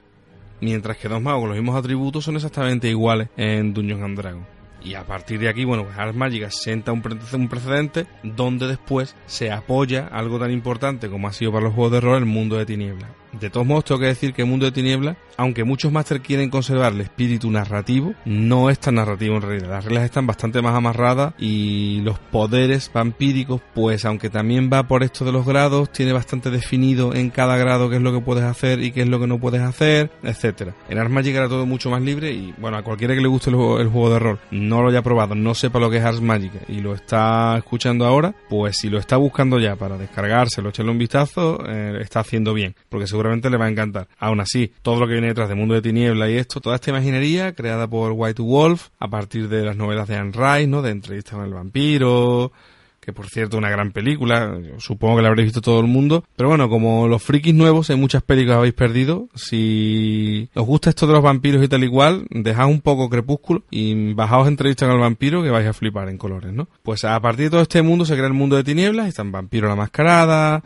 mientras que dos magos con los mismos atributos son exactamente iguales en Dungeons and Dragons. Y a partir de aquí, bueno, pues Ars Magica sienta un, precedente donde después se apoya algo tan importante como ha sido para los juegos de rol el mundo de tinieblas. De todos modos, tengo que decir que mundo de tinieblas, aunque muchos máster quieren conservar el espíritu narrativo, no es tan narrativo en realidad. Las reglas están bastante más amarradas y los poderes vampíricos, pues aunque también va por esto de los grados, tiene bastante definido en cada grado qué es lo que puedes hacer y qué es lo que no puedes hacer, etcétera. En Magic era todo mucho más libre y bueno, a cualquiera que le guste el juego, de rol, no lo haya probado, no sepa lo que es Ars Magic y lo está escuchando ahora, pues si lo está buscando ya para descargárselo, echarle un vistazo, eh, está haciendo bien, porque seguro seguramente le va a encantar. Aún así, todo lo que viene detrás de Mundo de Tiniebla y esto, toda esta imaginería creada por White Wolf a partir de las novelas de Anne Rice, ¿no? De Entrevista con el vampiro, que por cierto una gran película, supongo que la habréis visto todo el mundo, pero bueno, como los frikis nuevos, hay muchas películas habéis perdido, si os gusta esto de los vampiros y tal igual, dejad un poco Crepúsculo y bajaos entrevista con el vampiro que vais a flipar en colores, ¿no? Pues a partir de todo este mundo se crea el mundo de tinieblas, están vampiros la mascarada,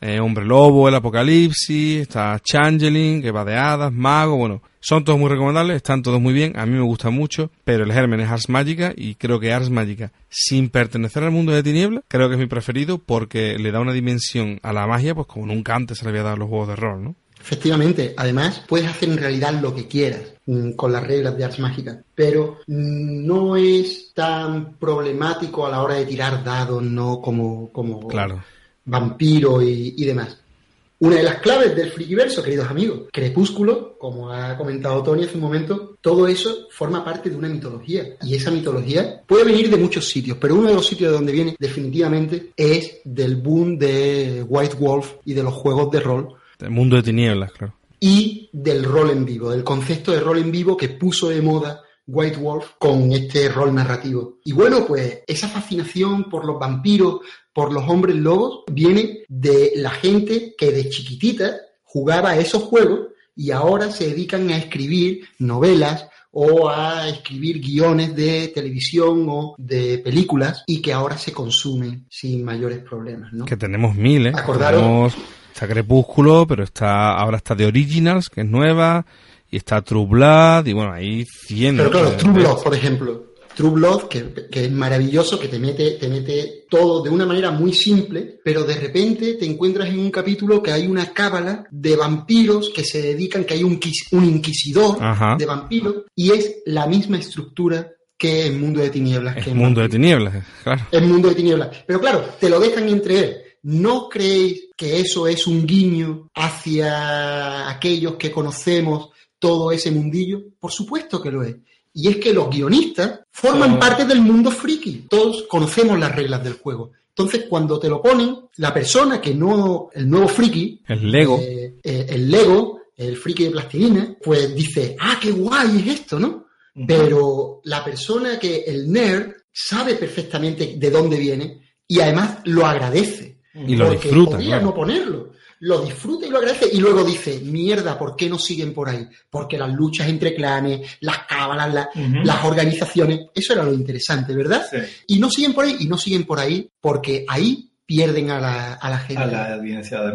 eh, Hombre Lobo, El Apocalipsis, está Changeling, que va de hadas, Mago, bueno, son todos muy recomendables, están todos muy bien, a mí me gusta mucho, pero el germen es Ars Magica y creo que Ars Magica, sin pertenecer al mundo de tiniebla, creo que es mi preferido porque le da una dimensión a la magia, pues como nunca antes se le había dado a los juegos de rol, ¿no? Efectivamente, además puedes hacer en realidad lo que quieras mm, con las reglas de Ars Magica, pero mm, no es tan problemático a la hora de tirar dados, no como, como claro vampiro y, demás. Una de las claves del frikiverso, queridos amigos, Crepúsculo, como ha comentado Tony hace un momento, todo eso forma parte de una mitología. Y esa mitología puede venir de muchos sitios, pero uno de los sitios de donde viene definitivamente es del boom de White Wolf y de los juegos de rol. El mundo de tinieblas, claro. Y del rol en vivo, del concepto de rol en vivo que puso de moda White Wolf con este rol narrativo. Y bueno, pues esa fascinación por los vampiros, por los hombres lobos, viene de la gente que de chiquitita jugaba a esos juegos y ahora se dedican a escribir novelas o a escribir guiones de televisión o de películas y que ahora se consumen sin mayores problemas, ¿no? Que tenemos mil, ¿eh? Tenemos, está Crepúsculo, pero está ahora está The Originals, que es nueva, y está True Blood, y bueno, hay 100. Pero claro, True Blood, por ejemplo. True Blood, que, es maravilloso, que te mete, te mete todo de una manera muy simple, pero de repente te encuentras en un capítulo que hay una cábala de vampiros que se dedican, que hay un, un inquisidor de vampiros, y es la misma estructura que el Mundo de Tinieblas. El Mundo de Tinieblas, claro. El Mundo de Tinieblas. Pero claro, te lo dejan entrever. ¿No creéis que eso es un guiño hacia aquellos que conocemos todo ese mundillo? Por supuesto que lo es. Y es que los guionistas forman parte del mundo friki. Todos conocemos las reglas del juego. Entonces, cuando te lo ponen, la persona que no, el nuevo friki, el Lego, eh, eh, el Lego, el friki de plastilina, pues dice, ah, qué guay es esto, ¿no? Pero la persona que, el nerd, sabe perfectamente de dónde viene y además lo agradece. Y lo disfruta. Podría no ponerlo lo disfruta y lo agradece y luego dice, mierda, ¿por qué no siguen por ahí? Porque las luchas entre clanes, las cábalas, las organizaciones, eso era lo interesante, ¿verdad? Y no siguen por ahí, y no siguen por ahí porque ahí pierden a la, a la gente. A la audiencia de.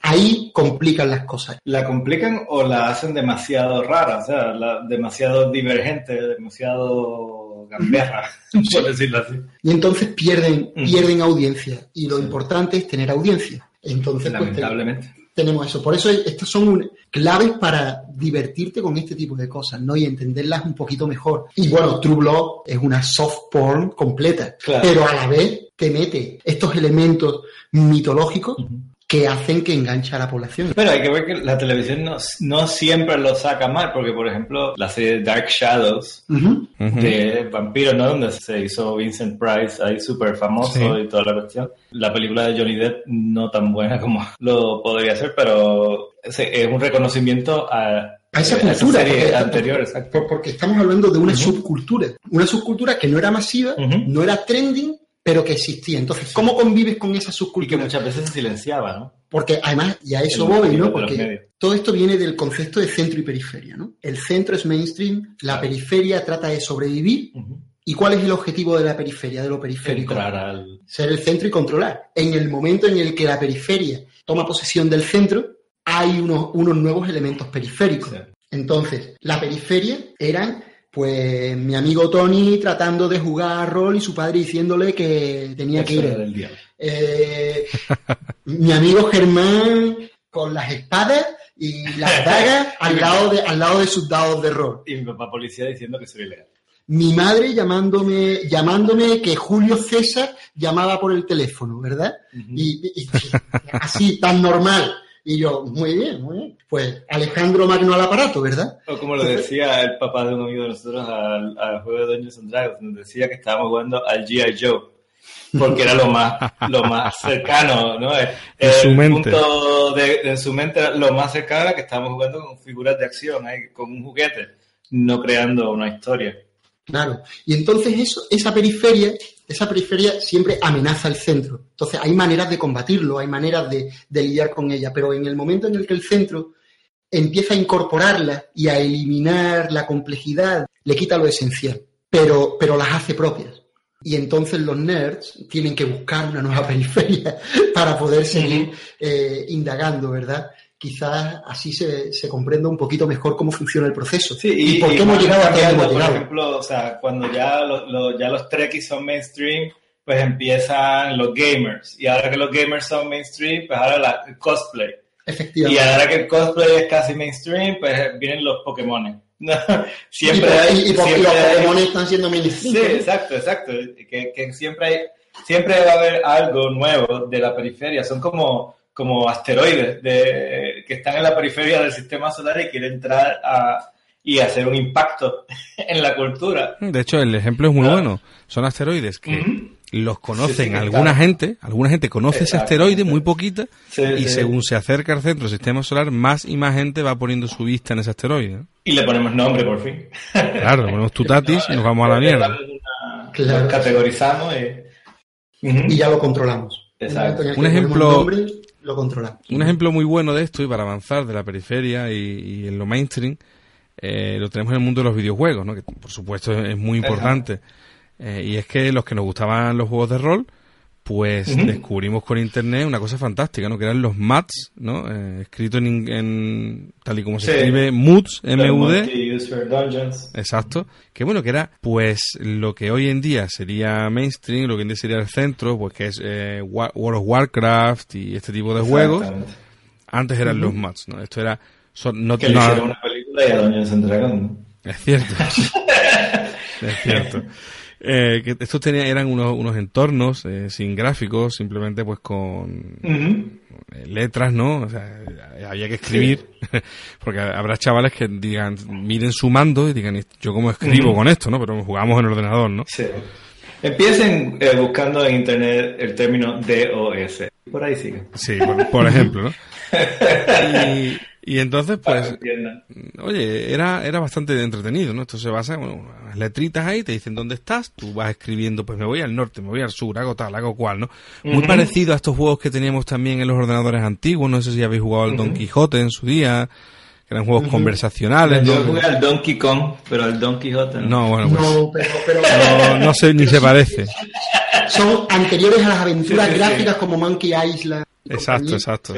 Ahí complican las cosas. La complican o la hacen demasiado rara, o sea, demasiado divergente, demasiado gamberra, por decirlo así. Y entonces pierden, pierden audiencia. Y lo importante es tener audiencia. Entonces, pues, Lamentablemente. tenemos eso. Por eso estas son claves para divertirte con este tipo de cosas, ¿no? Y entenderlas un poquito mejor. Y bueno, True Blood es una soft porn completa, pero a la vez te mete estos elementos mitológicos que hacen que enganche a la población. Pero hay que ver que la televisión no, siempre lo saca mal, porque por ejemplo la serie Dark Shadows de vampiros, ¿no? Donde se hizo Vincent Price ahí súper famoso y toda la cuestión. La película de Johnny Depp no tan buena como lo podría ser, pero es un reconocimiento a, a esa cultura porque, anterior, exacto. porque estamos hablando de una subcultura, una subcultura que no era masiva, no era trending, pero que existía. Entonces, ¿cómo convives con esa subcultura? Y que muchas veces se silenciaba, ¿no? Porque además, y a eso voy, ¿no? Porque todo esto viene del concepto de centro y periferia, ¿no? El centro es mainstream, la periferia trata de sobrevivir. ¿Y cuál es el objetivo de la periferia, de lo periférico? Ser el centro y controlar. En el momento en el que la periferia toma posesión del centro, hay unos, unos nuevos elementos periféricos. Entonces, la periferia eran pues mi amigo Tony tratando de jugar rol y su padre diciéndole que tenía que ir. Eh, mi amigo Germán con las espadas y las dagas al lado de al lado de sus dados de rol. Y mi papá policía diciendo que soy ilegal. Mi madre llamándome llamándome que Julio César llamaba por el teléfono, ¿verdad? y así tan normal. Y yo, muy bien, muy bien. Pues Alejandro Magno al aparato, ¿verdad? O como lo decía el papá de un amigo de nosotros al, juego de Dungeons and Dragons, nos decía que estábamos jugando al G.I. Joe porque era lo más lo más cercano, ¿no? El, en su mente. punto de, en su mente lo más cercano era que estábamos jugando con figuras de acción, con un juguete, no creando una historia. Claro. Y entonces eso, esa periferia, esa periferia siempre amenaza el centro. Entonces hay maneras de combatirlo, hay maneras de, lidiar con ella, pero en el momento en el que el centro empieza a incorporarla y a eliminar la complejidad, le quita lo esencial, pero, pero las hace propias. Y entonces los nerds tienen que buscar una nueva periferia para poder seguir eh, indagando, ¿verdad? Quizás así se, se, comprenda un poquito mejor cómo funciona el proceso. Sí, y, por qué hemos llegado a hemos Por ejemplo, o sea, cuando ya, los, ya los trekkies son mainstream, pues empiezan los gamers. Y ahora que los gamers son mainstream, pues ahora la, el cosplay. Efectivamente. Y ahora que el cosplay es casi mainstream, pues vienen los Pokémon. siempre y, hay, y, porque los Pokémon están siendo mainstream. Sí, exacto, exacto. Que, que siempre hay, siempre va a haber algo nuevo de la periferia. Son como como asteroides de, que están en la periferia del sistema solar y quieren entrar a, y hacer un impacto en la cultura. De hecho, el ejemplo es muy bueno. Son asteroides que los conocen alguna gente, alguna gente conoce ese asteroide, muy poquita, y según se acerca al centro del sistema solar, más y más gente va poniendo su vista en ese asteroide. Y le ponemos nombre, por fin. Claro, le ponemos tutatis y nos vamos a la mierda. Lo categorizamos y... ya lo controlamos. Un ejemplo lo controla. Un ejemplo muy bueno de esto y para avanzar de la periferia y, en lo mainstream eh, lo tenemos en el mundo de los videojuegos, ¿no? que por supuesto es muy importante. Eh, y es que los que nos gustaban los juegos de rol, pues descubrimos con internet una cosa fantástica, ¿no? Que eran los MATs, ¿no? Eh, escrito en, tal y como se escribe MUDs, M-U-D. Exacto. Que bueno, que era pues lo que hoy en día sería mainstream, lo que hoy en día sería el centro, pues que es eh, World of Warcraft y este tipo de juegos. Antes eran los MATs, ¿no? Esto era... no, que no, una película y a Es cierto. es cierto. Eh, que estos tenían, eran unos, unos entornos eh, sin gráficos, simplemente pues con eh, letras, ¿no? O sea, había que escribir, porque habrá chavales que digan, miren su mando y digan, yo cómo escribo con esto, ¿no? Pero jugamos en el ordenador, ¿no? Sí. Empiecen buscando en internet el término DOS. Por ahí sigue. Sí, por, ejemplo, ¿no? y, y entonces, pues, oye, era, era bastante entretenido, ¿no? Esto se basa en bueno, unas letritas ahí, te dicen dónde estás, tú vas escribiendo, pues me voy al norte, me voy al sur, hago tal, hago cual, ¿no? Muy parecido a estos juegos que teníamos también en los ordenadores antiguos, no sé si habéis jugado al Don Quijote en su día, que eran juegos conversacionales. Yo jugué al Donkey Kong, pero al Don Quijote no. bueno, pues, no, pero, pero, no, sé, ni se parece. Son anteriores a las aventuras gráficas como Monkey Island. Exacto, exacto.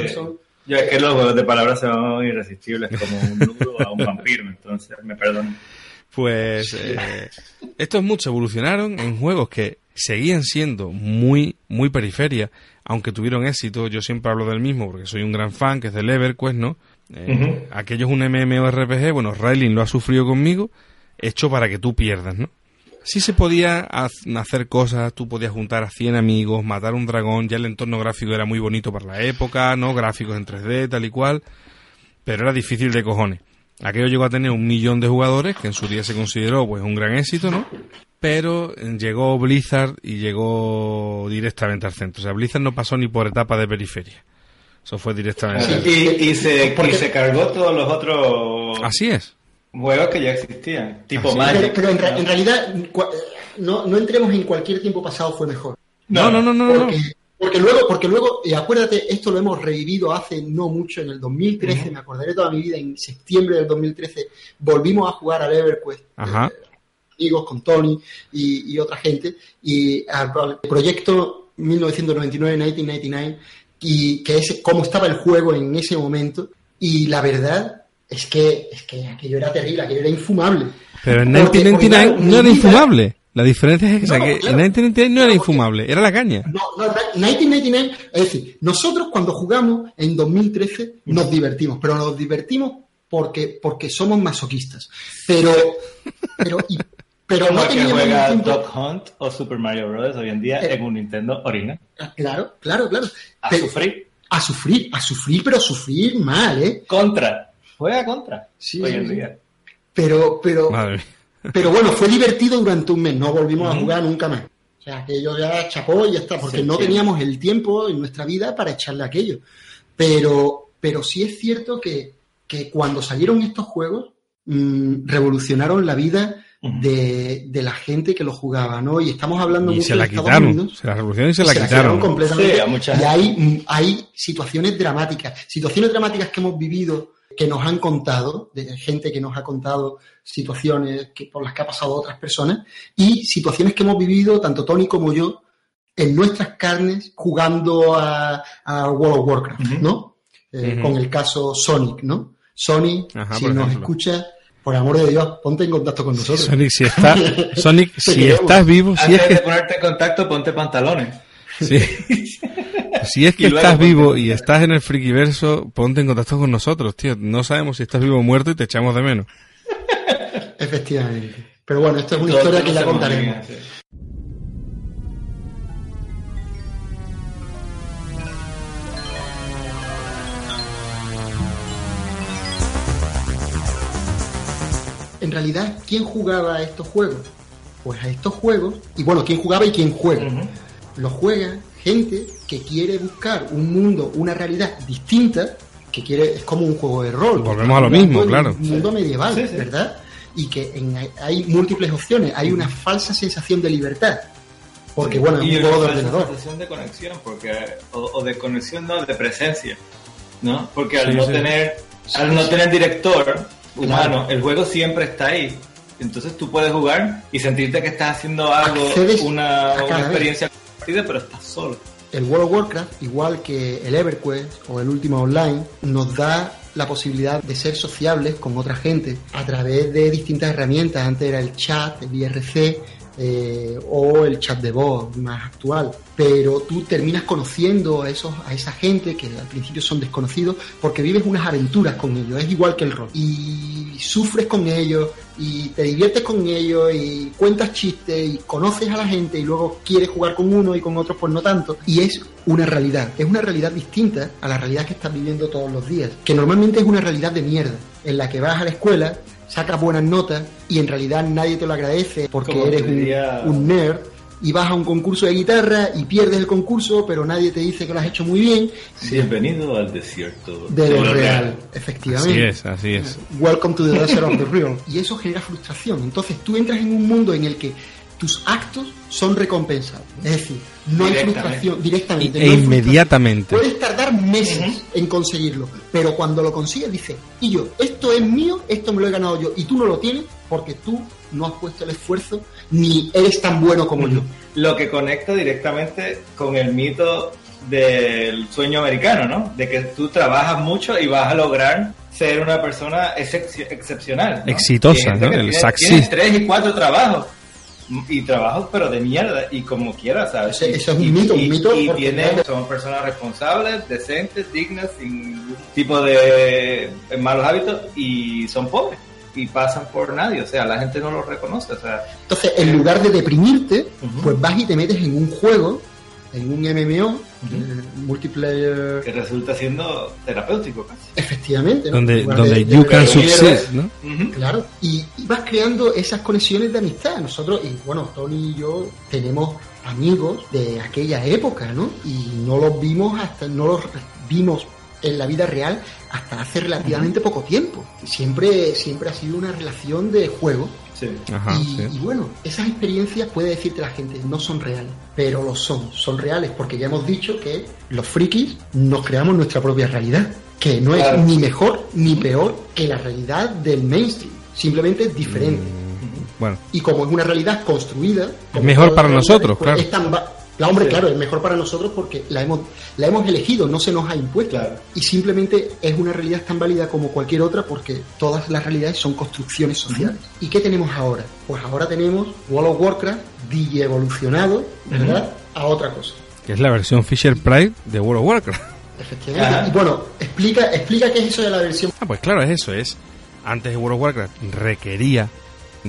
Yo es que los juegos de palabras son irresistibles como un nudo a un vampiro, entonces me perdono. Pues eh, estos muchos evolucionaron en juegos que seguían siendo muy, muy periferia, aunque tuvieron éxito. Yo siempre hablo del mismo porque soy un gran fan, que es del EverQuest, ¿no? Eh, aquello es un MMORPG, bueno, Railin lo ha sufrido conmigo, hecho para que tú pierdas, ¿no? Sí se podía hacer cosas, tú podías juntar a 100 amigos, matar un dragón, ya el entorno gráfico era muy bonito para la época, ¿no? Gráficos en 3D, tal y cual, pero era difícil de cojones. Aquello llegó a tener un millón de jugadores, que en su día se consideró pues un gran éxito, ¿no? Pero llegó Blizzard y llegó directamente al centro. O sea, Blizzard no pasó ni por etapa de periferia. Eso fue directamente. Y, se, y se cargó todos los otros. Así es juegos que ya existían, tipo Magic. Pero, en, realidad, no, no entremos en cualquier tiempo pasado fue mejor. No, no, no, no. Porque, porque luego, porque luego y acuérdate, esto lo hemos revivido hace no mucho, en el 2013, me acordaré toda mi vida, en septiembre del 2013, volvimos a jugar al EverQuest. Ajá. Eh, amigos, con Tony y, otra gente, y al proyecto 1999-1999, y que es cómo estaba el juego en ese momento, y la verdad es que, es que aquello era terrible, aquello era infumable. Pero en 1999 no era infumable. La diferencia es que, en 1999 no era infumable, era la caña. No, no, 1999, es decir, nosotros cuando jugamos en 2013 nos divertimos, pero nos divertimos porque, porque somos masoquistas. Pero, pero, pero no que juega Dog Hunt o Super Mario Bros. hoy en día eh, en un Nintendo original. Claro, claro, claro. A sufrir. A sufrir, a sufrir, pero sufrir mal, ¿eh? Contra. Juega contra. Sí. Hoy en día. Pero, pero, pero bueno, fue divertido durante un mes. No volvimos a jugar nunca más. O sea, aquello ya chapó y ya está, porque no teníamos el tiempo en nuestra vida para echarle aquello. Pero, pero sí es cierto que, que cuando salieron estos juegos, mm, revolucionaron la vida de, de, la gente que lo jugaba, ¿no? Y estamos hablando y se la quitaron, se la revolucionaron y se, la quitaron. completamente. y hay, hay situaciones dramáticas, situaciones dramáticas que hemos vivido que nos han contado, de gente que nos ha contado situaciones que, por las que ha pasado otras personas y situaciones que hemos vivido tanto Tony como yo en nuestras carnes jugando a, World of Warcraft, ¿no? Eh, con el caso Sonic, ¿no? Sonic, si nos escucha, por amor de Dios, ponte en contacto con nosotros. Sonic, si, está, Sonic, si estás vivo, si Antes de ponerte en contacto, ponte pantalones. Sí. si es que estás vivo y estás en el frikiverso, ponte en contacto con nosotros, tío. No sabemos si estás vivo o muerto y te echamos de menos. Efectivamente. Pero bueno, esto es una historia que ya contaremos. En realidad, ¿quién jugaba a estos juegos? Pues a estos juegos, y bueno, ¿quién jugaba y quién juega? Los juega gente que quiere buscar un mundo, una realidad distinta, que quiere, es como un juego de rol. Volvemos a lo mismo, claro. Un mundo medieval, ¿verdad? Y que hay múltiples opciones, hay una falsa sensación de libertad. Porque, bueno, es un juego de ordenador. sensación de conexión, porque, o, de conexión, no, de presencia, ¿no? Porque al no tener, al no tener director humano, el juego siempre está ahí. Entonces tú puedes jugar y sentirte que estás haciendo algo, una, una experiencia pero estás solo. El World of Warcraft, igual que el EverQuest o el Ultima Online, nos da la posibilidad de ser sociables con otra gente a través de distintas herramientas. Antes era el chat, el IRC, eh, o el chat de voz más actual. Pero tú terminas conociendo a, esos, a esa gente que al principio son desconocidos porque vives unas aventuras con ellos, es igual que el rol. Sufres con ellos y te diviertes con ellos y cuentas chistes y conoces a la gente y luego quieres jugar con uno y con otros pues no tanto. Y es una realidad, es una realidad distinta a la realidad que estás viviendo todos los días, que normalmente es una realidad de mierda, en la que vas a la escuela sacas buenas notas y en realidad nadie te lo agradece porque eres un, nerd y vas a un concurso de guitarra y pierdes el concurso, pero nadie te dice que lo has hecho muy bien. Bienvenido al desierto de, lo, real. efectivamente. Así es, así es. Welcome to the desert of the real. Y eso genera frustración. Entonces tú entras en un mundo en el que tus actos son recompensados. Es decir, no hay frustración directamente. E inmediatamente. Puedes tardar meses en conseguirlo, pero cuando lo consigues dices, y yo, esto es mío, esto me lo he ganado yo, y tú no lo tienes porque tú no has puesto el esfuerzo ni eres tan bueno como yo. Lo que conecta directamente con el mito del sueño americano, ¿no? De que tú trabajas mucho y vas a lograr ser una persona excepcional. Exitosa, ¿no? El tiene, tres y cuatro trabajos. Y trabajos, pero de mierda, y como quiera, ¿sabes? Eso es un mito, un mito. Y, tiene, son personas responsables, decentes, dignas, sin ningún tipo de malos hábitos, y son pobres y pasan por nadie, o sea, la gente no lo reconoce, o sea. Entonces, en lugar de deprimirte, pues vas y te metes en un juego en un MMO, multiplayer. Que resulta siendo terapéutico casi. Efectivamente, ¿no? Donde, donde you can succeed, ¿no? Claro, y, vas creando esas conexiones de amistad. Nosotros, y bueno, Tony y yo tenemos amigos de aquella época, ¿no? Y no los vimos hasta, no los vimos en la vida real hasta hace relativamente poco tiempo. Siempre, siempre ha sido una relación de juego y, bueno, esas experiencias puede decirte la gente, no son reales, pero lo son, son reales, porque ya hemos dicho que los frikis nos creamos nuestra propia realidad, que no es ni mejor ni peor que la realidad del mainstream, simplemente es diferente. Mm, bueno. Y como es una realidad construida... Es mejor para nosotros, pues claro. La hombre, claro, es mejor para nosotros porque la hemos, la hemos elegido, no se nos ha impuesto. Y simplemente es una realidad tan válida como cualquier otra porque todas las realidades son construcciones sociales. ¿Y qué tenemos ahora? Pues ahora tenemos World of Warcraft evolucionado, ¿verdad? A otra cosa. Que es la versión Fisher Price de World of Warcraft. Efectivamente. Y bueno, explica, explica qué es eso de la versión. Ah, pues claro, es eso, es. Antes de World of Warcraft requería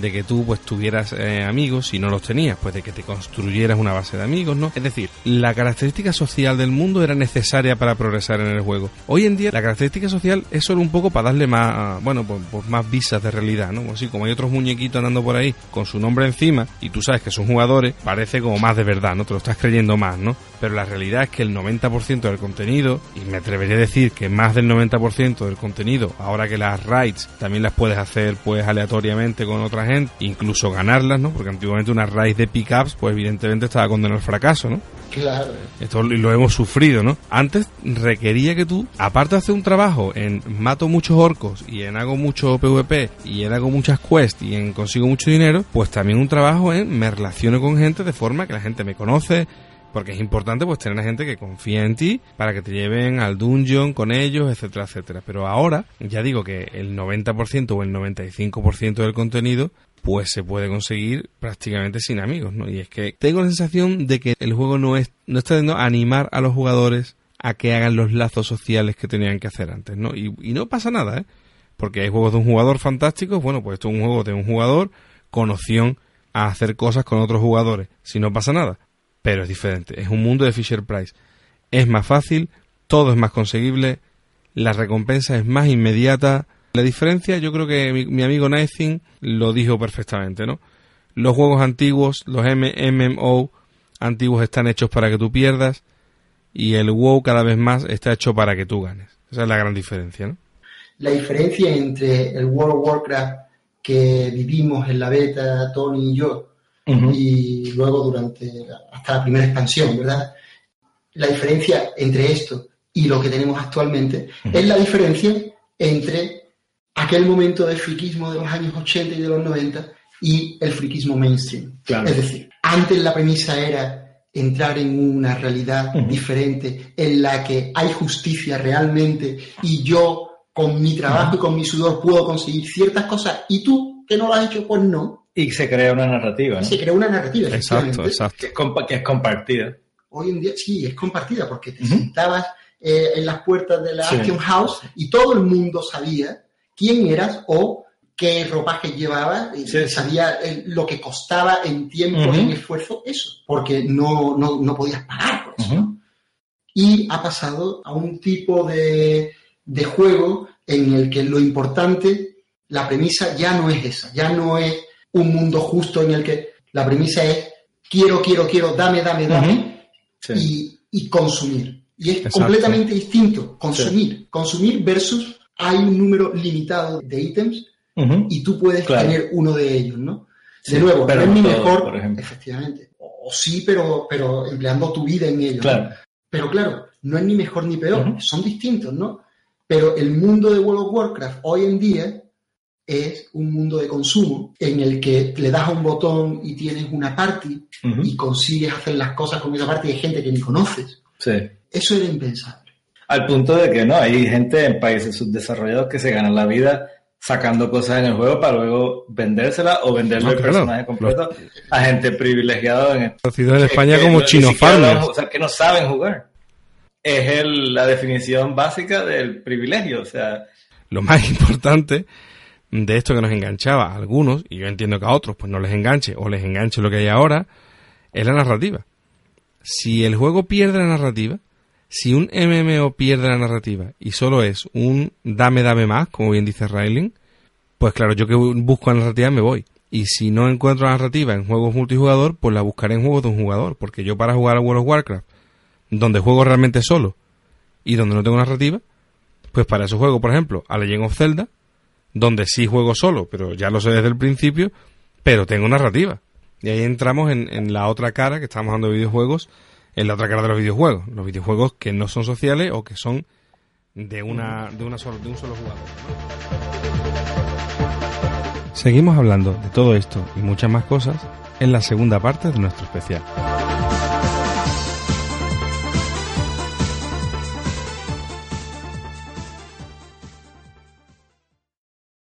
de que tú pues tuvieras eh, amigos si no los tenías, pues de que te construyeras una base de amigos, ¿no? Es decir, la característica social del mundo era necesaria para progresar en el juego. Hoy en día la característica social es solo un poco para darle más, bueno, pues, pues, más visas de realidad, ¿no? Así como hay otros muñequitos andando por ahí con su nombre encima y tú sabes que son jugadores, parece como más de verdad, ¿no? Te lo estás creyendo más, ¿no? Pero la realidad es que el 90% del contenido, y me atrevería a decir que más del 90% del contenido, ahora que las raids también las puedes hacer pues aleatoriamente con otras gente, incluso ganarlas, ¿no? Porque antiguamente una raíz de pickups, pues evidentemente estaba condenado al fracaso, ¿no? Claro. Esto lo hemos sufrido, ¿no? Antes requería que tú, aparte de hacer un trabajo en mato muchos orcos y en hago mucho PvP y en hago muchas quests y en consigo mucho dinero, pues también un trabajo en me relaciono con gente de forma que la gente me conoce, porque es importante pues tener a gente que confía en ti para que te lleven al dungeon con ellos, etcétera, etcétera. Pero ahora, ya digo que el 90% o el 95% del contenido pues se puede conseguir prácticamente sin amigos, ¿no? Y es que tengo la sensación de que el juego no es no está dando animar a los jugadores a que hagan los lazos sociales que tenían que hacer antes, ¿no? Y, y no pasa nada, ¿eh? Porque hay juegos de un jugador fantásticos, bueno, pues esto es un juego de un jugador con opción a hacer cosas con otros jugadores, si no pasa nada pero es diferente. Es un mundo de Fisher Price. Es más fácil, todo es más conseguible, la recompensa es más inmediata. La diferencia, yo creo que mi, amigo Nathan lo dijo perfectamente, ¿no? Los juegos antiguos, los MMO antiguos están hechos para que tú pierdas y el WoW cada vez más está hecho para que tú ganes. Esa es la gran diferencia, ¿no? La diferencia entre el World of Warcraft que vivimos en la beta, Tony y yo, y luego durante hasta la primera expansión, ¿verdad? La diferencia entre esto y lo que tenemos actualmente es la diferencia entre aquel momento de friquismo de los años 80 y de los 90 y el friquismo mainstream. Es decir, antes la premisa era entrar en una realidad diferente en la que hay justicia realmente y yo con mi trabajo y con mi sudor puedo conseguir ciertas cosas y tú que no lo has hecho, pues no. Y se crea una narrativa. Se crea una narrativa, exacto, exacto. Que, es compartida. Hoy en día sí, es compartida porque te sentabas eh, en las puertas de la Action House y todo el mundo sabía quién eras o qué ropaje llevabas, y sabía eh, lo que costaba en tiempo y en esfuerzo eso, porque no, no, podías pagar por eso. Y ha pasado a un tipo de, de juego en el que lo importante, la premisa ya no es esa, ya no es un mundo justo en el que la premisa es quiero, quiero, quiero, dame, dame, dame y, consumir. Y es completamente distinto consumir. Consumir versus hay un número limitado de ítems y tú puedes tener uno de ellos, ¿no? De nuevo, pero no es ni mejor, efectivamente. O, sí, pero, pero empleando tu vida en ello. Pero claro, no es ni mejor ni peor, son distintos, ¿no? Pero el mundo de World of Warcraft hoy en día es un mundo de consumo en el que le das a un botón y tienes una party y consigues hacer las cosas con esa party de gente que ni conoces. Sí. Eso era impensable. Al punto de que no, hay gente en países subdesarrollados que se ganan la vida sacando cosas en el juego para luego vendérsela o venderle el personaje completo a gente privilegiada en, en España como chino O sea, que no saben jugar. Es la definición básica del privilegio, o sea... Lo más importante de esto que nos enganchaba a algunos, y yo entiendo que a otros pues no les enganche o les enganche lo que hay ahora, es la narrativa. Si el juego pierde la narrativa, si un MMO pierde la narrativa y solo es un dame, dame más, como bien dice Railing, pues claro, yo que busco la narrativa me voy. Y si no encuentro la narrativa en juegos multijugador, pues la buscaré en juegos de un jugador. Porque yo para jugar a World of Warcraft, donde juego realmente solo y donde no tengo narrativa, pues para eso juego, por ejemplo, a Legend of Zelda, donde sí juego solo, pero ya lo sé desde el principio, pero tengo narrativa. Y ahí entramos en, en la otra cara que estamos hablando de videojuegos, en la otra cara de los videojuegos, los videojuegos que no son sociales o que son de una de una solo, de un solo jugador. Seguimos hablando de todo esto y muchas más cosas en la segunda parte de nuestro especial.